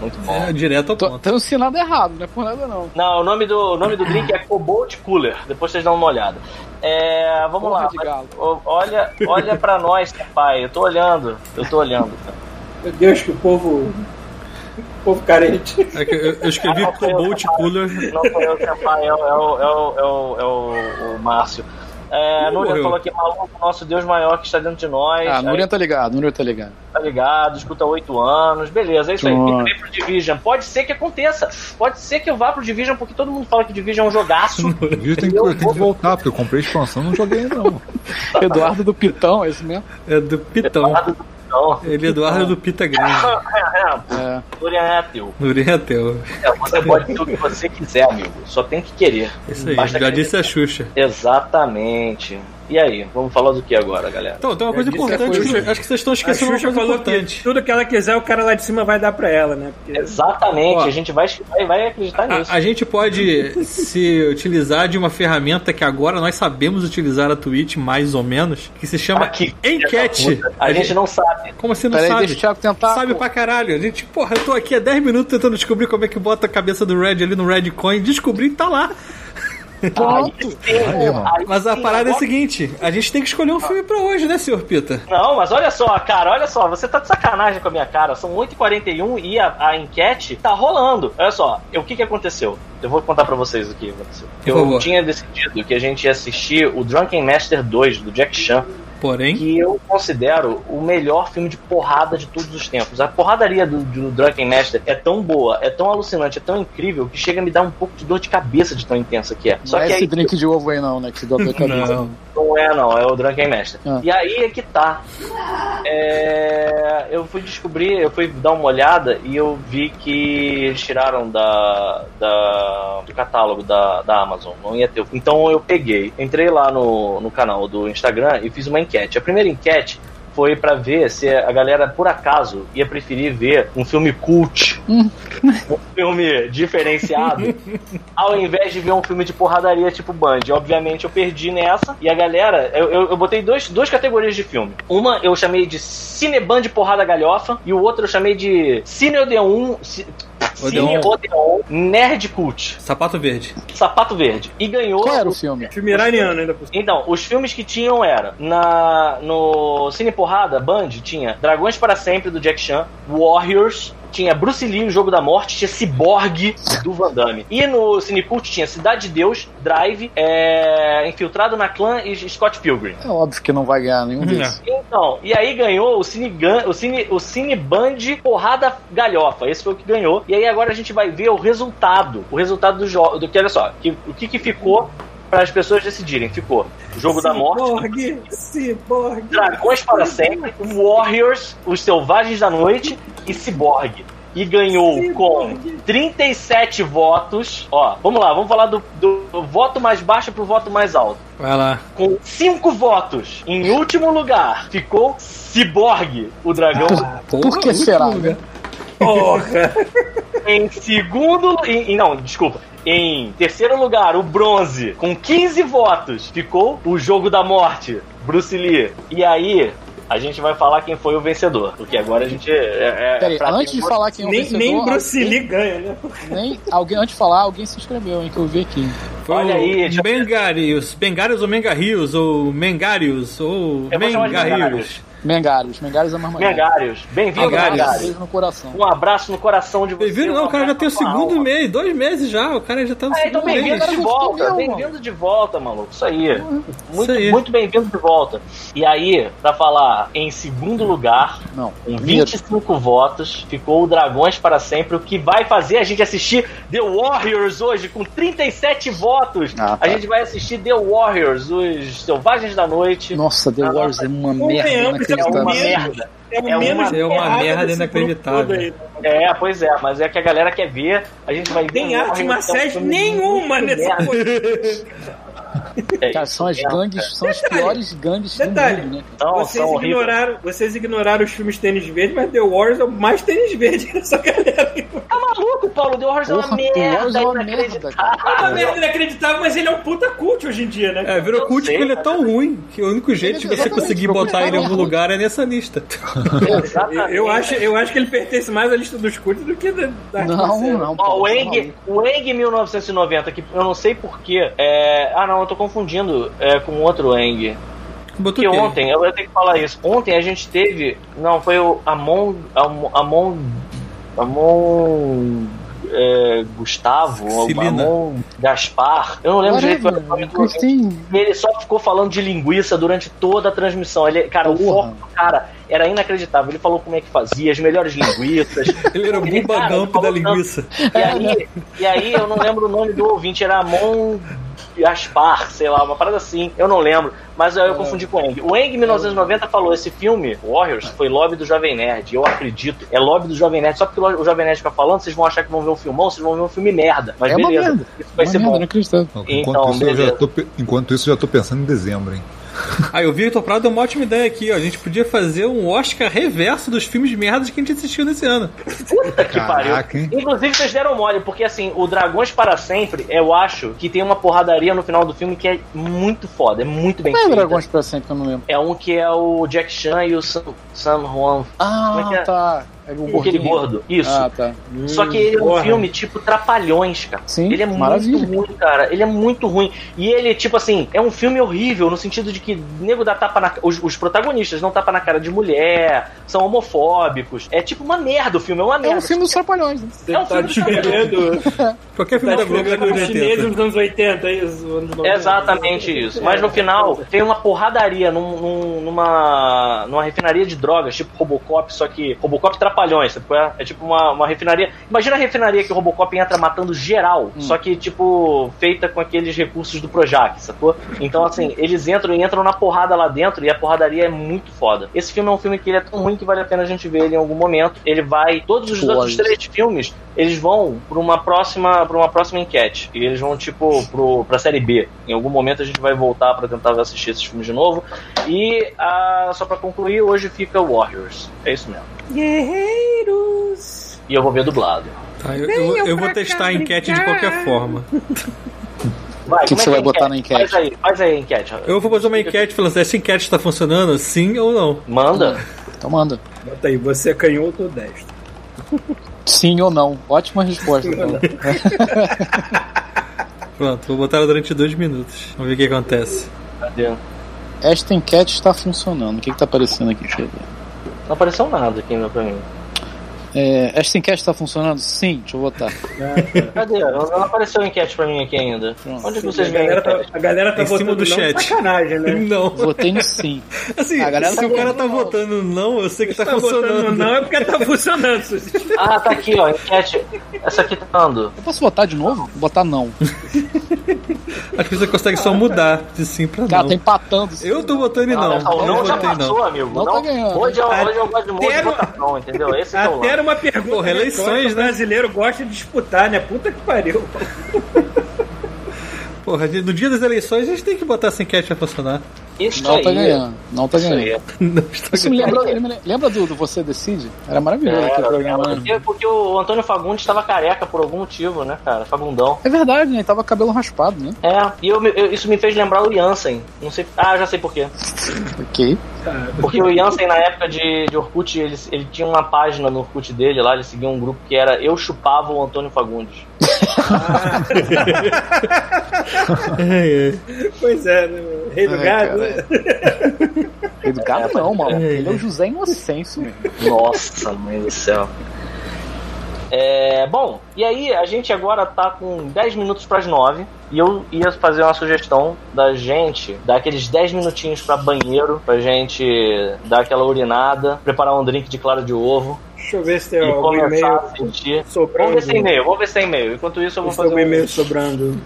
Muito bom. É, direto ao Tô, ponto. tô ensinado errado, não é por nada não. Não, o nome do, o nome do drink é Cobalt Cooler. Depois vocês dão uma olhada. É, vamos Porra lá. de mas, olha, olha pra nós, pai. Eu tô olhando. Eu tô olhando. Meu Deus, que o povo. O povo carente. É que eu, eu escrevi Cobalt Cooler. Não sou eu, pai. É, o- é, o- é, o- é, o- é o, o Márcio. É, Núria Morreu. falou que maluco, nosso Deus maior que está dentro de nós. Ah, Aí- Núria tá ligado, Núria tá ligado. tá ligado, escuta há oito anos, beleza, é isso aí. Também pro Division. Pode ser que aconteça. Pode ser que eu vá pro Division, porque todo mundo fala que Division é um jogaço. O vídeo tem que, Eu tem que voltar, porque eu comprei a expansão e não joguei não. Eduardo do Pitão, é isso mesmo? É do Pitão. Então, Ele é Eduardo do Pita Grande. É. Dorian é teu. Nurinha Teu. É, você pode tudo que você quiser, amigo. Só tem que querer. Isso aí, Basta já disse a Xuxa. Exatamente. E aí, vamos falar do que agora, galera? Então, tem uma coisa disse a importante. Xuxa. que- Acho que vocês estão A esquecendo uma coisa falou que importante. tudo que ela quiser, o cara lá de cima vai dar pra ela, né? Porque Exatamente, Ó. a gente vai, vai, vai acreditar nisso. A, a gente pode se utilizar de uma ferramenta que agora nós sabemos utilizar a Twitch, mais ou menos, que se chama Aqui. Enquete. A gente não sabe. Como assim não Peraí, sabe? deixa o Thiago tentar. Sabe pra caralho. A gente, porra, eu tô aqui há 10 minutos tentando descobrir como é que bota a cabeça do Red ali no Red Coin. Descobri e tá lá. Pronto. Aí, Mas a sim, parada é a seguinte: a gente tem que escolher um filme pra hoje, né, senhor Pita? Não, mas olha só, cara, olha só, você tá de sacanagem com a minha cara. São 8h41 e a, a enquete tá rolando. Olha só, o que que aconteceu? Eu vou contar pra vocês o que aconteceu. Eu tinha decidido que a gente ia assistir o Drunken Master 2 do Jack Chan, Porém, que eu considero o melhor filme de porrada de todos os tempos. A porradaria do, do Drunken Master é tão boa, é tão alucinante, é tão incrível que chega a me dar um pouco de dor de cabeça de tão intensa que é. Não Só é que esse aí drink de ovo aí não, né? Que se dá dor de cabeça. não. não é, não, é o Drunken Master. Ah. E aí é que tá. É, eu fui descobrir, eu fui dar uma olhada e eu vi que eles tiraram da, da- do catálogo da, da Amazon. Não ia ter. Então eu peguei, entrei lá no, no canal do Instagram e fiz uma enquete. A primeira enquete foi pra ver se a galera, por acaso, ia preferir ver um filme cult, um filme diferenciado, ao invés de ver um filme de porradaria tipo Band. Obviamente eu perdi nessa. E a galera, eu, eu, eu botei dois, duas categorias de filme. Uma eu chamei de Cineband Porrada Galhofa e o outro eu chamei de Cine Odeon. Ci- Cine Odeon. Odeon Nerd Cult. Sapato Verde. Sapato Verde. E ganhou. Qual era o filme? filme iraniano ainda por. Então, os filmes que tinham era na no Cine Porrada Band tinha Dragões para Sempre do Jack Chan, Warriors, tinha Bruce Lee, o Jogo da Morte, tinha Cyborg do Van Damme. E no Cine Cult tinha Cidade de Deus, Drive, é, Infiltrado na Clã e Scott Pilgrim. É óbvio que não vai ganhar nenhum desses. Então, e aí ganhou o Cine, Gun- o Cine, o Cine Band Porrada Galhofa. Esse foi o que ganhou. E aí agora a gente vai ver o resultado. O resultado do jogo. Do que, olha só, que, o que, que ficou para as pessoas decidirem? Ficou o Jogo da Morte. Cyborg. Dragões para sempre, Warriors, Os Selvagens da Noite e Cyborg. E ganhou com 37 votos. Ó, vamos lá, vamos falar do, do voto mais baixo pro voto mais alto. Vai lá. Com 5 votos, em último lugar, ficou Cyborg, o dragão. Por que será, né? Porra. Em segundo. Em, em- não, desculpa. Em terceiro lugar, o bronze, com 15 votos, ficou o Jogo da Morte, Bruce Lee. E aí, a gente vai falar quem foi o vencedor. Porque agora a gente. É, é, Peraí, pra antes de um- falar quem é o Nem, vencedor, nem Bruce alguém- Lee ganha, né? nem alguém antes de falar, alguém se inscreveu, hein, que eu vi aqui. Foi Olha o aí, Bengarius. Bengarius ou Mengarius, ou Mengarius, ou Mengarius. Mengários, Mengários é mais maneiro. Mengários. Bem-vindo, Mengários. Mengários. Beijo no coração. Um abraço no coração de vocês. Bem-vindo, não, um o cara já abraço tem o segundo alma. mês, dois meses já, o cara já tá no É, então segundo mês. bem-vindo de volta, bem-vindo de volta, maluco. Isso aí. Muito, Isso aí. muito bem-vindo de volta. E aí, pra falar em segundo lugar, Não. com 25 votos, ficou o Dragões para sempre, o que vai fazer a gente assistir The Warriors hoje, com 37 votos. Ah, tá. A gente vai assistir The Warriors, os Selvagens da Noite. Nossa, The Ah, Wars é uma merda que é É uma merda. É, o É uma- menos é uma merda desse inacreditável. É, pois é, mas é que a galera quer ver. A gente vai ver. Tem arte marciais é um nenhuma nessa coisa. É Cara, são as gangues, são as Detalhe. piores gangues Detalhe. do mundo, né? Não, Vocês ignoraram, vocês ignoraram os filmes tênis verde, mas The Wars é o mais tênis verde dessa galera. Tá maluco, Paulo? The Warriors é uma Porra, The merda. Wars é uma inacreditável. merda, É uma merda inacreditável, mas ele é um puta cult hoje em dia, né? É, virou Eu cult sei, porque ele é cara. tão ruim que o único jeito de você Exatamente, conseguir botar ele em algum lugar é nessa lista. Exatamente. Eu acho, eu acho que ele pertence mais à lista dos cultos do que da, da Não, não. Paulo, o Eng, o Eng 1990, que eu não sei porquê. É... Ah, não, eu tô confundindo é, com outro Eng. Que o ontem, eu, eu tenho que falar isso. Ontem a gente teve. Não, foi o Amon. Amon. Amon. É, Gustavo, Cilina. Amon Gaspar. Eu não lembro direito qual era o nome do. Ele só ficou falando de linguiça durante toda a transmissão. Ele, cara, o Porra. foco do cara era inacreditável. Ele falou como é que fazia, as melhores linguiças. Ele era o Gump da linguiça. E aí, e aí eu não lembro o nome do ouvinte, era Amon Aspar, sei lá, uma parada assim, eu não lembro. Mas aí eu confundi com o Eng. O Eng, em 1990, falou: esse filme, Warriors, foi lobby do Jovem Nerd. Eu acredito. É lobby do Jovem Nerd. Só porque o Jovem Nerd fica falando, vocês vão achar que vão ver um filmão, vocês vão ver um filme merda. Mas É uma beleza. merda. Isso vai Uma ser merda, bom. inacreditável. Enquanto, Então, isso, eu já tô, enquanto isso, eu já tô pensando em dezembro, hein? Aí o Victor Prado deu uma ótima ideia aqui, ó. A gente podia fazer um Oscar reverso dos filmes de merda que a gente assistiu nesse ano. Puta que pariu. Caraca, hein? Inclusive, vocês deram mole, porque assim, o Dragões para Sempre, eu acho que tem uma porradaria no final do filme que é muito foda, é muito bem Qual é. Dragões pra sempre que eu não lembro? É um que é o Jack Chan e o Sam, Sam Juan. Como é que Ah, é? tá. É o Aquele gordo. Isso. Ah, tá. Só que ele é um porra. filme tipo Trapalhões, cara. Sim, ele é maravilha. muito ruim, cara. Ele é muito ruim. E ele, tipo assim, é um filme horrível no sentido de que nego dá tapa na. Os, os protagonistas não tapa na cara de mulher, são homofóbicos. É tipo uma merda o filme, é uma É merda. um filme dos Trapalhões. Né? Você É um tá filme de descrevendo, Qualquer filme tá da Globo da descrevendo década os de chineses 80. nos anos 80, é isso? Anos 90. É exatamente isso. Mas no final tem uma porradaria num- num- numa, numa refinaria de drogas, tipo Robocop, só que Robocop trapalhões, qual é? É tipo uma, uma refinaria. Imagina a refinaria que o Robocop entra matando geral, só que, tipo, feita com aqueles recursos do Projac, sacou? Então, assim, eles entram e entram na porrada lá dentro e a porradaria é muito foda. Esse filme é um filme que ele é tão ruim que vale a pena a gente ver ele em algum momento. Ele vai. Todos os outros três filmes, eles vão pra uma próxima, pra uma próxima enquete. E eles vão, tipo, pro, pra série B. Em algum momento a gente vai voltar pra tentar assistir esses filmes de novo. E ah, só pra concluir, hoje fica Warriors. É isso mesmo. E eu vou ver dublado. Tá, eu, eu- eu vou testar a enquete de qualquer forma. Vai, O que como você é vai botar na enquete? Faz aí, faz aí a enquete. Eu vou fazer uma enquete falando se essa enquete está funcionando, sim ou não. Manda. Então manda. Bota aí, você é canhoto ou destro? Sim ou não? Ótima resposta. Então. Pronto, vou botar ela durante dois minutos. Vamos ver o que acontece. Cadê? Esta enquete está funcionando. O que está aparecendo aqui? Deixa eu ver. Não apareceu nada aqui meu pra mim. É, esta enquete está funcionando? Sim, deixa eu votar. Cadê? Não, apareceu enquete pra mim aqui ainda. Pronto. Onde é A vocês galera, tá, a galera tá Em cima votando do não chat. sacanagem, né? Não. Votei no sim. Assim, A galera se tá o cara tá votando não. votando não, eu sei que tá, Tá votando funcionando. não é porque tá funcionando. Ah, tá aqui, ó. Enquete. Essa aqui tá dando. Eu posso votar de novo? Vou botar não. Acho que você consegue só mudar de sim pra Cara, não. tá empatando. Eu tô votando em não. Não, Não, não já votei passou, não. amigo. Não tá ganhando. Hoje, é, hoje eu gosto de monte de votação, entendeu? Esse é o Até uma pergunta Porra, eleições, né? O brasileiro gosta de disputar, né? Puta que pariu. Porra, no dia das eleições a gente tem que botar essa enquete pra funcionar. Isso Não aí. tá ganhando. Não tá Isso ganhando. Não está Isso me lembra, ele me lembra do, do Você Decide? Era maravilhoso aquele programa. né? Porque, porque o Antônio Fagundes estava careca por algum motivo, né, cara? Fagundão. É verdade, né? Ele tava com cabelo raspado, né? É, e eu, eu- isso me fez lembrar o Jansen. Não sei. Ah, já sei por quê. Ok. Porque o Jansen, na época de, de Orkut, ele, ele tinha uma página no Orkut dele lá, ele seguia um grupo que era Eu Chupava o Antônio Fagundes. É, é. Pois é, né? Rei do Ai, gado. cara. Rei do gado não, mano. Ele é o José Inocêncio, meu. Nossa, mãe do céu. É, bom, e aí a gente agora tá com 10 minutos para as 9 e eu ia fazer uma sugestão da gente dar aqueles 10 minutinhos para banheiro, pra gente dar aquela urinada, preparar um drink de clara de ovo Deixa eu ver se tem e algum e-mail a sentir. sobrando. Vamos ver se tem e-mail, vamos ver se tem e-mail. Enquanto isso eu vou fazer um e-mail sobrando.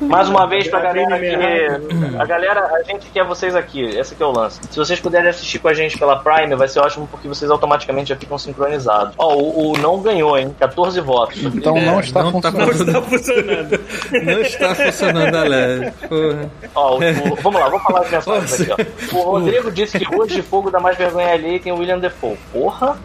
Mais uma vez pra galera que. A galera, a gente quer vocês aqui. Esse aqui é o lance. Se vocês puderem assistir com a gente pela Prime, vai ser ótimo porque vocês automaticamente já ficam sincronizados. Ó, o, o não ganhou, hein? 14 votos. Então não está não tá funcionando. Não está funcionando. Não está funcionando a LED. Porra. Ó, o- o- vamos lá, vamos falar as mensagens Nossa. aqui, ó. O Rodrigo disse que Ruas de Fogo dá mais vergonha alheia e tem o William Defoe. Porra!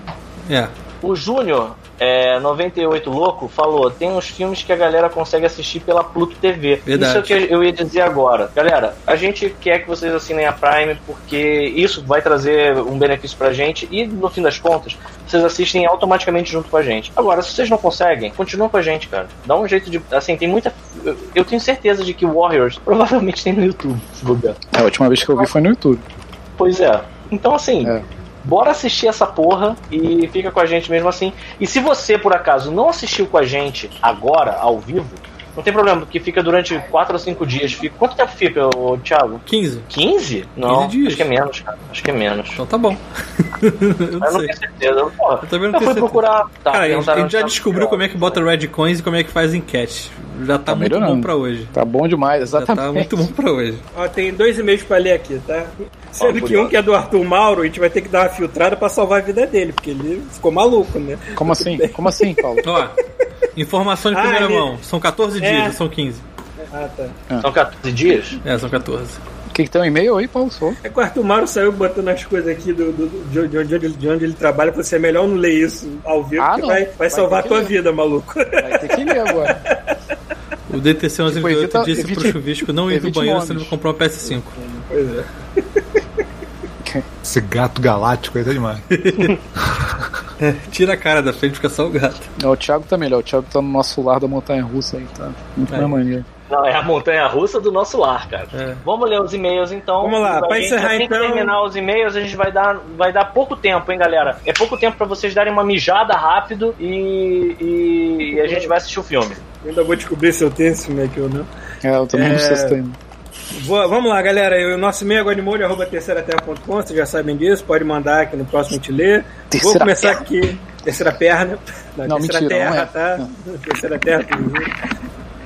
É. O Júnior, é, 98 Louco, falou: tem uns filmes que a galera consegue assistir pela Pluto TV. Verdade. Isso é o que eu ia dizer agora. Galera, a gente quer que vocês assinem a Prime porque isso vai trazer um benefício pra gente e, no fim das contas, vocês assistem automaticamente junto com a gente. Agora, se vocês não conseguem, continuam com a gente, cara. Dá um jeito de. Assim, tem muita. eu- tenho certeza de que Warriors provavelmente tem no YouTube, se bobear. É, A última vez que eu vi foi no YouTube. Pois é. Então, assim, É. bora assistir essa porra e fica com a gente mesmo assim. E se você, por acaso, não assistiu com a gente agora, ao vivo, Não tem problema, porque fica durante 4 ou 5 dias. Fica... Quanto tempo fica, o Thiago? 15. 15? Não, 15 dias. acho que é menos, cara. Acho que é menos. Então tá bom. eu Eu não não sei. tenho certeza. Porra, Eu também não eu tenho fui certeza. procurar. Tá, Cara, a gente, perguntaram a gente já descobriu como é que bota Red Coins e como é que faz enquete. Já tá, Tá muito melhorando. bom pra hoje. Tá bom demais, Já exatamente. tá muito bom pra hoje. Ó, tem dois e-mails pra ler aqui, tá? Sendo que um que é do Arthur Mauro, a gente vai ter que dar uma filtrada pra salvar a vida dele, porque ele ficou maluco, né? Como assim? Como assim, Paulo? Ó, informação de Ah, primeira ele- mão. São 14 dias, É. são 15. Ah, tá. São 14 dias? É, são 14. O que, que tem um e-mail aí, Paulo? Só? É que o Arthur Mauro saiu botando as coisas aqui do, do- do- de, de onde ele, de onde ele trabalha, falou assim, é melhor não ler isso ao vivo, Ah, porque não. vai, vai Vai salvar tua que ler. vida, maluco. Vai ter que ler agora. O DTC 1138 Tipo, disse pro evite- Chuvisco não ir no evite banheiro se não comprou uma PS5. Pois é. Esse gato galáctico aí tá demais. Tira a cara da frente, fica só o gato. É, o Thiago tá melhor. O Thiago tá no nosso lar da montanha russa aí, tá? Muito É. mais maneiro. Não, é a montanha russa do nosso lar, cara. É. Vamos ler os e-mails então. Vamos lá, A pra gente encerrar, assim então- terminar os e-mails, a gente vai dar, vai dar pouco tempo, hein, galera? É pouco tempo pra vocês darem uma mijada rápido e, e, e a gente vai assistir o filme. Eu ainda vou descobrir se eu tenho esse aqui ou não. É, eu também É. não sei se tem. Vou- vamos lá, galera. O nosso e-mail é terceiraterra.com, vocês já sabem disso, pode mandar que no próximo a gente lê. Vou Terceira começar perna. aqui. Terceira perna. Não, terceira mentira, terra, não é. tá? Terceira terra.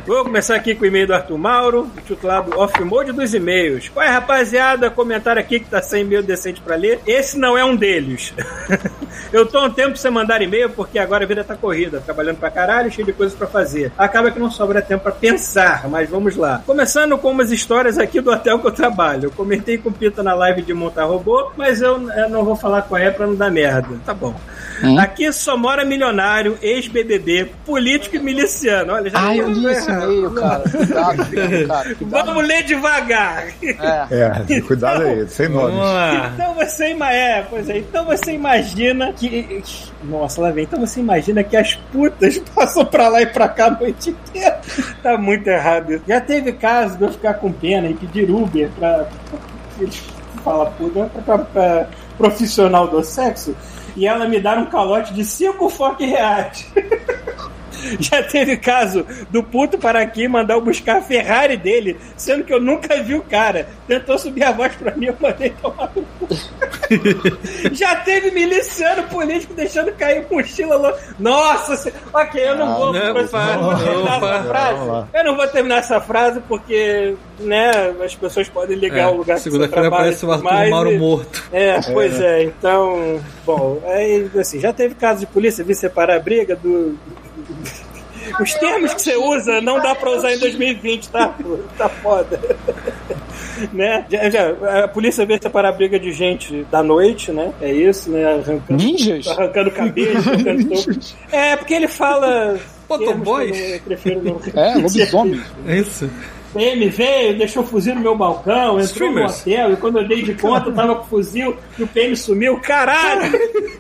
Vou começar aqui com o e-mail do Arthur Mauro, titulado Off Mode dos e-mails. Qual é, rapaziada? Comentário aqui que tá sem e-mail decente pra ler. Esse não é um deles. Eu tô um tempo sem mandar e-mail porque agora a vida tá corrida, trabalhando pra caralho, cheio de coisas pra fazer. Acaba que não sobra tempo pra pensar, mas vamos lá. Começando com umas histórias aqui do hotel que eu trabalho. Eu comentei com o Pita na live de montar robô, mas eu, eu não vou falar qual é pra não dar merda. Tá bom. Hum? Aqui só mora milionário, ex-BBB, político e miliciano. Olha, já eu li esse e-mail, cara. Cuidado, cuidado, cara. Cuidado. Vamos ler devagar. É. É, cuidado aí, sem nomes. Então você é, pois é, então você imagina que. Nossa, lá vem. Então você imagina que as putas passam pra lá e pra cá a noite inteira. Tá muito errado isso. Já teve caso de eu ficar com pena e pedir Uber pra. Fala puta, pra, pra, pra profissional do sexo e ela me dar um calote de 5 fuck reais. Já teve caso do puto para aqui mandar eu buscar a Ferrari dele, sendo que eu nunca vi o cara. Tentou subir a voz pra mim, eu mandei tomar no cu. Já teve miliciano político deixando cair mochila louca. Nossa, se- ok, eu não vou, não, eu não vou opa, terminar opa. essa frase. Lá. Eu não vou terminar essa frase porque, né, as pessoas podem ligar É, o lugar que você Segunda-feira aparece o Arthur tudo mais, Mauro e- morto. é, pois é. então, bom, aí, assim, já teve caso de polícia vir separar a briga do. Os termos que você usa não dá pra usar em 2020, tá? Tá foda. né? Já, já, a polícia veio separar a briga de gente da noite, né? É isso, né? Arrancando, Ninjas? arrancando cabelo, arrancando topo. É, porque ele fala. Motoboys? prefiro não. É, lobisomem. É isso. PM veio, deixou o fuzil no meu balcão, entrou no Streamers. hotel, e quando eu dei de conta, eu tava com o fuzil e o PM sumiu. Caralho!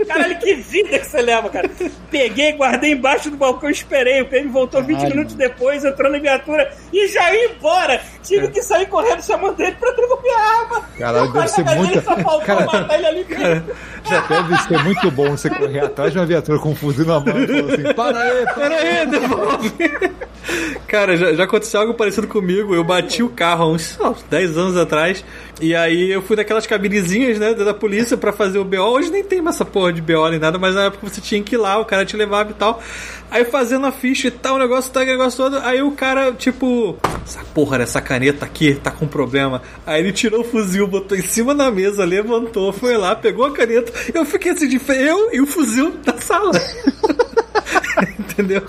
Caralho, que vida que você leva, cara. Peguei, guardei embaixo do balcão e esperei. O PM voltou 20 Caralho. minutos depois, entrou na viatura e já ia embora. Tive que sair correndo chamando ele pra devolver a arma. Caralho, deve ser faltou Cara, matar ele ali mesmo. Deve ser muito bom você correr atrás de uma viatura com um fuzil na mão e falar assim: para aí, para aí, devolve. Cara, já, já aconteceu algo parecido comigo. Eu bati o carro há uns, uns 10 anos atrás. E aí eu fui naquelas cabinezinhas, né, da polícia pra fazer o BO. Hoje nem tem mais essa porra de BO nem nada, mas na época você tinha que ir lá, o cara te levava e tal. Aí fazendo a ficha e tal, o negócio tá, o negócio todo. Aí o cara, tipo, essa porra dessa caneta aqui tá com problema. Aí ele tirou o fuzil, botou em cima da mesa, levantou, foi lá, pegou a caneta. Eu fiquei assim, de eu e o fuzil na sala. Entendeu?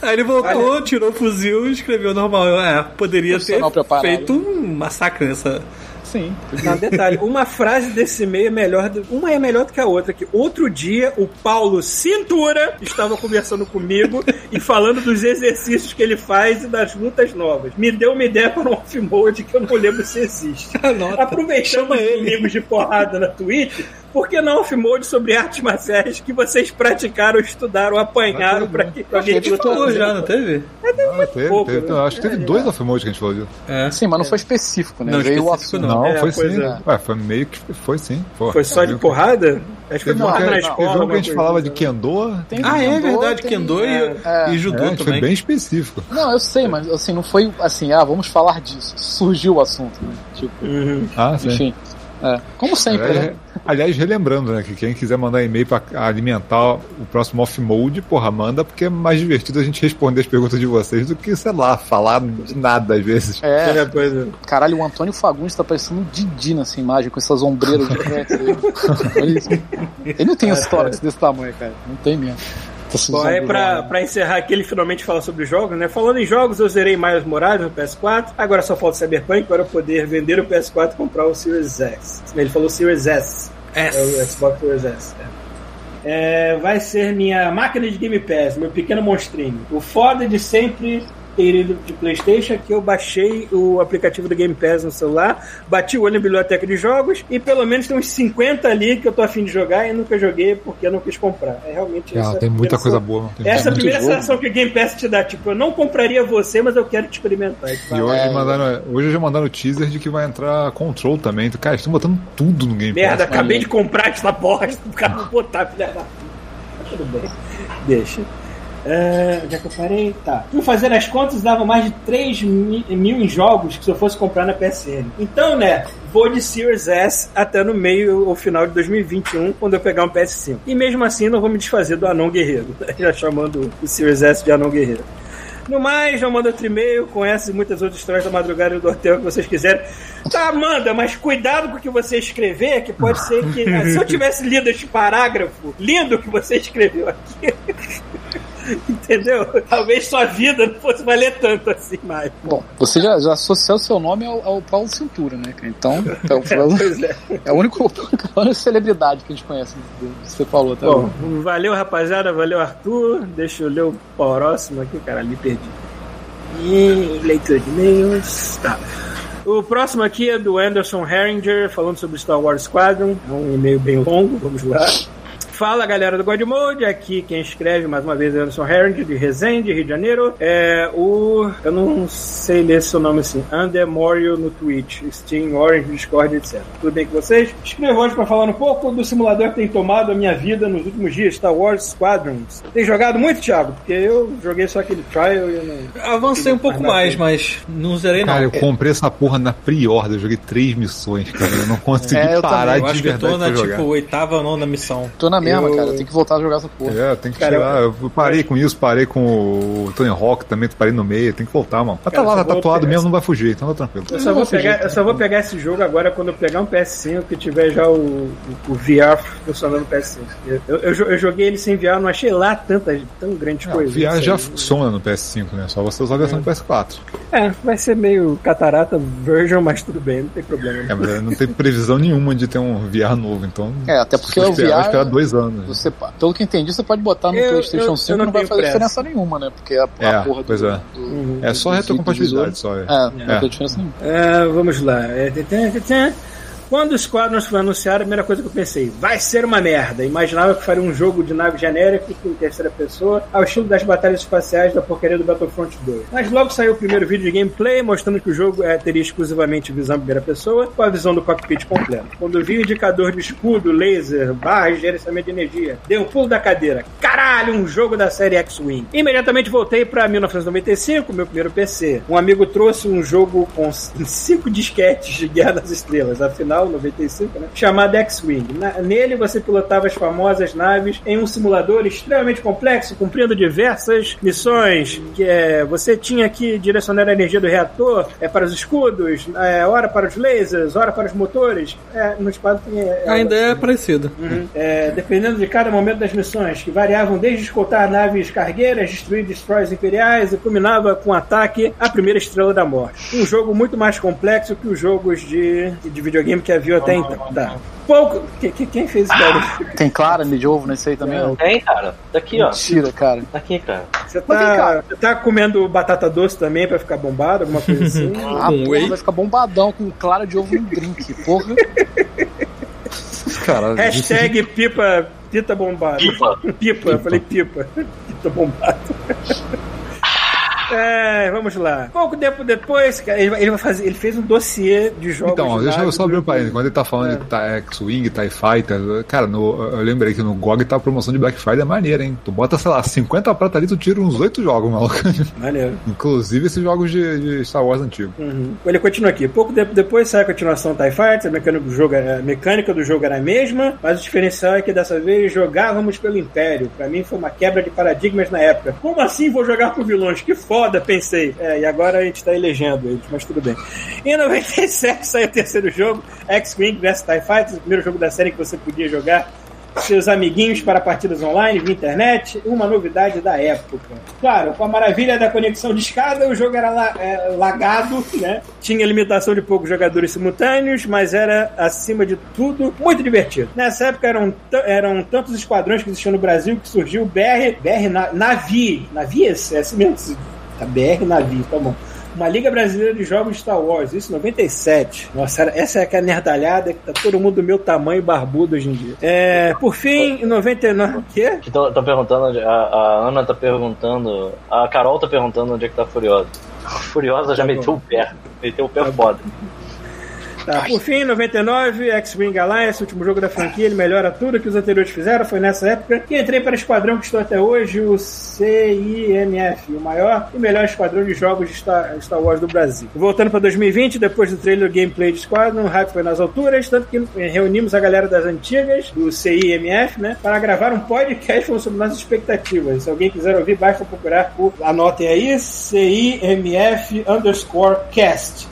Aí ele voltou, tirou o fuzil e escreveu normal. Eu, é, poderia ter preparado. feito um massacre nessa. Sim. Não, detalhe, uma frase desse e-mail é melhor, do- uma é melhor do que a outra, que outro dia o Paulo Cintura estava conversando comigo e falando dos exercícios que ele faz e das lutas novas. Me deu uma ideia para um off-mode que eu não lembro se existe. Anota. Aproveitando Chama os ele. de porrada na Twitch, por que não off-mode sobre artes marciais que vocês praticaram, estudaram, apanharam pra que A gente falou já, não teve? Ah, teve, pouco, teve, né? acho que teve dois off-mode que a gente falou disso. É. Sim, mas não foi específico, né? Não, Veio o específico assunto. não. Não, É, foi sim. é. Ué, foi meio que. Foi sim. Foi só de Teve- porrada? Acho que foi Teve porrada que, na teve escola. um que a gente falava de Kendo. Ah, é verdade, Kendo e, É. Judô É, foi também. bem específico. Não, eu sei, mas assim, não foi assim, ah, vamos falar disso. Surgiu o assunto, né? Tipo, Uhum. Ah, sim. enfim. É. Como sempre, né? Aliás, relembrando, né, que quem quiser mandar e-mail pra alimentar o próximo off-mode, porra, manda, porque é mais divertido a gente responder as perguntas de vocês do que, sei lá, falar de nada às vezes. É, É, pois é. caralho, o Antônio Fagundes tá parecendo um Didi nessa imagem, com essas ombreiras gigantes aí. Olha isso. Ele não tem história desse tamanho, cara. Não tem mesmo. Tá usando aí pra, pra encerrar aqui, ele finalmente fala sobre jogos, né? Falando em jogos, eu zerei Miles Morales no PS4. Agora só falta Cyberpunk para eu poder vender o PS4 e comprar o Series S. Ele falou Series S. É o Xbox Series S. é. É, vai ser minha máquina de Game Pass, meu pequeno monstrinho. O foda de sempre ido de Playstation que eu baixei o aplicativo do Game Pass no celular, bati o olho na biblioteca de jogos e pelo menos tem uns 50 ali que eu tô afim de jogar e nunca joguei porque eu não quis comprar. É realmente Ah, essa tem muita coisa boa. Tem Essa é primeira sensação que o Game Pass te dá. Tipo, eu não compraria você, mas eu quero te experimentar. E hoje, É. mandaram, hoje já mandaram o teaser de que vai entrar Control também. Cara, estão botando tudo no Game Merda, Pass. acabei de comprar essa bosta. O cara não botar, filha da puta. Mas Tudo bem. Deixa. É, onde é que eu parei? Tá. Fui fazer as contas dava mais de 3 mi- mil em jogos que se eu fosse comprar na PSN. Então, né, vou de Series S até no meio ou final de 2021, quando eu pegar um PS5. E mesmo assim, não vou me desfazer do Anão Guerreiro. Já chamando o Series S de Anão Guerreiro. No mais, já manda outro e-mail, conhece muitas outras histórias da madrugada e do hotel que vocês quiserem. Tá, manda, mas cuidado com o que você escrever, que pode ser que. ah, Se eu tivesse lido este parágrafo lindo que você escreveu aqui. Entendeu? Talvez sua vida não fosse valer tanto assim mais. Bom, você já, já associou o seu nome ao, ao Paulo Cintura, né? Então, é o, Pois é. é a única, a única celebridade que a gente conhece que você falou tá Bom, bom? valeu rapaziada, valeu Arthur. Deixa eu ler o próximo aqui, cara, ali perdi. E leitura de e-mails. Tá. O próximo aqui é do Anderson Herringer, falando sobre Star Wars Squadron. É um e-mail bem longo, vamos lá. Fala galera do God Mode, aqui quem escreve mais uma vez é Anderson Herring, de Resende, Rio de Janeiro. É o. Eu não sei ler seu nome assim. Andemorio no Twitch, Steam, Orange, Discord, etc. Tudo bem com vocês? Escrevo hoje para falar um pouco do simulador que tem tomado a minha vida nos últimos dias, Star Wars Squadrons. Tem jogado muito, Thiago? Porque eu joguei só aquele trial e eu não. Avancei um pouco mais, mas não zerei não. Cara, eu comprei essa porra na pre-order, joguei três missões, cara. Eu não consegui É, eu parar Eu de acho que eu tô na pra jogar. tipo oitava ou nona missão. Tô na mesma, Eu- cara. Tem que voltar a jogar essa porra. É, tem que Cara, tirar. Eu parei com isso, parei com o Tony Hawk também, parei no meio, tem que voltar, mano. Mas tá lá, tá tatuado mesmo, essa- não vai fugir, então tá tranquilo. Eu só, vou pegar, eu só vou pegar esse jogo agora quando eu pegar um PS5 que tiver já o, o, o VR funcionando no PS5. Eu, eu, eu joguei ele sem VR, não achei lá tanta, tão grandes É, o coisas. VR já aí. funciona no PS5, né? Só você usar a versão do PS4. É, vai ser meio catarata version, mas tudo bem, não tem problema. É, mas não tem previsão nenhuma de ter um VR novo, então. É, até porque o esperar, vai esperar VR. dois anos. Você, pelo que entendi, você pode botar no Eu- PlayStation eu- 5 eu não não vai fazer pressa. diferença nenhuma, né? Porque a, a É, porra do. pois é. do- É só do retrocompatibilidade, só. É. É, não É. tem diferença nenhuma. É, vamos lá. Quando o Squadrons foi anunciado, a primeira coisa que eu pensei, vai ser uma merda. Imaginava que faria um jogo de nave genérico em terceira pessoa, ao estilo das batalhas espaciais da porcaria do Battlefront 2. Mas logo saiu o primeiro vídeo de gameplay, mostrando que o jogo é, teria exclusivamente visão em primeira pessoa, com a visão do cockpit completo. Quando vi o indicador de escudo, laser, barra de gerenciamento de energia, dei um pulo da cadeira. Caralho, um jogo da série X-Wing. Imediatamente voltei para 1995, meu primeiro PC. Um amigo trouxe um jogo com cinco disquetes de Guerra das Estrelas, afinal, 95, né? Chamado X-Wing. Nele você pilotava as famosas naves em um simulador extremamente complexo, cumprindo diversas missões. Que é, você tinha que direcionar a energia do reator é, para os escudos, é, hora para os lasers, hora para os motores. É, no espaço tem. É, Ainda é parecido. Uhum. É, dependendo de cada momento das missões, que variavam desde escoltar naves cargueiras, destruir destroyers imperiais e culminava com ataque à primeira estrela da morte. Um jogo muito mais complexo que os jogos de, de videogame que havia até então. Tá. Pouco. que- que- quem fez isso, cara? Tem Clara de ovo nesse aí também? ó. Tem, cara. Daqui, ó. Mentira, cara. Aqui, cara. Você vem tá, você tá comendo batata doce também pra ficar bombado, alguma coisa assim? Ah, Com porra, whey? vai ficar bombadão com clara de ovo no drink. Porra. Caralho. Hashtag pipa, pita bombado. Pipa. Pipa, eu falei pipa. Pita bombado. É, vamos lá. Pouco tempo depois, cara, ele, ele vai fazer, ele fez um dossiê de jogos. Então, de deixa eu só abrir um parênteses. Quando ele tá falando É. de X-Wing, TIE Fighter, cara, no, eu lembrei que no GOG tá a promoção de Black Friday maneira, hein? Tu bota, sei lá, 50 prata ali, tu tira uns 8 jogos, maluco. Maneiro. Inclusive esses jogos de, de Star Wars antigo. Uhum. Ele continua aqui. Pouco tempo depois sai a continuação TIE Fighter, a mecânica do jogo, era- a mecânica do jogo era a mesma, mas o diferencial é que dessa vez jogávamos pelo Império. Pra mim foi uma quebra de paradigmas na época. Como assim vou jogar por vilões? Que foda, pensei. É, e agora a gente tá elegendo eles, mas tudo bem. Em 97 saiu o terceiro jogo, X-Wing vs TIE Fighter, o primeiro jogo da série que você podia jogar seus amiguinhos para partidas online via internet, uma novidade da época. Claro, com a maravilha da conexão de escada, o jogo era la- é, lagado, né? Tinha limitação de poucos jogadores simultâneos, mas era, acima de tudo, muito divertido. Nessa época eram, eram tantos esquadrões que existiam no Brasil que surgiu o BR, BR Na- Navi, Navies? É assim mesmo? Tá, BR Navi, tá bom. Uma Liga Brasileira de Jogos de Star Wars, isso em 97. Nossa, essa é aquela nerdalhada que tá todo mundo do meu tamanho barbudo hoje em dia. É, por fim, em 99. O quê? Tô perguntando, onde- a, a Ana tá perguntando, a Carol tá perguntando onde é que tá Furiosa. Furiosa já Tá bom. meteu o pé, meteu o pé foda. Tá, por fim, em 99, X-Wing Alliance, último jogo da franquia, ele melhora tudo que os anteriores fizeram. Foi nessa época que entrei para o esquadrão que estou até hoje, o CIMF, o maior e melhor esquadrão de jogos de Star, Star Wars do Brasil. Voltando para 2020, depois do trailer gameplay de Squadron, o hype foi nas alturas, tanto que reunimos a galera das antigas, do CIMF, né, para gravar um podcast falando sobre nossas expectativas. Se alguém quiser ouvir, basta procurar por, anotem aí, CIMF underscore cast.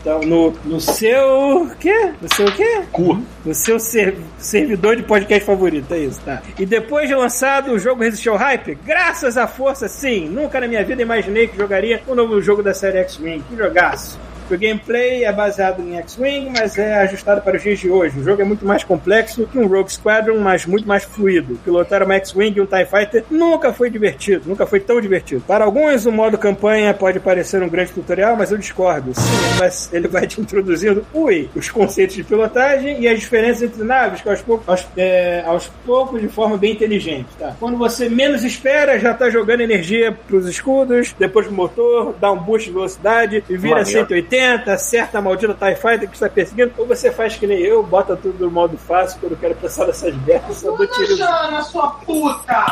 Então, no, no seu. quê? No seu quê? Cu. No seu ser- servidor de podcast favorito, é isso, tá? E depois de lançado, o jogo resistiu ao hype? Graças à força, sim! Nunca na minha vida imaginei que jogaria um novo jogo da série X-Wing. Que jogaço! O gameplay é baseado em X-Wing, mas é ajustado para os dias de hoje. O jogo é muito mais complexo que um Rogue Squadron, mas muito mais fluido. Pilotar uma X-Wing e um TIE Fighter nunca foi divertido, nunca foi tão divertido. Para alguns, o modo campanha pode parecer um grande tutorial, mas eu discordo. Sim, mas ele vai te introduzindo, ui, os conceitos de pilotagem e as diferenças entre naves, que aos poucos, aos, é, aos poucos de forma bem inteligente. Tá? Quando você menos espera, já está jogando energia para os escudos, depois pro motor, dá um boost de velocidade e vira Maneiro. 180, acerta a maldita TIE Fighter que está perseguindo, ou você faz que nem eu, bota tudo no modo fácil, quando eu quero pensar nessas merdas, eu dou tiro. Jana, sua puta!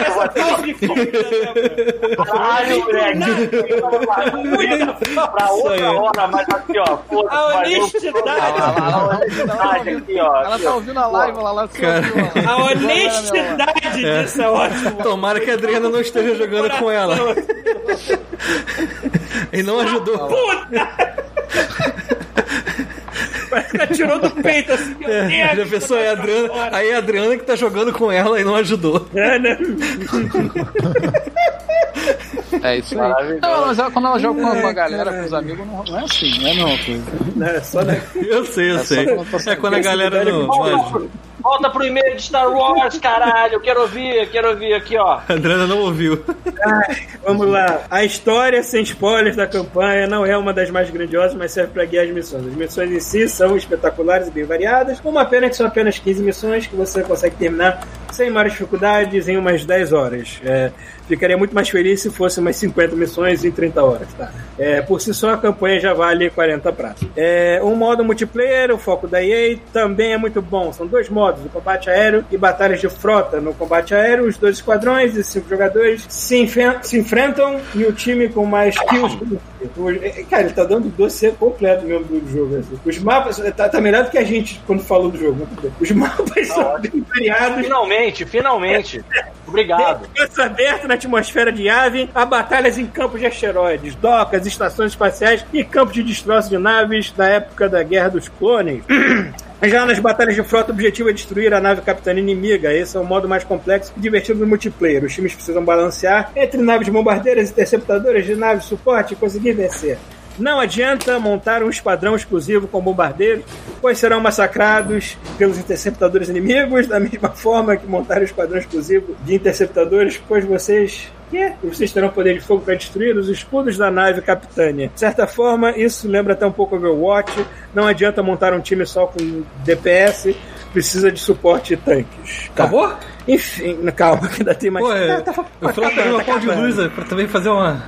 Essa parte de comida, né? Caralho, moleque. pra outra hora, mas aqui, ó. Foda-se, A honestidade. A honestidade aqui, ó. Ela tá ouvindo a live lá, lá Cara. A honestidade disso é ótimo. Tomara que a Adriana não esteja jogando com ela. E não ajudou. Parece que ela tirou do peito assim. meu É, Deus, já pensou? É a Adriana, aí é a Adriana que tá jogando com ela e não ajudou. É, né? É isso aí. Não, mas ela- quando ela joga com Ai, uma galera, com os amigos, não, não é assim, não é não. coisa. Né, Só na... Eu sei, eu É só sei. quando eu tô É quando a galera não. Volta pro e-mail de Star Wars, caralho. Eu quero ouvir, quero ouvir aqui, ó. A Adriana não ouviu. Vamos lá. A história, sem spoilers da campanha, não é uma das mais grandiosas, mas serve para guiar as missões. As missões em si são espetaculares e bem variadas. Uma pena que são apenas 15 missões que você consegue terminar sem maiores dificuldades em umas 10 horas. É, ficaria muito mais feliz se fosse umas 50 missões em 30 horas. Tá? É, por si só, a campanha já vale 40 pratos. É, um modo multiplayer, o foco da EA, também é muito bom. São dois modos, o combate aéreo e batalhas de frota. No combate aéreo, os dois esquadrões e cinco jogadores se, se enfrentam e o time com mais kills. O- é, Cara, ele tá dando o dossiê completo mesmo do jogo. assim. Os mapas, tá, tá melhor do que a gente quando falou do jogo. Os mapas são bem variados. Finalmente, finalmente. Obrigado. Espaço aberto na atmosfera de Yavin, há batalhas em campos de asteroides, docas, estações espaciais e campos de destroço de naves da época da Guerra dos Clones. Já nas batalhas de frota, o objetivo é destruir a nave capitã inimiga. Esse é o modo mais complexo e divertido do multiplayer. Os times precisam balancear entre naves bombardeiras, interceptadoras de naves suporte e conseguir vencer. Não adianta montar um esquadrão exclusivo com bombardeiros, pois serão massacrados pelos interceptadores inimigos, da mesma forma que montar um esquadrão exclusivo de interceptadores, pois vocês quê? Vocês terão poder de fogo para destruir os escudos da nave capitânia. De certa forma, isso lembra até um pouco Overwatch. Não adianta montar um time só com DPS, precisa de suporte e tanques. Tá. Acabou? Enfim, calma, que ainda tem mais. Pô, é, Tá, tá, eu fui lá pegar uma pau de luz é, pra também fazer uma.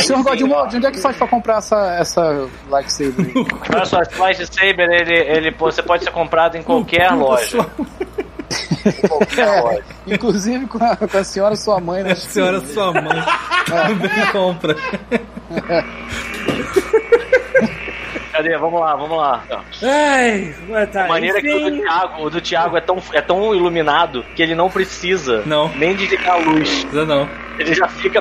Senhor Godmode, onde é que faz pra comprar essa, essa lightsaber? aí? Olha só, esse lightsaber, ele, ele, você pode ser comprado em qualquer loja. Qualquer loja. Inclusive com a, com a senhora sua mãe, né? A senhora sua mãe também compra. Cadê? Vamos lá, vamos lá. Ai, tá. A maneira que o do enfim, Thiago, o do Thiago é tão, é tão iluminado que ele não precisa Não. nem desligar a luz. Precisa não. Ele já fica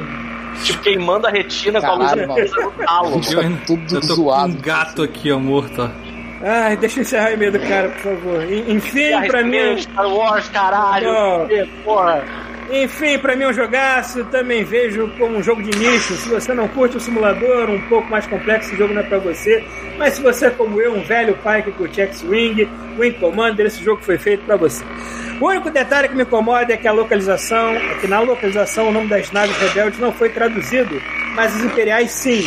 tipo queimando a retina com a Caralho, luz no talo. Tá tudo eu tô zoado. com um gato aqui, ó, morto, ó. Ai, deixa eu encerrar o e-mail do cara, por favor. En- Enfim, pra mim. Star Wars, caralho. Não. Que Porra. Enfim, pra mim é um jogaço, também vejo como um jogo de nicho. Se você não curte o simulador, um pouco mais complexo, esse jogo não é pra você. Mas se você é como eu, um velho pai que curte X-Wing, Wing Commander, esse jogo foi feito pra você. O único detalhe que me incomoda é que a localização, é que na localização o nome das naves rebeldes não foi traduzido, mas os imperiais sim.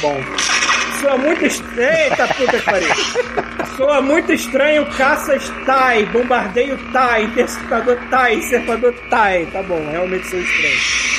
Bom. Soa muito estranho. Eita puta que pariu. Soa muito estranho caças TIE, bombardeio TIE, interceptador TIE, cercador TIE. Tá bom, realmente sou estranho.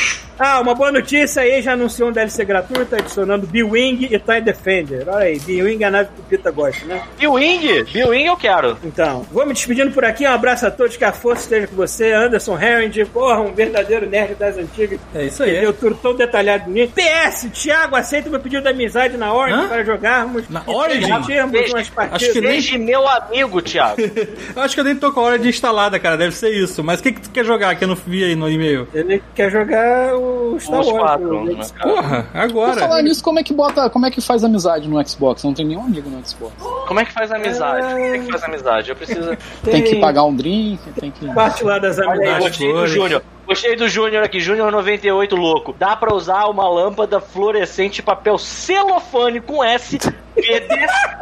Ah, uma boa notícia aí, já anunciou um DLC gratuito, adicionando B-Wing e TIE Defender. Olha aí, B-Wing é a nave que o Pita gosta, né? Bill-Wing? Bill-Wing eu quero. Então, vou me despedindo por aqui. Um abraço a todos, que a força esteja com você. Anderson Herring, porra, um verdadeiro nerd das antigas. É isso aí. Entendeu tudo tão detalhado bonito. PS, Thiago, aceita meu pedido de amizade na Origin Hã? para jogarmos. Na Origin? umas Acho partidas. que nem- Seja meu amigo, Thiago. Eu acho que eu nem tô com a hora de instalada, cara. Deve ser isso. Mas o que, que tu quer jogar que eu não vi aí no e-mail? Ele quer jogar o Star Os Wars. quatro, o- né, cara? Porra, Por agora. falar nisso, como é que bota, como é que faz amizade no Xbox? Eu não tem nenhum amigo no Xbox. Como é que faz amizade? Como é que faz amizade? Eu preciso. Tem que pagar um drink, tem que. parte lá das amizades. Júnior. Gostei do Júnior aqui, Júnior 98 louco. Dá pra usar uma lâmpada fluorescente de papel celofane com S, VD,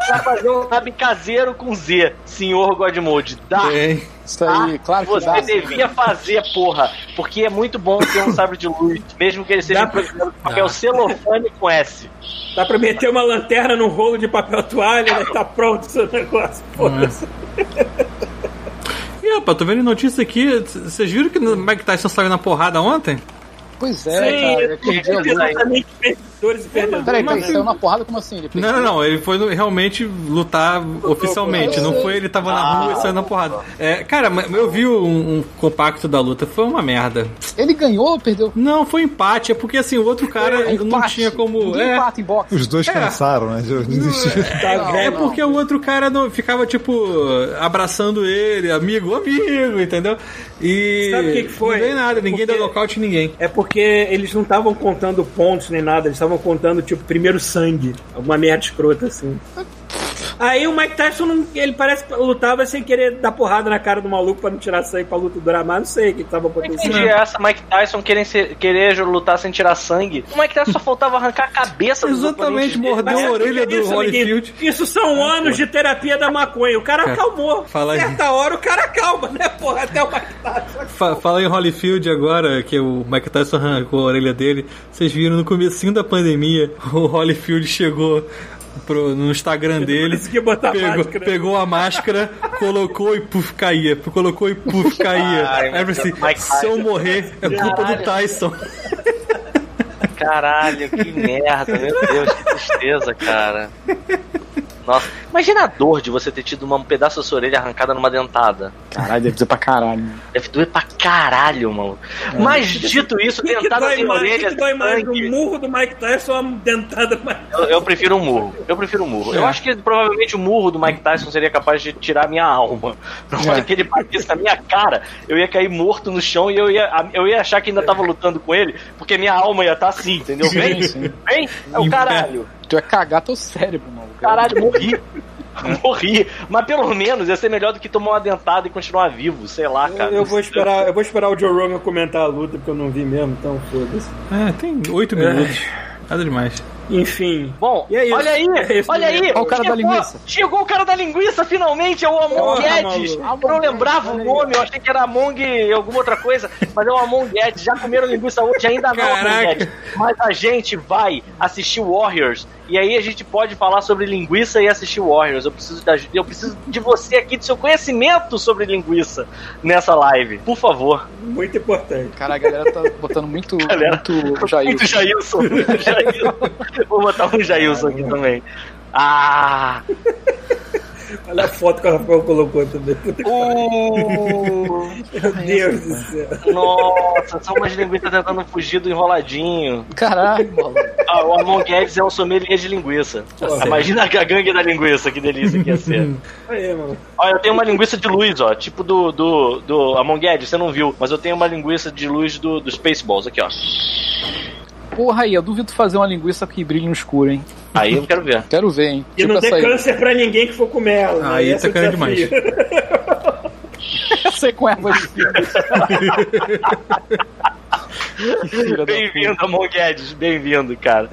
pra fazer um sabe caseiro com Z. Senhor Godmode, dá. Tem. Isso aí, claro que Você dá. devia fazer, porra. Porque é muito bom ter um sabre de luz, mesmo que ele seja Dá pra- papel Dá. celofane com S. Dá pra meter uma lanterna num rolo de papel toalha, né? Tá pronto o seu negócio. Foda-se. Ih, rapaz, tô vendo notícia aqui. Vocês viram que o Mike Tyson saiu na porrada ontem? Pois é, Sim, cara. Aquele dia exatamente perdedores e perdedores. Peraí, peraí, saiu na porrada como assim? Ele Não, não, não. Ele foi realmente lutar oficialmente. Não foi ele tava na rua e saiu na porrada. É, cara, eu vi um, um compacto da luta. Foi uma merda. Ele ganhou ou perdeu? Não, foi empate. É porque assim, o outro cara Foi não empate. tinha como. É, empata em boxe. Os dois cansaram, né? Desistiram. Tá Não, velho. É porque o outro cara não, ficava, tipo, abraçando ele, amigo, amigo, entendeu? E. Sabe o que que foi? Não veio nada, ninguém Porque- deu nocaute em ninguém. É porque eles não estavam contando pontos nem nada, eles estavam contando, tipo, primeiro sangue. Alguma merda escrota, assim. Aí o Mike Tyson, não- ele parece que lutava sem querer dar porrada na cara do maluco pra não tirar sangue pra luta durar mais. Não sei o que tava acontecendo. entendi essa Mike Tyson querer, ser- querer lutar sem tirar sangue. O Mike Tyson só faltava arrancar a cabeça dos Exatamente, mordeu a é orelha do isso, Holyfield. Isso são anos de terapia da maconha. O cara Cara, acalmou. fala aí. Certa hora o cara acalma, né, porra? Até o Mike Tyson. Fa fala em Holyfield agora, que o Mike Tyson arrancou a orelha dele. Vocês viram no comecinho da pandemia, o Holyfield chegou pro, no Instagram dele, conseguia botar a pegou, máscara. pegou a máscara, colocou e puf, caía. Colocou e puf, caía. Ai, Aí assim, se eu morrer, é culpa do. Tyson. Caralho, que merda, meu Deus, que tristeza, cara. Nossa, imagina a dor de você ter tido uma- um pedaço da sua orelha arrancada numa dentada. Caralho, deve dizer pra caralho. Deve doer pra caralho, mano. Mas dito isso, que, que dentadas dói mais? O que que dói mais? O murro do Mike Tyson ou a dentada mais? Eu, eu prefiro um murro. Eu prefiro um murro. Eu É. acho que provavelmente o murro do Mike Tyson seria capaz de tirar minha alma. Na hora É. que ele batesse na minha cara, eu ia cair morto no chão e eu ia, eu ia achar que ainda tava lutando com ele, porque minha alma ia estar assim, entendeu? Vem, Sim, sim. vem, é o caralho. Tu ia cagar teu cérebro, mano. Caralho, morri. Morri. Mas pelo menos ia ser melhor do que tomar uma dentada e continuar vivo, sei lá, cara. Eu, eu vou esperar, eu vou esperar o Joe Rogan comentar a luta, porque eu não vi mesmo, então foda-se. É, tem oito minutos. Nada demais. Enfim. Bom, E é olha aí, É olha aí. Olha o cara da chegou, linguiça. Chegou o cara da linguiça, finalmente, é o Amon Guedes. Eu não lembrava o nome, eu achei que era Among alguma outra coisa, mas é o Amon Guedes. Já comeram linguiça hoje? Ainda não, Amon Caraca. Guedes. Mas a gente vai assistir Warriors. E aí a gente pode falar sobre linguiça e assistir Warriors. Eu preciso, da, eu preciso de você aqui, do seu conhecimento sobre linguiça nessa live. Por favor. Muito importante. Cara, a galera tá botando muito, Galera, muito Jair. Muito Jailson. Jailson. Vou botar um Jailson aqui também. Ah! Olha a foto que o Rafael colocou também. Uh, Meu Deus do céu. nossa, são umas linguiças tentando fugir do enroladinho. Caralho. Ah, o Amon Guedes é um sommelier de linguiça. Imagina a gangue da linguiça, que delícia que ia ser. Aí, mano. Olha, eu tenho uma linguiça de luz, ó, tipo do, do, do Amon Guedes, você não viu, mas eu tenho uma linguiça de luz do, do Spaceballs, aqui, ó. Porra aí, eu duvido fazer uma linguiça que brilhe no escuro, hein? Aí eu quero ver. Quero ver, hein? E não essa dê câncer pra ninguém que for comer ela. né? Aí Esse é tá querendo desafio. Sei com ervas finas. Bem-vindo, Amon Guedes, bem-vindo, cara.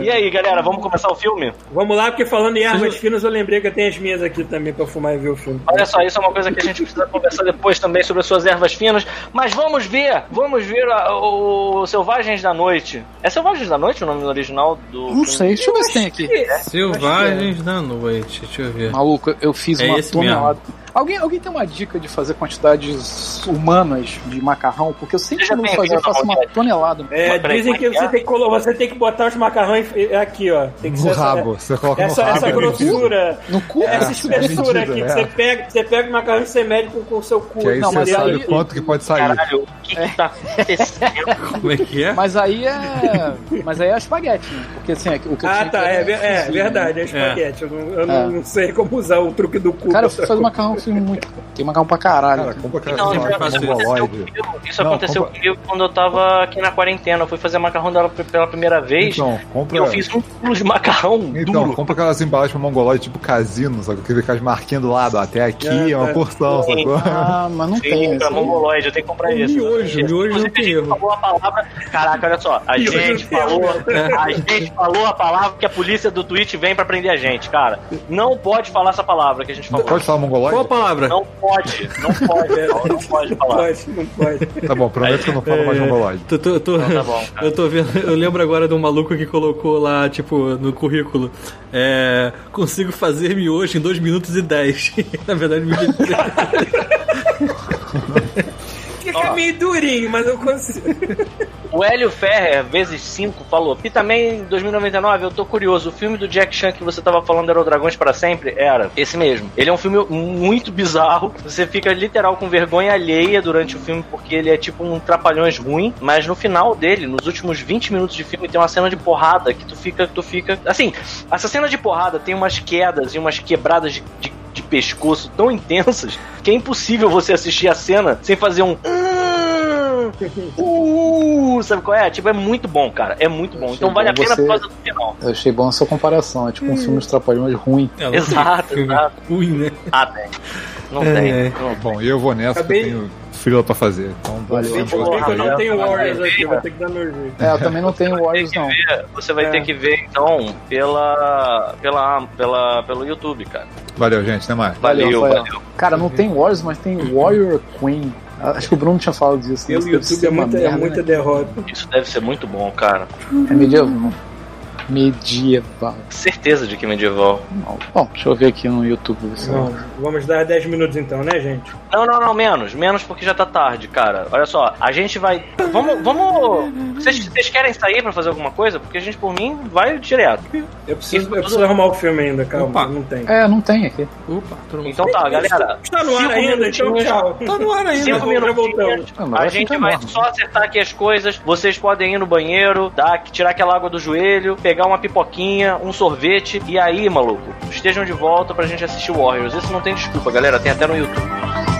E aí, galera, vamos começar o filme? Vamos lá, porque falando em armas finas, eu lembrei que eu tenho as minhas aqui também pra fumar e ver o filme. Olha só, isso é uma coisa que a gente precisa conversar depois também sobre as suas ervas finas. Mas vamos ver, vamos ver a- o Selvagens da Noite. É Selvagens da Noite o nome original do. Não sei, deixa eu ver se tem aqui. Selvagens da noite, deixa eu ver. Maluco, eu fiz É uma tonelada. Alguém, alguém tem uma dica de fazer quantidades humanas de macarrão? Porque eu sempre que vou fazer, eu faço uma tonelada. É, dizem que é que você é? tem que, colo- você tem que botar os macarrões é aqui, ó. Tem que No ser essa- rabo. Você coloca Essa, no rabo. essa é grossura, No cu? essa É, espessura é aqui, que medida, você é. pega, você pega o macarrão e você mede com, com o seu cu. Que aí Não, você mas sabe aí- quanto que pode sair. Caralho, o que, que tá acontecendo? Como é que é? Mas aí é. Mas aí é espaguete, né? Porque assim, o que eu Ah, tá, que é, ver- é fuzil, verdade, é né? espaguete. Eu, não, eu É. não, sei como usar o truque do cu. Cara, eu fui fazer macarrão, muito. Tem macarrão pra caralho. Cara, compra Não, isso isso. aconteceu mongoloide. comigo, isso Não, aconteceu compra- comigo quando eu tava aqui na quarentena. Eu fui fazer macarrão dela pela primeira vez. Então, e compra. eu fiz um quilo de macarrão Então, duro. compra aquelas embalagens pra mongoloide tipo casino, sabe? Que fica as marquinhas do lado, até aqui é uma porção, Sim. sacou? Ah, mas não tem Sim, esse. pra mongoloide, eu tenho que comprar O miojo, Esse. miojo não tem a gente erro. falou a palavra. Caraca, olha só. A Miojo gente tem falou. A gente falou a palavra que a polícia do Twitch vem pra prender a gente, cara. Não pode falar essa palavra que a gente falou. Pode falar mongoloide? Palavra? Não pode, não pode, não, não pode Não falar. pode, não pode. Tá bom, prometo que eu não falo mais mongoloide. Tô, tô, tô- Então tá bom, cara. eu tô vendo, eu lembro agora de um maluco que colocou lá, tipo, no currículo, é, consigo fazer miojo em 2 minutos e 10. Na verdade, me Fica meio durinho, mas eu consigo. O Hélio Ferrer, vezes 5, falou. E também, em 2099, eu tô curioso. O filme do Jack Chan que você tava falando era o Dragões para Sempre? Era. Esse mesmo. Ele é um filme muito bizarro. Você fica literal com vergonha alheia durante o filme, porque ele é tipo um trapalhões ruim. Mas no final dele, nos últimos 20 minutos de filme, tem uma cena de porrada que tu fica. Tu fica. Assim, essa cena de porrada tem umas quedas e umas quebradas de, de, de pescoço tão intensas que é impossível você assistir a cena sem fazer um. Uh, sabe qual é? Tipo, é muito bom, cara. É muito bom. Então vale a bom pena você- por causa do final. Eu achei bom essa comparação. É tipo um filme de trapalhões ruim. Ela Exato, exato. Ruim, né? Ah, tem. Não É, tem. é. Não. Bom, eu vou nessa Acabei- que eu tenho fila pra fazer. Então, Valeu. que eu não tenho. Warriors aqui, vou ter que dar meu jeito. É, eu também não tenho Warriors, não. Ver, Você vai ter que ver, então, pela, pela, pela, pelo YouTube, cara. Valeu, gente. Até mais. Valeu, Rafael. valeu. Cara, não tem Warriors, mas tem Warrior Queen. Acho que o Bruno tinha falado disso. Pelo YouTube é muita, é merda, muita né? derrota. Isso deve ser muito bom, cara. É medieval. Medieval. Certeza de que medieval. Não. Bom, deixa eu ver aqui no YouTube. eu- Vamos, dar 10 minutos então, né, gente? Não, não, não, menos. Menos porque já tá tarde, cara. Olha só, a gente vai. Vamos. vamos... Vocês, vocês querem sair pra fazer alguma coisa? Porque a gente, por mim, vai direto. Eu preciso, eu preciso arrumar o filme ainda, calma, Opa. não tem. É, não tem aqui. Opa. Então tá, galera. Está no ar ainda, então tchau. Tá no ar ainda. Cinco Já minutinhos. voltamos. Ah, A vai gente ficar vai só acertar aqui as coisas. Vocês podem ir no banheiro, dar, tirar aquela água do joelho, pegar uma pipoquinha, um sorvete. E aí, maluco, estejam de volta pra gente assistir Warriors. Isso não tem desculpa, galera. Tem até no YouTube.